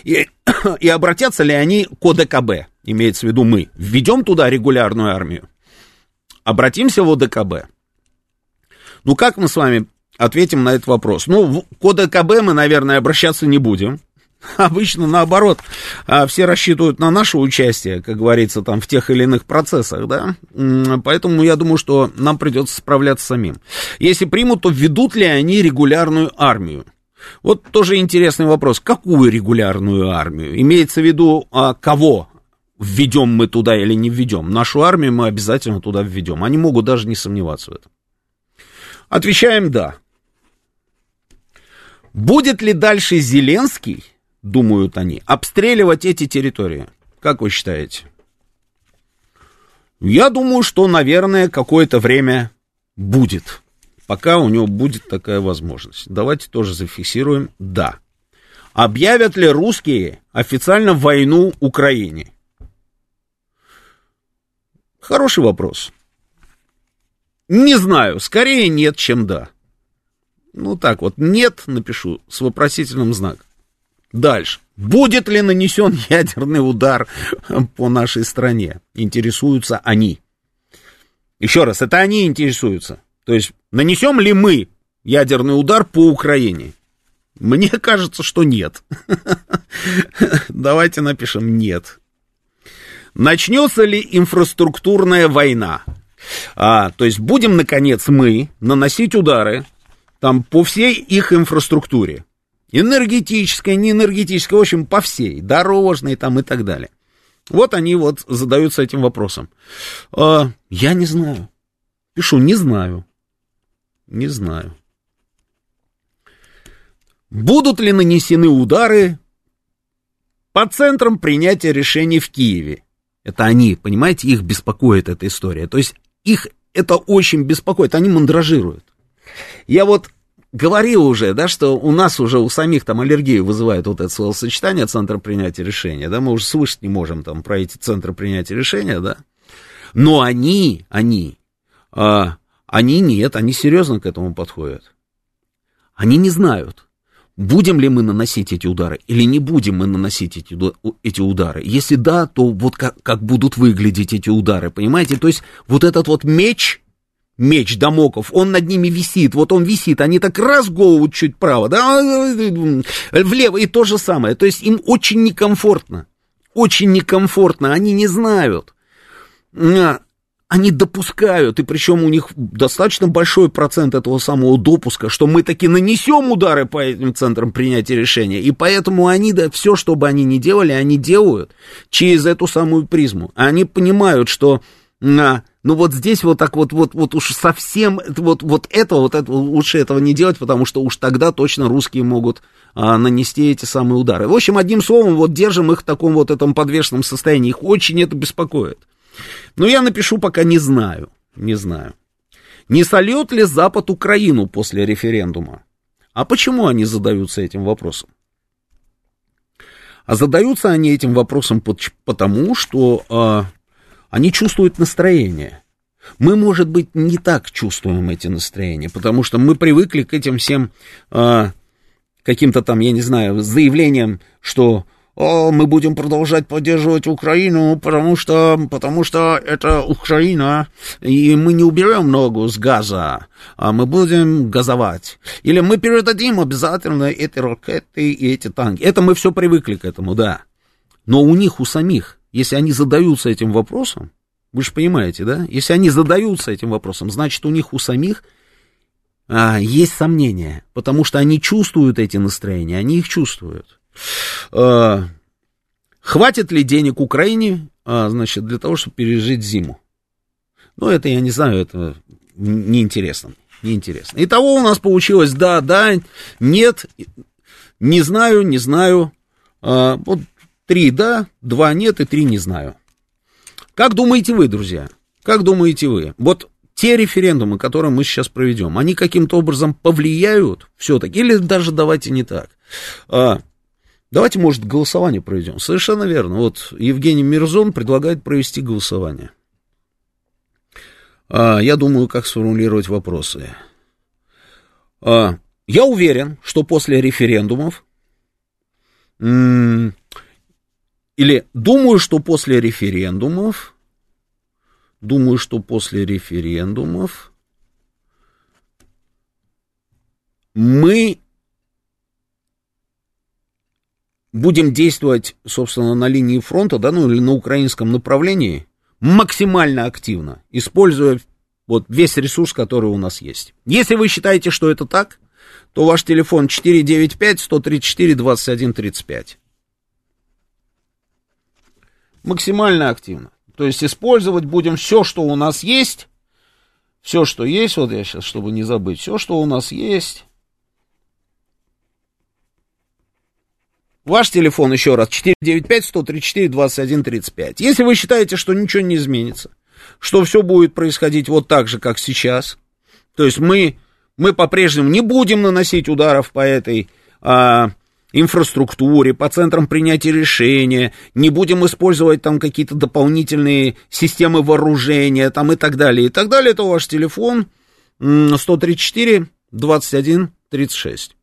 И, и обратятся ли они к ОДКБ? Имеется в виду мы. Введем туда регулярную армию. Обратимся в ОДКБ. Ну, как мы с вами ответим на этот вопрос? Ну, к ОДКБ мы, наверное, обращаться не будем. Обычно наоборот, а, все рассчитывают на наше участие, как говорится, там в тех или иных процессах, да, поэтому я думаю, что нам придется справляться самим. Если примут, то введут ли они регулярную армию? Вот тоже интересный вопрос. Какую регулярную армию? Имеется в виду, а, кого введем мы туда или не введем? Нашу армию мы обязательно туда введем. Они могут даже не сомневаться в этом. Отвечаем «да». Будет ли дальше Зеленский думают они, обстреливать эти территории? Как вы считаете? Я думаю, что, наверное, какое-то время будет. Пока у него будет такая возможность. Давайте тоже зафиксируем «да». Объявят ли русские официально войну Украине? Хороший вопрос. Не знаю, скорее нет, чем да. Ну так вот, нет, напишу с вопросительным знаком. Дальше. Будет ли нанесен ядерный удар по нашей стране? Интересуются они. Еще раз, это они интересуются. То есть, нанесем ли мы ядерный удар по Украине? Мне кажется, что нет. Давайте напишем нет. Начнется ли инфраструктурная война? А, то есть будем, наконец, мы наносить удары там по всей их инфраструктуре. Энергетическая, не энергетическая, в общем, по всей, дорожной там и так далее. Вот они вот задаются этим вопросом. А, я не знаю. Пишу, не знаю. Не знаю. Будут ли нанесены удары по центрам принятия решений в Киеве? Это они, понимаете, их беспокоит эта история. То есть их это очень беспокоит, они мандражируют. Я вот говорил уже, да, что у нас уже у самих там аллергию вызывает вот это словосочетание центра принятия решения, да, мы уже слышать не можем там про эти центры принятия решения, да, но они, они, а, они нет, они серьезно к этому подходят. Они не знают, будем ли мы наносить эти удары или не будем мы наносить эти, эти удары. Если да, то вот как, как будут выглядеть эти удары, понимаете? То есть вот этот вот меч, меч Дамоков, он над ними висит, вот он висит, они так раз голову чуть право, да, влево, и то же самое. То есть им очень некомфортно, очень некомфортно, они не знают. А, они допускают, и причем у них достаточно большой процент этого самого допуска, что мы таки нанесем удары по этим центрам принятия решения, и поэтому они, да, все, что бы они ни делали, они делают через эту самую призму. Они понимают, что ну вот здесь вот так вот, вот, вот уж совсем, вот, вот этого, вот этого, лучше этого не делать, потому что уж тогда точно русские могут а, нанести эти самые удары. В общем, одним словом, вот держим их в таком вот этом подвешенном состоянии, их очень это беспокоит. Но я напишу пока не знаю, не знаю. Не сольет ли Запад Украину после референдума? А почему они задаются этим вопросом? А задаются они этим вопросом потому, что а, они чувствуют настроение. Мы, может быть, не так чувствуем эти настроения, потому что мы привыкли к этим всем э, каким-то там, я не знаю, заявлениям, что о, мы будем продолжать поддерживать Украину, потому что, потому что это Украина, и мы не уберем ногу с газа, а мы будем газовать. Или мы передадим обязательно эти ракеты и эти танки. Это мы все привыкли к этому, да. Но у них, у самих, если они задаются этим вопросом, вы же понимаете, да? Если они задаются этим вопросом, значит, у них у самих а, есть сомнения, потому что они чувствуют эти настроения, они их чувствуют. А, хватит ли денег Украине, а, значит, для того, чтобы пережить зиму? Ну, это я не знаю, это неинтересно. Неинтересно. Итого у нас получилось да, да, нет, не знаю, не знаю. А, вот три да, два нет и три не знаю. Как думаете вы, друзья? Как думаете вы? Вот те референдумы, которые мы сейчас проведем, они каким-то образом повлияют все-таки? Или даже давайте не так. А, давайте, может, голосование проведем. Совершенно верно. Вот Евгений Мирзон предлагает провести голосование. А, я думаю, как сформулировать вопросы. А, я уверен, что после референдумов или думаю, что после референдумов Думаю, что после референдумов мы будем действовать, собственно, на линии фронта, да, ну или на украинском направлении максимально активно, используя вот весь ресурс, который у нас есть. Если вы считаете, что это так, то ваш телефон 495-134-2135. Максимально активно. То есть использовать будем все, что у нас есть. Все, что есть, вот я сейчас, чтобы не забыть, все, что у нас есть. Ваш телефон, еще раз, 495-134-2135. Если вы считаете, что ничего не изменится, что все будет происходить вот так же, как сейчас, то есть мы, мы по-прежнему не будем наносить ударов по этой а, инфраструктуре, по центрам принятия решения, не будем использовать там какие-то дополнительные системы вооружения там и так далее, и так далее, это ваш телефон 134 21 36.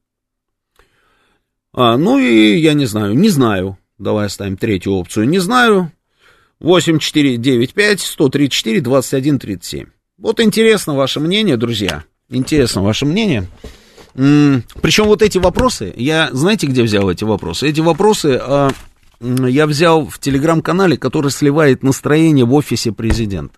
А, ну и я не знаю, не знаю, давай оставим третью опцию, не знаю, 8495 134 21 37. Вот интересно ваше мнение, друзья, интересно ваше мнение. Причем вот эти вопросы, я знаете, где взял эти вопросы? Эти вопросы а, я взял в телеграм-канале, который сливает настроение в офисе президента.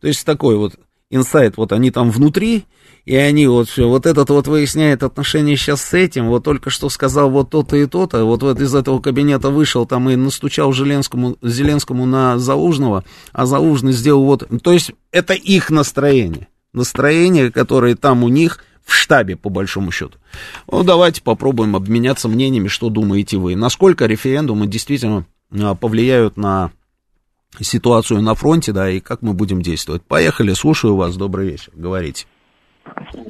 То есть такой вот инсайт, вот они там внутри, и они вот все, вот этот вот выясняет отношения сейчас с этим, вот только что сказал вот то-то и то-то, вот, вот из этого кабинета вышел там и настучал Зеленскому, Зеленскому на Заужного, а Заужный сделал вот, то есть это их настроение, настроение, которое там у них в штабе, по большому счету. Ну, давайте попробуем обменяться мнениями, что думаете вы. Насколько референдумы действительно а, повлияют на ситуацию на фронте, да, и как мы будем действовать. Поехали, слушаю вас, добрый вечер, говорите.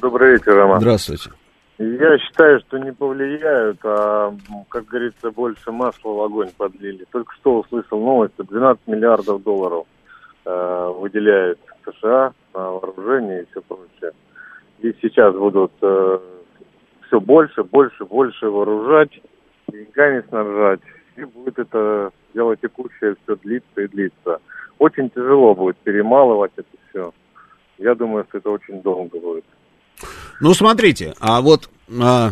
Добрый вечер, Роман. Здравствуйте. Я считаю, что не повлияют, а, как говорится, больше масла в огонь подлили. Только что услышал новость, 12 миллиардов долларов э, выделяют США на вооружение и все прочее и сейчас будут э, все больше, больше, больше вооружать, деньгами снабжать, и будет это дело текущее все длиться и длиться. Очень тяжело будет перемалывать это все. Я думаю, что это очень долго будет. Ну, смотрите, а вот а,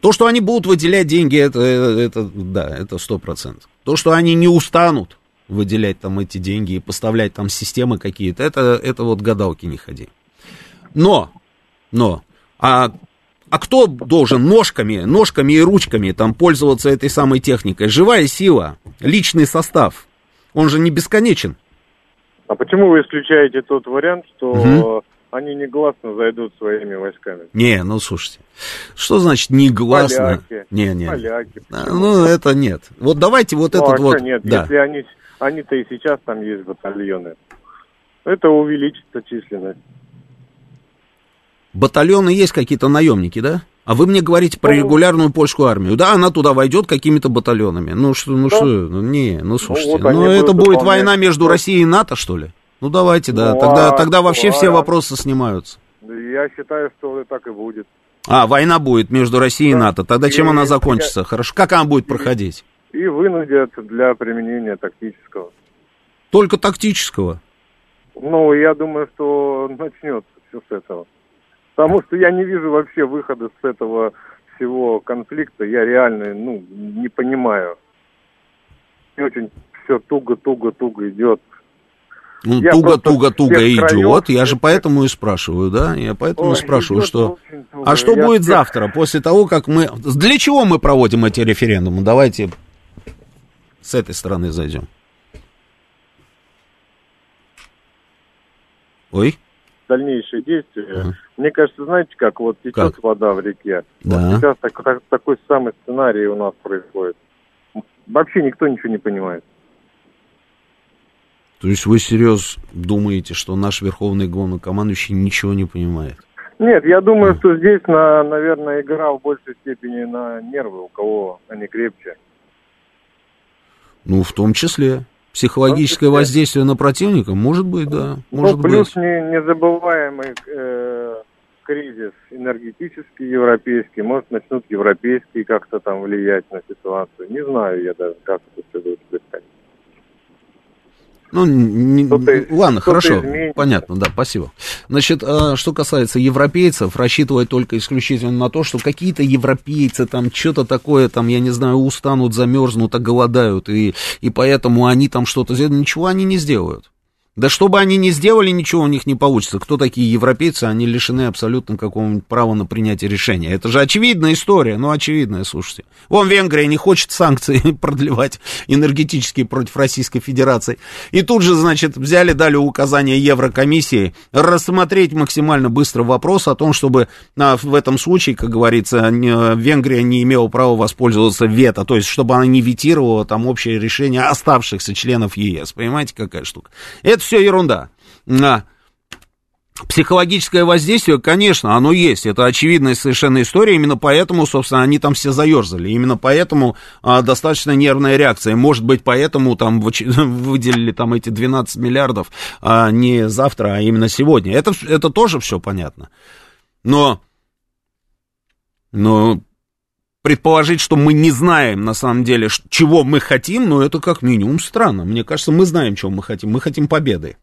то, что они будут выделять деньги, это, это да, это сто процентов. То, что они не устанут выделять там эти деньги и поставлять там системы какие-то, это, это вот гадалки не ходи. Но но, а, а кто должен ножками, ножками и ручками там пользоваться этой самой техникой? Живая сила, личный состав, он же не бесконечен. А почему вы исключаете тот вариант, что угу. они негласно зайдут своими войсками? Не, ну слушайте, что значит негласно? Поляки. Не, не. Поляки. А, ну это нет. Вот давайте вот ну, этот а вот. Нет, да. если они, они-то и сейчас там есть батальоны, это увеличится численность батальоны есть какие-то наемники, да? А вы мне говорите про ну, регулярную польскую армию. Да, она туда войдет какими-то батальонами. Ну что, ну да. что, ну не, ну слушайте, ну, вот ну это будет война между Россией и НАТО, что ли? Ну давайте, да. Ну, тогда, а тогда вообще что? все А- вопросы снимаются. Я считаю, что так и будет. А, война будет между Россией и НАТО. Тогда чем И- она закончится? Хорошо. Как она будет проходить? И вынудят для применения тактического. Только тактического. Ну, я думаю, что начнется все с этого. Потому что я не вижу вообще выхода с этого всего конфликта. Я реально, ну, не понимаю. И очень все туго-туго-туго идет. Ну, Я туго, просто туго, туго всех идет. краев- Я же поэтому и спрашиваю, да? Я поэтому Ой, спрашиваю, что... туго. А что Я будет всех- завтра, после того, как мы... Для чего мы проводим эти референдумы? Давайте с этой стороны зайдем. Ой, дальнейшие действия. Мне кажется, знаете, как вот течет Как? вода в реке. Да. Вот сейчас так- так- такой самый сценарий у нас происходит. Вообще никто ничего не понимает. то есть вы серьезно думаете, что наш верховный главнокомандующий ничего не понимает? Нет, я думаю, что здесь, на, наверное, игра в большей степени на нервы, у кого они крепче. Ну, в том числе. Психологическое воздействие на противника, может быть, да, может ну, плюс быть. не, незабываемый э, кризис энергетический европейский, может, начнут европейские как-то там влиять на ситуацию. Не знаю я даже, как это все будет происходить. Ну, не- ладно, хорошо, изменится. понятно, да, спасибо. Значит, а, что касается европейцев, рассчитывать только исключительно на то, что какие-то европейцы там что-то такое, там, я не знаю, устанут, замерзнут, оголодают, и, и поэтому они там что-то сделают, ничего они не сделают. Да что бы они ни сделали, ничего у них не получится. Кто такие европейцы? Они лишены абсолютно какого-нибудь права на принятие решения. Это же очевидная история, ну, очевидная, слушайте. Вон Венгрия не хочет санкции продлевать энергетические против Российской Федерации. И тут же, значит, взяли, дали указание Еврокомиссии рассмотреть максимально быстро вопрос о том, чтобы а, в этом случае, как говорится, Венгрия не имела права воспользоваться вето, то есть чтобы она не ветировала там общее решение оставшихся членов ЕС. Понимаете, какая штука? Это все ерунда. Психологическое воздействие, конечно, оно есть. Это очевидная совершенно история. Именно поэтому, собственно, они там все заерзали. Именно поэтому а, достаточно нервная реакция. Может быть, поэтому там выделили там эти 12 миллиардов а, не завтра, а именно сегодня. Это, это тоже все понятно. Но, но предположить, что мы не знаем на самом деле, чего мы хотим, ну это как минимум странно. Мне кажется, мы знаем, чего мы хотим. Мы хотим победы.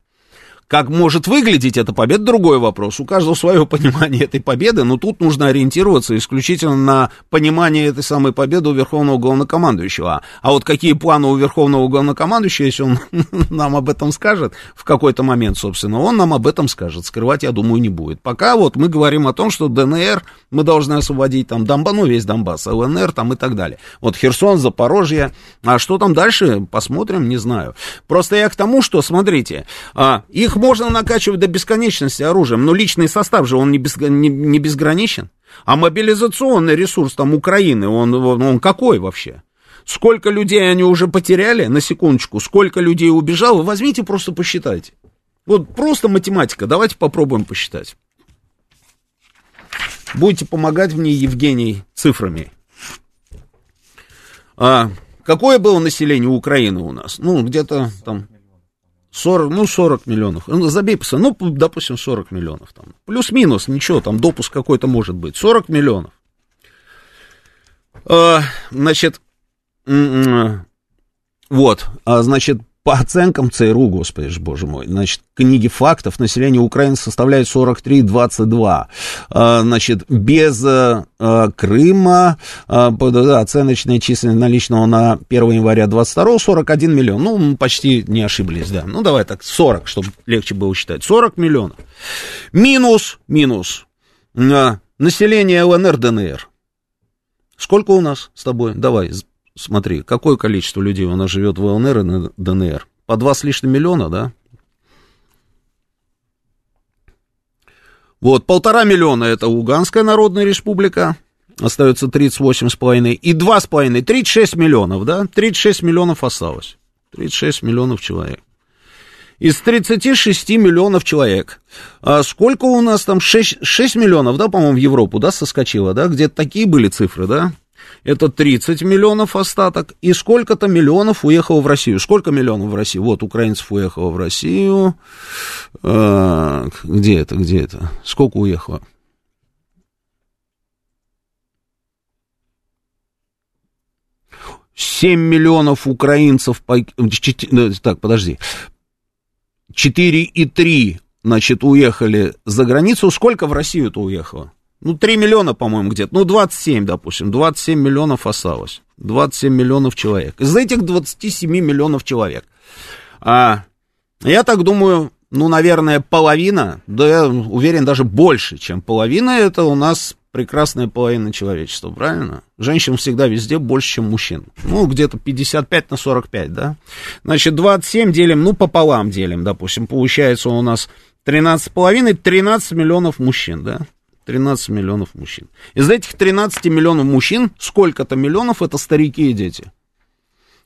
Как может выглядеть эта победа, другой вопрос. У каждого свое понимание этой победы, но тут нужно ориентироваться исключительно на понимание этой самой победы у Верховного Главнокомандующего. А вот какие планы у Верховного Главнокомандующего, если он нам об этом скажет в какой-то момент, собственно, он нам об этом скажет. Скрывать, я думаю, не будет. Пока вот мы говорим о том, что ДНР мы должны освободить, там, Донбасс, ну, весь Донбасс, ЛНР там и так далее. Вот Херсон, Запорожье. А что там дальше, посмотрим, не знаю. Просто я к тому, что, смотрите, а, их можно накачивать до бесконечности оружием, но личный состав же, он не, безг- не, не безграничен. А мобилизационный ресурс там Украины, он, он, он какой вообще? Сколько людей они уже потеряли, на секундочку, сколько людей убежало, возьмите просто посчитайте. Вот просто математика, давайте попробуем посчитать. Будете помогать мне, Евгений, цифрами. А, какое было население Украины у нас? Ну, где-то там 40, ну, 40 миллионов. Ну, забей, ну, допустим, 40 миллионов. Там. Плюс-минус, ничего, там допуск какой-то может быть. 40 миллионов. А, значит, м-м, вот, а, значит, по оценкам ЦРУ, господи ж, боже мой, значит, книги фактов, население Украины составляет 43,22. А, Значит, без а, а, Крыма а, оценочная численность наличного на 1 января 22 41 миллион. Ну, мы почти не ошиблись, да. Ну, давай так, 40, чтобы легче было считать. 40 миллионов. Минус, минус, а, население ЛНР, ДНР. Сколько у нас с тобой? Давай, смотри, какое количество людей у нас живет в ЛНР и на ДНР? По два с лишним миллиона, да? Вот, полтора миллиона это Луганская Народная Республика, остается 38,5, и 2,5, 36 миллионов, да? 36 миллионов осталось. 36 миллионов человек. Из 36 миллионов человек. А сколько у нас там? 6, 6 миллионов, да, по-моему, в Европу, да, соскочило, да? Где-то такие были цифры, да? Это 30 миллионов остаток, и сколько-то миллионов уехало в Россию. Сколько миллионов в Россию? Вот, украинцев уехало в Россию. А, где это, где это? Сколько уехало? Семь миллионов украинцев... Так, подожди. 4,3, значит, уехали за границу. Сколько в Россию-то уехало? Ну, 3 миллиона, по-моему, где-то. Ну, 27, допустим. 27 миллионов осталось. 27 миллионов человек. Из этих 27 миллионов человек. А, я так думаю, ну, наверное, половина, да я уверен, даже больше, чем половина, это у нас прекрасная половина человечества, правильно? Женщин всегда везде больше, чем мужчин. Ну, где-то 55 на 45, да? Значит, 27 делим, ну, пополам делим, допустим. Получается у нас 13,5, 13 миллионов мужчин, да? 13 миллионов мужчин. Из этих 13 миллионов мужчин, сколько-то миллионов это старики и дети.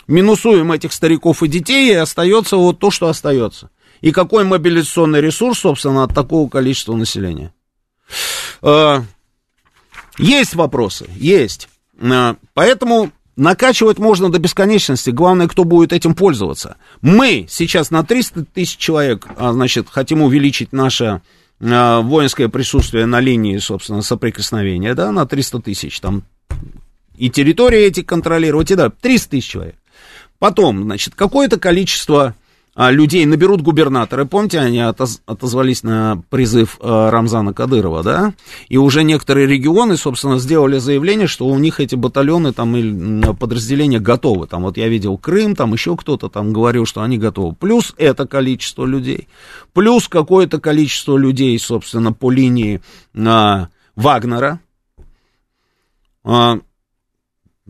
Минусуем этих стариков и детей, и остается вот то, что остается. И какой мобилизационный ресурс, собственно, от такого количества населения? А, есть вопросы, есть. А, поэтому накачивать можно до бесконечности. Главное, кто будет этим пользоваться. Мы сейчас на 300 тысяч человек, а, значит, хотим увеличить наше воинское присутствие на линии, собственно, соприкосновения, да, на 300 тысяч, там, и территории эти контролировать, и да, 300 тысяч человек. Потом, значит, какое-то количество а, людей наберут губернаторы. Помните, они отоз, отозвались на призыв а, Рамзана Кадырова, да? И уже некоторые регионы, собственно, сделали заявление, что у них эти батальоны там или подразделения готовы. Там вот я видел Крым, там еще кто-то там говорил, что они готовы. Плюс это количество людей. Плюс какое-то количество людей, собственно, по линии а, Вагнера. А,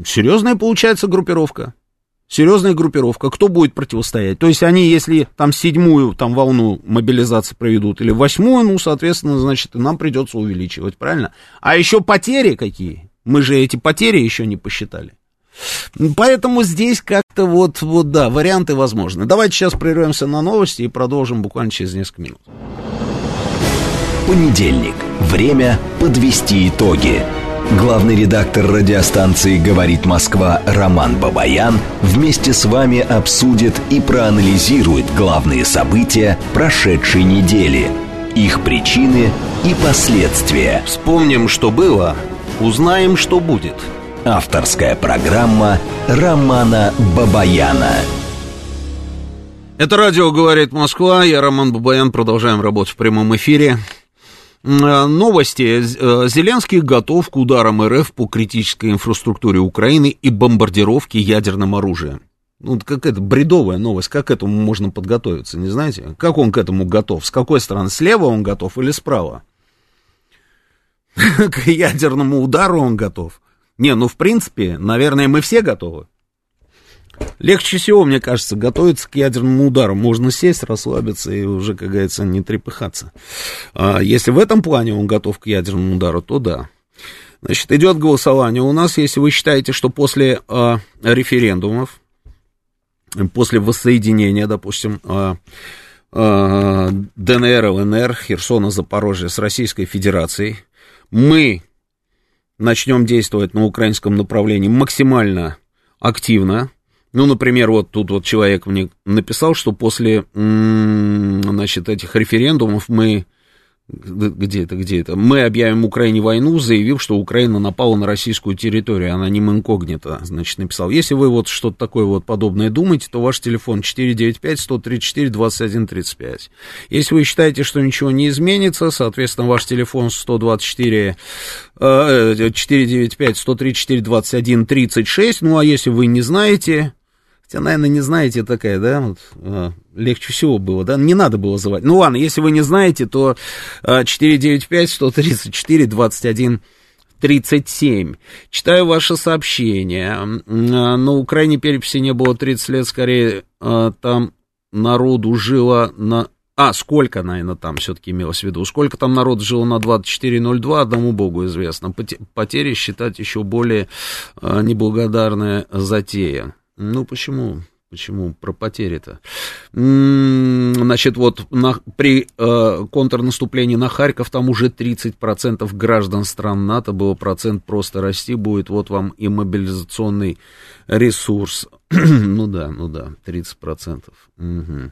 серьезная получается группировка серьезная группировка, кто будет противостоять? То есть они, если там седьмую там волну мобилизации проведут или восьмую, ну, соответственно, значит, нам придется увеличивать, правильно? А еще потери какие? Мы же эти потери еще не посчитали. Поэтому здесь как-то вот, вот, да, варианты возможны. Давайте сейчас прервемся на новости и продолжим буквально через несколько минут. Понедельник. Время подвести итоги. Главный редактор радиостанции «Говорит Москва» Роман Бабаян вместе с вами обсудит и проанализирует главные события прошедшей недели, их причины и последствия. Вспомним, что было, узнаем, что будет. Авторская программа Романа Бабаяна. Это радио «Говорит Москва», я Роман Бабаян, продолжаем работать в прямом эфире. Э, новости. Э, Зеленский готов к ударам РФ по критической инфраструктуре Украины и бомбардировке ядерным оружием. Ну, какая-то бредовая новость. Как к этому можно подготовиться, не знаете? Как он к этому готов? С какой стороны? Слева он готов или справа? К ядерному удару он готов? Не, ну, в принципе, наверное, мы все готовы. Легче всего, мне кажется, готовиться к ядерному удару. Можно сесть, расслабиться и уже, как говорится, не трепыхаться. А если в этом плане он готов к ядерному удару, то да. Значит, идет голосование у нас. Если вы считаете, что после а, референдумов, после воссоединения, допустим, а, а, ДНР, ЛНР, Херсона, Запорожья с Российской Федерацией, мы начнем действовать на украинском направлении максимально активно, ну, например, вот тут вот человек мне написал, что после, значит, этих референдумов мы где это, где это? Мы объявим Украине войну, заявив, что Украина напала на российскую территорию, аноним инкогнито, значит, написал. Если вы вот что-то такое вот подобное думаете, то ваш телефон 495-134-2135. Если вы считаете, что ничего не изменится, соответственно, ваш телефон 124 495-134-2136, ну, а если вы не знаете, Хотя, наверное, не знаете, такая, да, вот, э, легче всего было, да, не надо было звать. Ну ладно, если вы не знаете, то э, 495-134-21 37. Читаю ваше сообщение. На Украине переписи не было 30 лет, скорее э, там народу жило на... А, сколько, наверное, там все-таки имелось в виду? Сколько там народ жило на 24.02, одному богу известно. Потери считать еще более э, неблагодарная затея. Ну, почему? Почему про потери-то? Значит, вот на, при э, контрнаступлении на Харьков там уже 30% граждан стран НАТО было, процент просто расти будет. Вот вам и мобилизационный ресурс. ну да, ну да, 30%. Угу.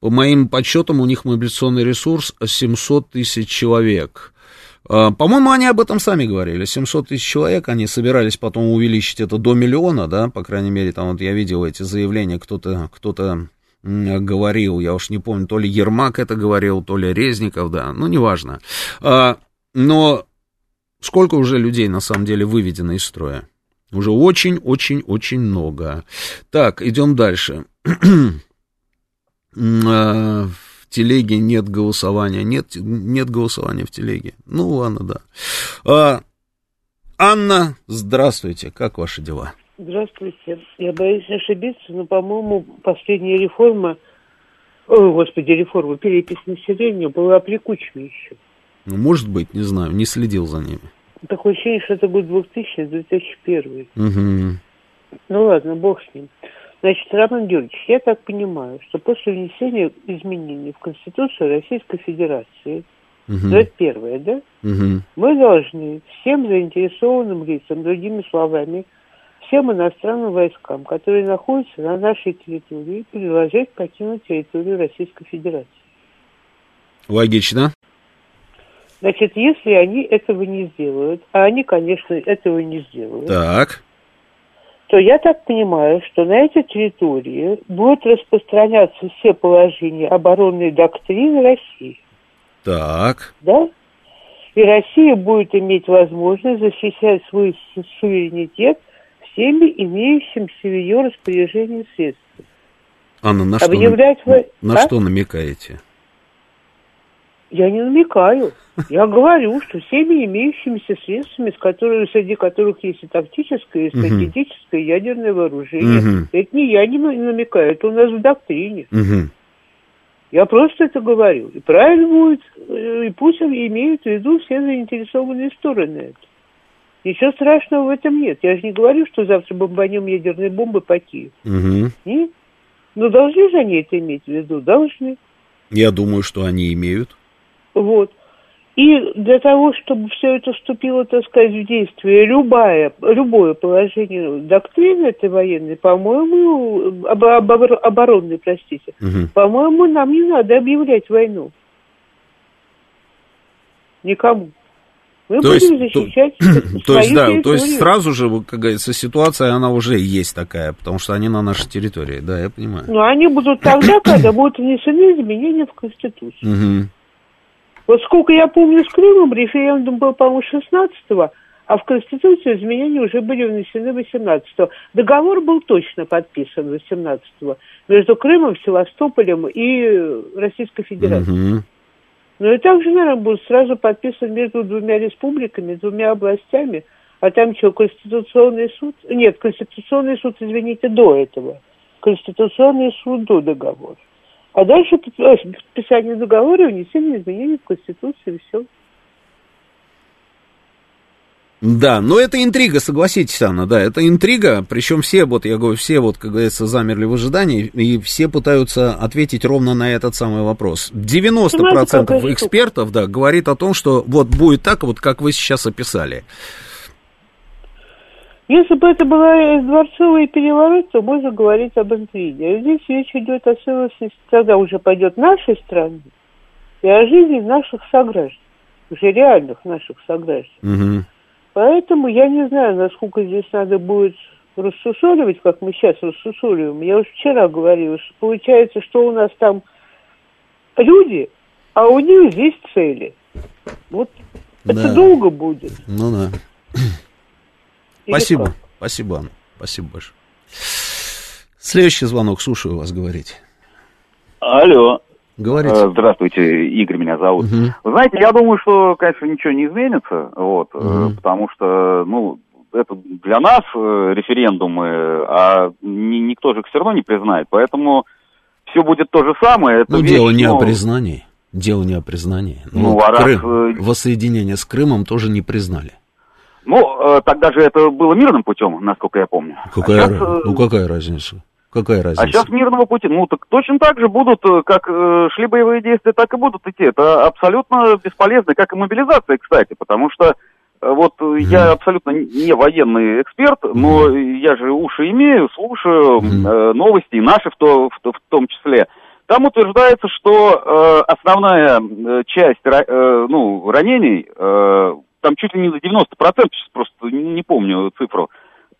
По моим подсчетам, у них мобилизационный ресурс 700 тысяч человек. А, по-моему, они об этом сами говорили. 700 тысяч человек, они собирались потом увеличить это до миллиона, да, по крайней мере, там вот я видел эти заявления, кто-то кто говорил, я уж не помню, то ли Ермак это говорил, то ли Резников, да, ну, неважно. А, но сколько уже людей, на самом деле, выведено из строя? Уже очень-очень-очень много. Так, идем дальше. В телеге нет голосования. Нет, нет голосования в телеге. Ну, ладно, да. А, Анна, здравствуйте. Как ваши дела? Здравствуйте. Я боюсь ошибиться, но, по-моему, последняя реформа, о, господи, реформа, перепись населения была при Кучме еще. Ну, может быть, не знаю, не следил за ними. Такое ощущение, что это год 2000-2001. Угу. Ну ладно, бог с ним. Значит, Роман Георгиевич, я так понимаю, что после внесения изменений в Конституцию Российской Федерации, угу. это первое, да? Угу. Мы должны всем заинтересованным лицам, другими словами, всем иностранным войскам, которые находятся на нашей территории, предложить покинуть территорию Российской Федерации. Логично. Значит, если они этого не сделают, а они, конечно, этого не сделают, так то я так понимаю, что на этой территории будут распространяться все положения оборонной доктрины России. Так. Да? И Россия будет иметь возможность защищать свой суверенитет всеми имеющимися в ее распоряжении средствами. Анна, на что, Объявлять... на, на а? что намекаете? Я не намекаю. Я говорю, что всеми имеющимися средствами, с которыми, среди которых есть и тактическое, и стратегическое, и ядерное вооружение, это не я не намекаю, это у нас в доктрине. Я просто это говорю. И правильно будет, э, и пусть имеют в виду все заинтересованные стороны это. Ничего страшного в этом нет. Я же не говорю, что завтра бомбанем ядерные бомбы по Киеву. Угу. Нет? Но должны же они это иметь в виду? Должны. Я думаю, что они имеют. Вот. И для того, чтобы все это вступило, так сказать, в действие, любое, любое положение доктрины этой военной, по-моему, об, об, оборонной, простите, угу. по-моему, нам не надо объявлять войну. Никому. Мы то будем есть, защищать то, то есть, да, то есть сразу же, как говорится, ситуация, она уже есть такая, потому что они на нашей территории, да, я понимаю. Но они будут тогда, когда будут внесены изменения в Конституцию. Угу. Вот сколько я помню с Крымом, референдум был, по-моему, 16-го, а в Конституцию изменения уже были внесены 18-го. Договор был точно подписан 18-го между Крымом, Севастополем и Российской Федерацией. Угу. Ну и также, наверное, будет сразу подписан между двумя республиками, двумя областями. А там что, Конституционный суд? Нет, Конституционный суд, извините, до этого. Конституционный суд до договора. А дальше подписание договора и внесение изменений в Конституцию и все. Да, но это интрига, согласитесь, Анна, да, это интрига, причем все, вот я говорю, все вот, как говорится, замерли в ожидании, и все пытаются ответить ровно на этот самый вопрос. 90% Знаете, экспертов, да, говорит о том, что вот будет так, вот как вы сейчас описали. Если бы это была дворцовый переворот, то можно говорить об интриге. А здесь речь идет о целостности, тогда уже пойдет нашей страны и о жизни наших сограждан, уже реальных наших сограждан. Угу. Поэтому я не знаю, насколько здесь надо будет рассусоливать, как мы сейчас рассусоливаем. Я уже вчера говорила, что получается, что у нас там люди, а у них здесь цели. Вот да. это долго будет. Ну да. Спасибо. Спасибо, Анна. Спасибо большое. Следующий звонок, слушаю вас говорить. Алло. Говорите. Э, здравствуйте, Игорь меня зовут. Угу. Вы знаете, я думаю, что, конечно, ничего не изменится, вот, угу. потому что, ну, это для нас э, референдумы, а никто же их все равно не признает, поэтому все будет то же самое. Это ну, вещь, дело не но... о признании. Дело не о признании. Ну, ну а Крым, раз... воссоединение с Крымом тоже не признали. Ну, э, тогда же это было мирным путем, насколько я помню. Какая, а сейчас, ну, какая разница? Какая разница? А сейчас мирного пути. Ну, так точно так же будут, э, как э, шли боевые действия, так и будут идти. Это абсолютно бесполезно, как и мобилизация, кстати, потому что э, вот mm. я абсолютно не военный эксперт, mm. но я же уши имею, слушаю mm. э, новости, и наши в, то, в, в том числе. Там утверждается, что э, основная э, часть э, ну, ранений, э, там чуть ли не за 90%, сейчас просто не помню цифру,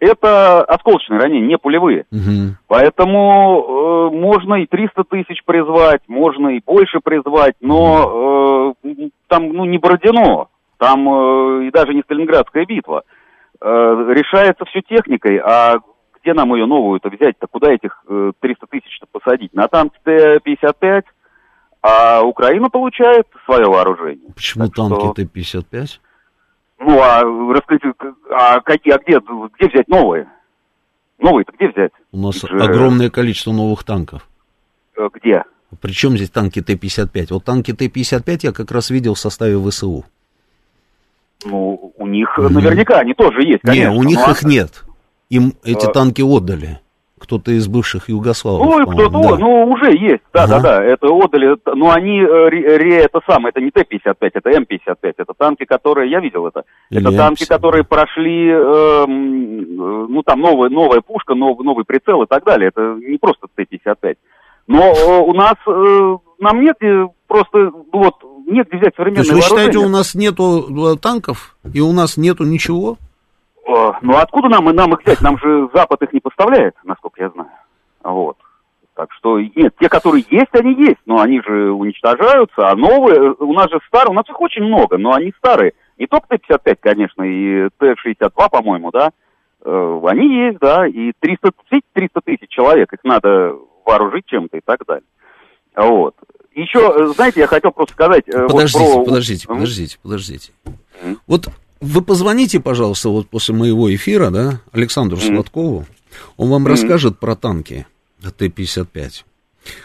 это осколочные ранения, не пулевые. Угу. Поэтому э, можно и 300 тысяч призвать, можно и больше призвать, но э, там ну, не Бородино, там э, и даже не Сталинградская битва. Э, решается все техникой, а где нам ее новую-то взять-то? Куда этих э, 300 тысяч-то посадить? На танк Т-55, а Украина получает свое вооружение. Почему так танки что... Т-55? Ну, а расскажите, а какие, а где, где взять новые? Новые-то где взять? У нас Их огромное количество новых танков. Э, где? Причем здесь танки Т-55? Вот танки Т-55 я как раз видел в составе ВСУ. Ну, у них mm. наверняка они тоже есть, конечно. Не, у них но... их нет. Им эти а... танки отдали кто-то из бывших югославов. Ну, кто-то, да. ну, уже есть, да, ага. да, да, это отдали, но они, э, ре, это самое, это не Т-55, это М-55, это танки, которые, я видел это, Или это танки, которые прошли, э, ну, там новая, новая пушка, нов, новый прицел и так далее, это не просто Т-55. Но э, у нас, э, нам нет э, просто, вот, нет где взять современное То есть вы считаете, у нас нету э, танков, и у нас нету ничего? Ну, откуда нам, нам их взять? Нам же Запад их не поставляет, насколько я знаю. Вот. Так что, нет, те, которые есть, они есть, но они же уничтожаются, а новые, у нас же старые, у нас их очень много, но они старые. Не только Т-55, конечно, и Т-62, по-моему, да, э, они есть, да, и 300, 300 тысяч человек, их надо вооружить чем-то и так далее. Вот. Еще, э, знаете, я хотел просто сказать... Подождите, вот про... подождите, подождите, подождите. Mm-hmm. Вот вы позвоните, пожалуйста, вот после моего эфира, да, Александру mm-hmm. Сладкову. Он вам mm-hmm. расскажет про танки Т-55.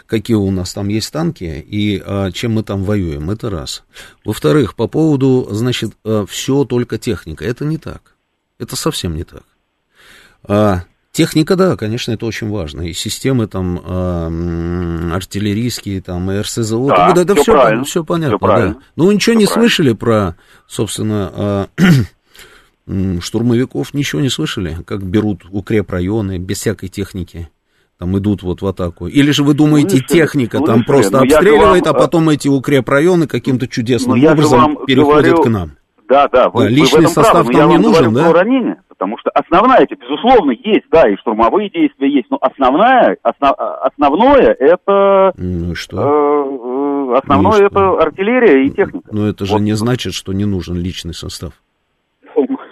Какие у нас там есть танки и а, чем мы там воюем, это раз. Во-вторых, по поводу, значит, а, все только техника. Это не так. Это совсем не так. А, Техника, да, конечно, это очень важно. И системы там э, артиллерийские, там, и РСЗО. Да, да, да все, все, все понятно, все да. Ну, вы ничего все не правильно. слышали про, собственно, э, штурмовиков, ничего не слышали, как берут укрепрайоны без всякой техники там идут вот в атаку? Или же вы думаете, слышали, техника слышали, там просто обстреливает, вам, а потом эти укрепрайоны каким-то чудесным образом переходят говорю, к нам? Да, да, вы, да личный вы состав правы, там не нужен, да? Ранения, потому что основная, эти, безусловно, есть, да, и штурмовые действия есть, но основная, основ, основное это... Ну что? Э, основное ну, это что? артиллерия и техника. Но это же вот. не значит, что не нужен личный состав.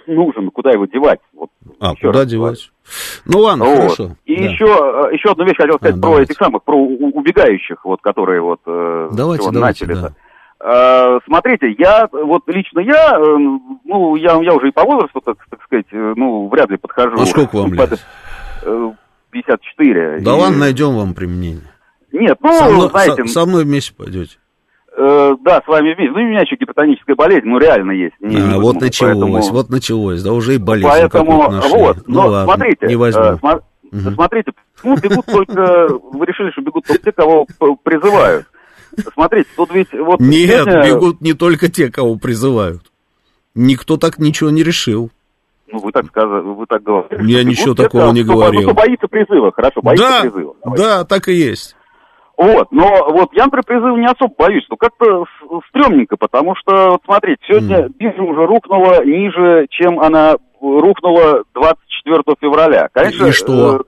Нужен, куда его девать? Вот, а, куда девать? Ну ладно, вот. хорошо. И да. еще, э, еще одну вещь хотел сказать а, про давайте. этих самых, про убегающих, вот, которые вот э, давайте, давайте, начали. Да. Э, смотрите, я, вот лично я, э, ну, я, я уже и по возрасту, так, так сказать, э, ну, вряд ли подхожу. А сколько вам лет? 54. Да и... ладно, найдем вам применение. Нет, ну, со мной, знаете... Со, со мной вместе пойдете. Э, да, с вами вместе. Ну, у меня еще гипертоническая болезнь, ну, реально есть. Не, а, не вот началось, поэтому... вот началось, да, уже и болезнь Поэтому, вот, ну, но ладно, смотрите, не возьму. Э, см... угу. смотрите, почему бегут только, вы решили, что бегут только те, кого призывают. Смотрите, тут ведь вот... Нет, сегодня... бегут не только те, кого призывают. Никто так ничего не решил. Ну, вы так сказали, вы так говорите. Я ничего те, такого не кто, говорил. Кто боится призыва, хорошо, боится да, призыва. Давайте. Да, так и есть. Вот, но вот я, например, призыва не особо боюсь, но как-то стрёмненько, потому что, вот смотрите, сегодня mm. биржа уже рухнула ниже, чем она рухнула 24 февраля. Конечно, и что?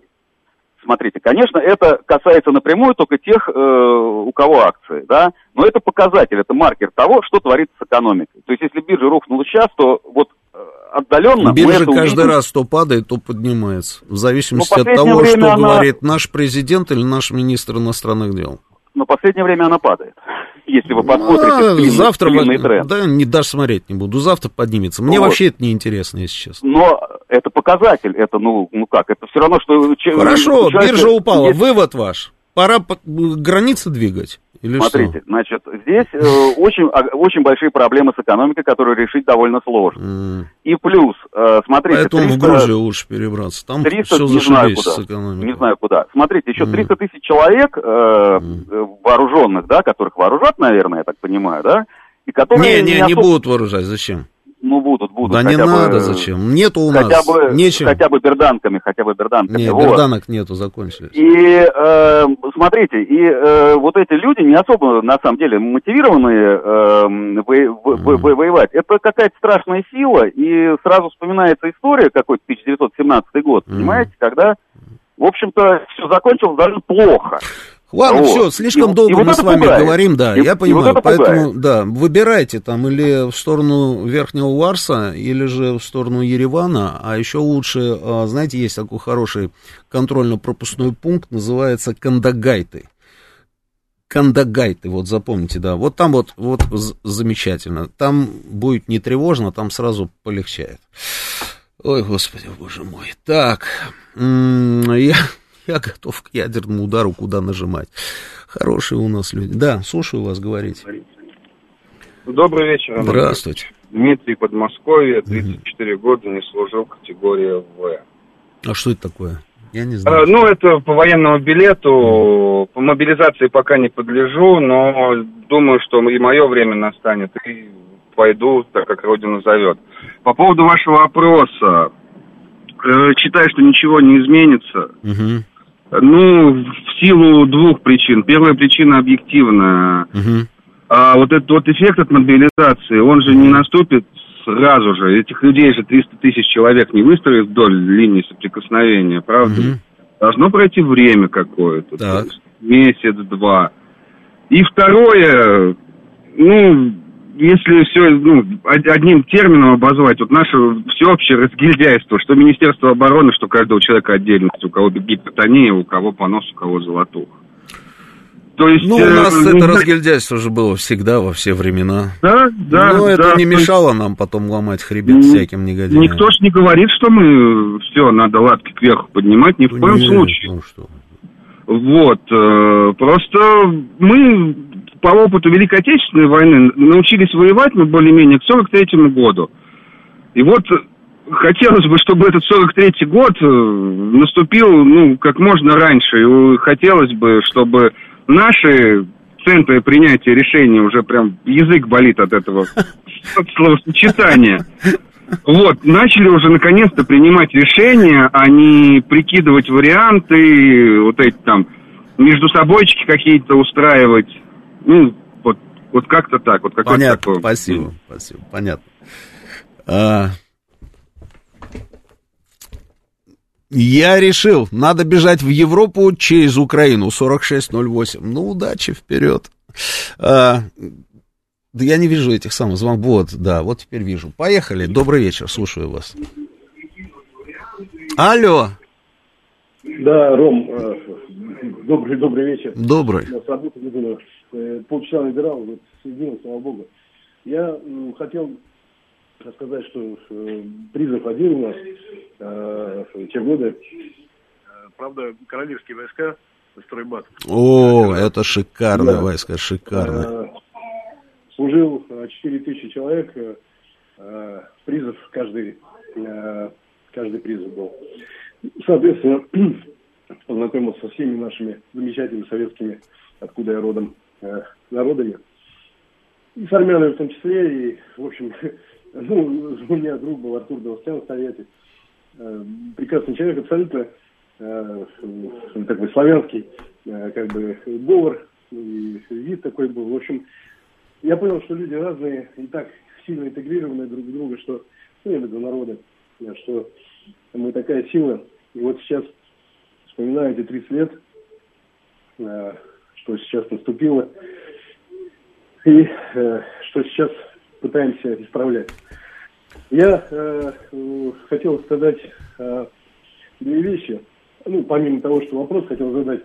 Смотрите, конечно, это касается напрямую только тех, э, у кого акции, да, но это показатель, это маркер того, что творится с экономикой. То есть, если биржа рухнула сейчас, то вот э, отдаленно. Биржа каждый увидим. раз то падает, то поднимается. В зависимости от того, что она... говорит наш президент или наш министр иностранных дел. Но в последнее время она падает. Если вы посмотрите а, длинный, завтра длинный тренд. Да, не даже смотреть не буду. Завтра поднимется. Мне вот. вообще это не интересно, если честно. Но это показатель. Это, ну, ну как, это все равно, что... Хорошо, человек, биржа упала. Есть... Вывод ваш. пора по- границы двигать? Или Смотрите, что? значит, здесь э, очень, а, очень большие проблемы с экономикой, которые решить довольно сложно. И плюс, э, смотрите... Поэтому 300 в Грузию лучше перебраться. Там 300, все не знаю куда. с экономикой. Не знаю куда. Смотрите, еще 300 тысяч человек э, э, вооруженных, да, которых вооружат, наверное, я так понимаю, да, и которые... Не, не, не особо- будут вооружать. Зачем? Ну, будут, будут. Да не хотя бы, надо, зачем? Нету у хотя нас. Бы, Нечем. Хотя бы берданками, хотя бы берданками. Не, вот. берданок нету, закончились. И э, смотрите, и э, вот эти люди не особо, на самом деле, мотивированные э, во- во- во- во- воевать. Это какая-то страшная сила, и сразу вспоминается история какой-то 1917 год, понимаете, когда, в общем-то, все закончилось даже плохо. Ладно, Вот. все, слишком И- долго и вот мы с вами пугает. говорим, да, И- я понимаю. вот это поэтому, пугает. да, выбирайте там или в сторону Верхнего Варса, или же в сторону Еревана, а еще лучше, а, знаете, есть такой хороший контрольно-пропускной пункт, называется Кандагайты. Кандагайты, вот запомните, да, вот там вот, вот замечательно, там будет не тревожно, там сразу полегчает. Ой, господи, боже мой. Так, я, я готов к ядерному удару, куда нажимать. Хорошие у нас люди. Да, слушаю вас, говорить. Добрый вечер. Здравствуйте. Дмитрий, Подмосковье, 34 года, не служил, категория В. А что это такое? Я не знаю. А, ну, это по военному билету, по мобилизации пока не подлежу, но думаю, что и мое время настанет, и пойду, так как Родина зовет. По поводу вашего вопроса, э, считаю, что ничего не изменится. Мгм. Ну, в силу двух причин. Первая причина объективная. Мгм. А вот этот вот эффект от мобилизации, он же не наступит сразу же. Этих людей же 300 тысяч человек не выстроят вдоль линии соприкосновения, правда? Должно пройти время какое-то. то есть Месяц-два. И второе, ну, если все ну, од- одним термином обозвать, вот наше всеобщее разгильдяйство, что Министерство обороны, что каждого человека отдельности, у кого гипертония, у кого понос, у кого золотух. То есть, Ну, у э, нас ну, это да- разгильдяйство же было всегда, во все времена. Да, да. Но это да, не то есть мешало нам потом ломать хребет М, всяким негодяям. Никто ж не говорит, что мы все надо лапки кверху поднимать, ни в коем случае. ну что. Вот, э, просто мы по опыту Великой Отечественной войны научились воевать мы более-менее к 43 году. И вот хотелось бы, чтобы этот 43 год э, наступил, ну, как можно раньше. И э, хотелось бы, чтобы наши центры принятия решений уже прям язык болит от этого словосочетания. Вот, начали уже наконец-то принимать решения, а не прикидывать варианты, вот эти там между собойчики какие-то устраивать. Ну, вот, вот как-то так, вот какое-то Понятно, такое. спасибо, спасибо, понятно. А, Я решил, надо бежать в Европу через Украину, 4608. Ну, удачи, вперед. А, да я не вижу этих самых звонков. Вот, да, вот теперь вижу. Поехали, добрый вечер, слушаю вас. Алло, Да, Ром, э, добрый, добрый вечер. Добрый. Э, полчаса набирал, вот соединил, слава богу. Я хотел сказать, что э, призыв один у нас э, те годы. Э, Правда, королевские войска, стройбат, о, это шикарная Да. войска, шикарная. э, служил э, 4 тысячи человек, э, призыв каждый, э, каждый призыв был. Соответственно, познакомился со всеми нашими замечательными советскими, откуда я родом, народами. И с армянами в том числе. И, в общем, ну, у меня друг был Артур Довостян, стоятель. Э, прекрасный человек, абсолютно э, э, такой славянский, э, как бы, говор, и вид такой был. В общем, я понял, что люди разные и так сильно интегрированы друг в друга, что, ну, я имею народы, э, что мы такая сила. И вот сейчас, вспоминаю эти 30 лет, э, что сейчас наступило, и э, что сейчас пытаемся исправлять. Я э, э, хотел сказать э, две вещи. Ну, помимо того, что вопрос хотел задать.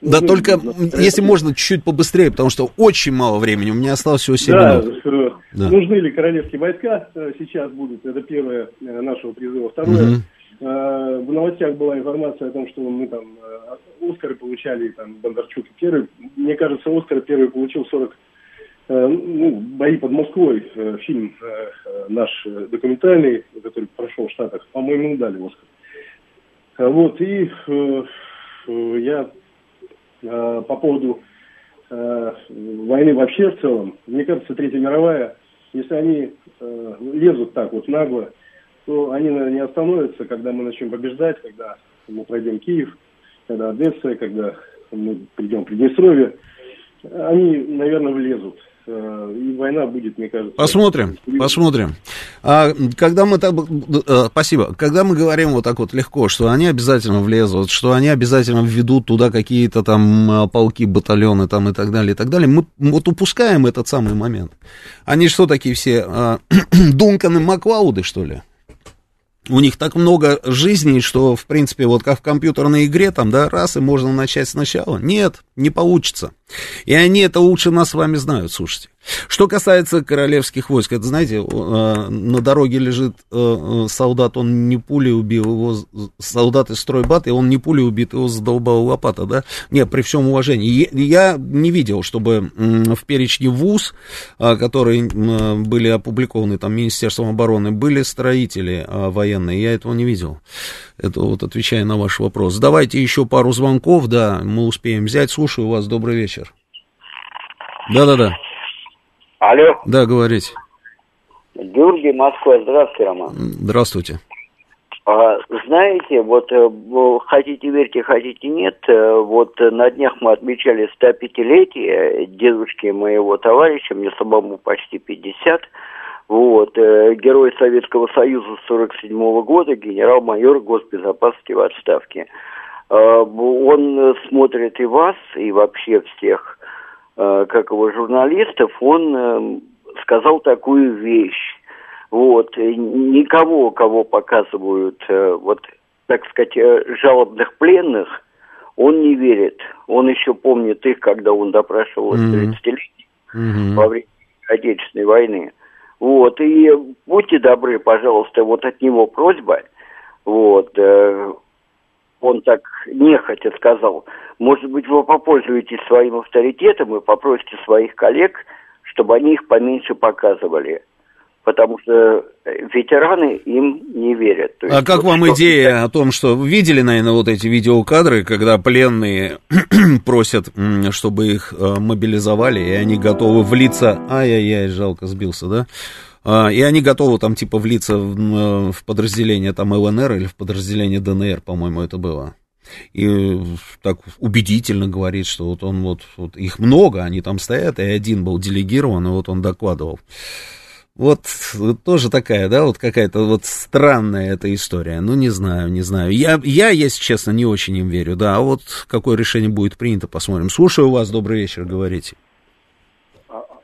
Да Ну, только, ну, м, если можно, чуть-чуть побыстрее, потому что очень мало времени, у меня осталось всего 7 да, минут. э, Да. нужны ли королевские войска э, сейчас будут? Это первое э, нашего призыва. Второе, Мгм. В новостях была информация о том, что мы там Оскары получали, там, Бондарчук первый. Мне кажется, Оскар первый получил 40 ну, «Бои под Москвой», фильм наш документальный, который прошел в Штатах, по-моему, дали Оскар. Вот, и я по поводу войны вообще в целом, мне кажется, Третья мировая, если они лезут так вот нагло, то они, наверное, не остановятся, когда мы начнем побеждать, когда мы пройдем Киев, когда Одесса, когда мы придем в Приднестровье. Они, наверное, влезут. Э, и война будет, мне кажется. Посмотрим, посмотрим. А когда мы так, э, спасибо, когда мы говорим вот так вот легко, что они обязательно влезут, что они обязательно введут туда какие-то там э, полки, батальоны там и так далее, и так далее, мы вот упускаем этот самый момент. Они что такие все, Дунканы Маклауды, что ли? У них так много жизней, что, в принципе, вот как в компьютерной игре, там, да, раз, и можно начать сначала. Нет, не получится. И они это лучше нас с вами знают, слушайте. Что касается королевских войск, это, знаете, э, на дороге лежит э, э, солдат, он не пулей убил его, солдат из стройбат, и он не пулей убит, его задолбала лопата, да? Нет, при всем уважении. Я не видел, чтобы в перечне ВУЗ, которые были опубликованы там Министерством обороны, были строители военные, я этого не видел. Это вот отвечая на ваш вопрос. Давайте еще пару звонков, да, мы успеем взять. Слушаю вас, добрый вечер. Да-да-да. Алло. Да, говорите. Георгий, Москва. Здравствуйте, Роман. Здравствуйте. А, знаете, вот э, хотите верьте, хотите нет, э, вот на днях мы отмечали 105-летие дедушки моего товарища, мне самому почти 50, вот, э, герой Советского Союза 47 -го года, генерал-майор госбезопасности в отставке. Он смотрит и вас, и вообще всех Э, как его журналистов, он э, сказал такую вещь. Вот, никого, кого показывают, э, вот, так сказать, жалобных пленных, он не верит. Он еще помнит их, когда он допрашивал mm-hmm. 30-летних mm-hmm. во время Отечественной войны. Вот, и будьте добры, пожалуйста, вот от него просьба, вот, он так нехотя сказал, может быть, вы попользуетесь своим авторитетом и попросите своих коллег, чтобы они их поменьше показывали. Потому что ветераны им не верят. То а как вот вам что... идея о том, что вы видели, наверное, вот эти видеокадры, когда пленные просят, чтобы их э, мобилизовали, и они готовы влиться... Ай-яй-яй, жалко, сбился, да? А, и они готовы там типа влиться в, в подразделение там ЛНР или в подразделение ДНР, по-моему, это было. И так убедительно говорит, что вот он вот, вот их много, они там стоят, и один был делегирован, и вот он докладывал. Вот, вот тоже такая, да, вот какая-то вот странная эта история. Ну, не знаю, не знаю. Я, я, если честно, не очень им верю, да. А вот какое решение будет принято, посмотрим. Слушаю вас, добрый вечер, говорите.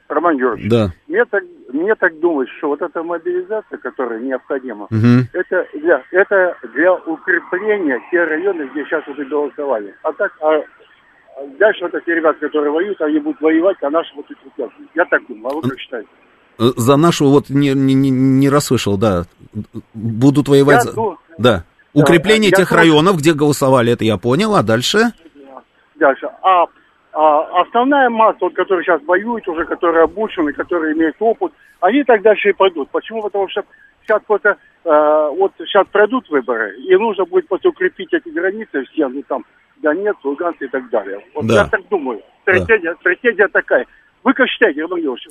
Роман Георгиевич, да. мне, так, мне так думается, что вот эта мобилизация, которая необходима, угу. это, для, это для укрепления тех районов, где сейчас уже голосовали. А так, а дальше вот эти ребята, которые воюют, они будут воевать, а наши будут укрепляться. Я так думаю, а вы как считаете? За нашу, вот не, не, не расслышал, да, будут воевать... Я, за... ну, да. Укрепление да, тех районов, где голосовали, это я понял, а дальше? Дальше. А а основная масса, вот, которая сейчас воюет уже, которые обучены, которые имеют опыт, они так дальше и пойдут. Почему? Потому что сейчас просто, э, вот сейчас пройдут выборы, и нужно будет просто укрепить эти границы все, ну там, Донецк, Луганск и так далее. Вот да. я так думаю. Стратегия, да. стратегия такая. Вы как считаете, Георгиевич?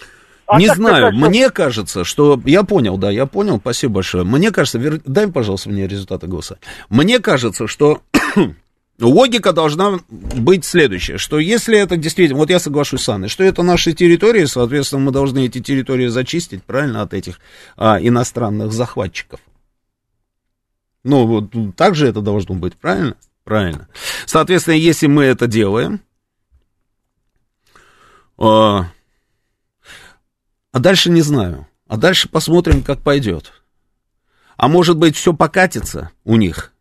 А не знаю, тогда, мне кажется, что... Я понял, да, я понял, спасибо большое. Мне кажется, вер... дай, пожалуйста, мне результаты голоса. Мне кажется, что Логика должна быть следующая, что если это действительно, вот я соглашусь с Анной, что это наши территории, соответственно, мы должны эти территории зачистить, правильно, от этих а, иностранных захватчиков. Ну, вот так же это должно быть, правильно? Правильно. Соответственно, если мы это делаем, а, а дальше не знаю, а дальше посмотрим, как пойдет. А может быть, все покатится у них –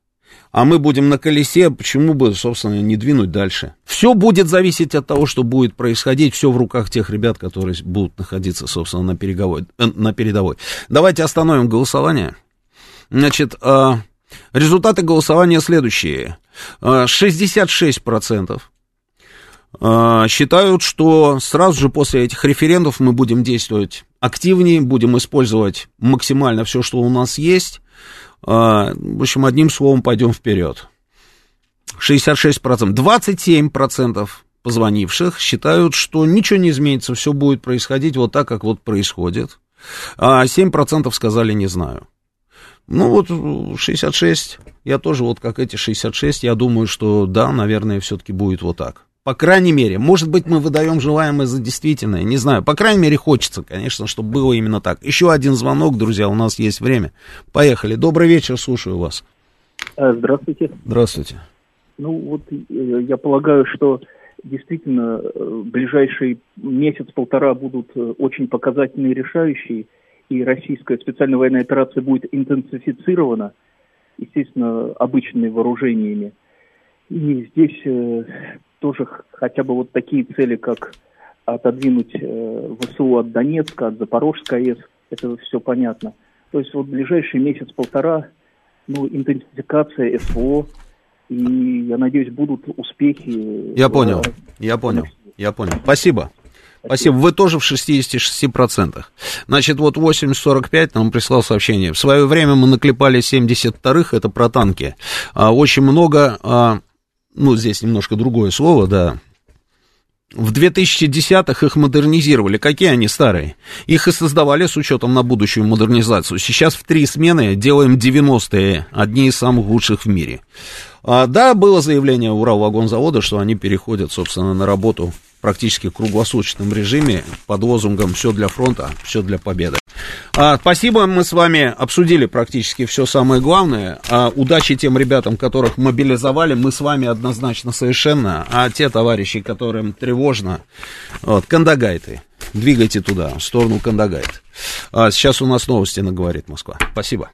а мы будем на колесе, почему бы, собственно, не двинуть дальше? Все будет зависеть от того, что будет происходить, все в руках тех ребят, которые будут находиться, собственно, на, переговой, э, на передовой. Давайте остановим голосование. Значит, э, Результаты голосования следующие. 66% считают, что сразу же после этих референдумов мы будем действовать активнее, будем использовать максимально все, что у нас есть. В общем, одним словом, пойдем вперед. 66%. 27% позвонивших считают, что ничего не изменится, все будет происходить вот так, как вот происходит. А 7% сказали «не знаю». Ну вот 66, я тоже вот как эти 66, я думаю, что да, наверное, все-таки будет вот так. По крайней мере, может быть, мы выдаем желаемое за действительное, не знаю. По крайней мере, хочется, конечно, чтобы было именно так. Еще один звонок, друзья, у нас есть время. Поехали. Добрый вечер, слушаю вас. Э, здравствуйте. Здравствуйте. Ну вот э, я полагаю, что действительно э, ближайший месяц-полтора будут очень показательные и решающие, и российская специальная военная операция будет интенсифицирована, естественно, обычными вооружениями. И здесь тоже хотя бы вот такие цели, как отодвинуть э, ВСУ от Донецка, от Запорожской АЭС, это все понятно. То есть вот ближайший месяц-полтора, ну, интенсификация СВО, и, я надеюсь, будут успехи. Я понял, я понял, я понял. Спасибо. Спасибо. Вы тоже в 66%. Значит, вот 8.45 нам прислал сообщение. В свое время мы наклепали 72-х, это про танки. А, очень много, а, ну, здесь немножко другое слово, да, в 2010-х их модернизировали. Какие они старые? Их и создавали с учетом на будущую модернизацию. Сейчас в три смены делаем 90-е, одни из самых лучших в мире. А, да, было заявление Уралвагонзавода, что они переходят, собственно, на работу практически круглосуточном режиме под лозунгом «Все для фронта, все для победы». А, спасибо, мы с вами обсудили практически все самое главное. А, удачи тем ребятам, которых мобилизовали, мы с вами однозначно совершенно. А те товарищи, которым тревожно, вот, Кандагайты, двигайте туда, в сторону Кандагайт. А, сейчас у нас новости на «Говорит Москва». Спасибо.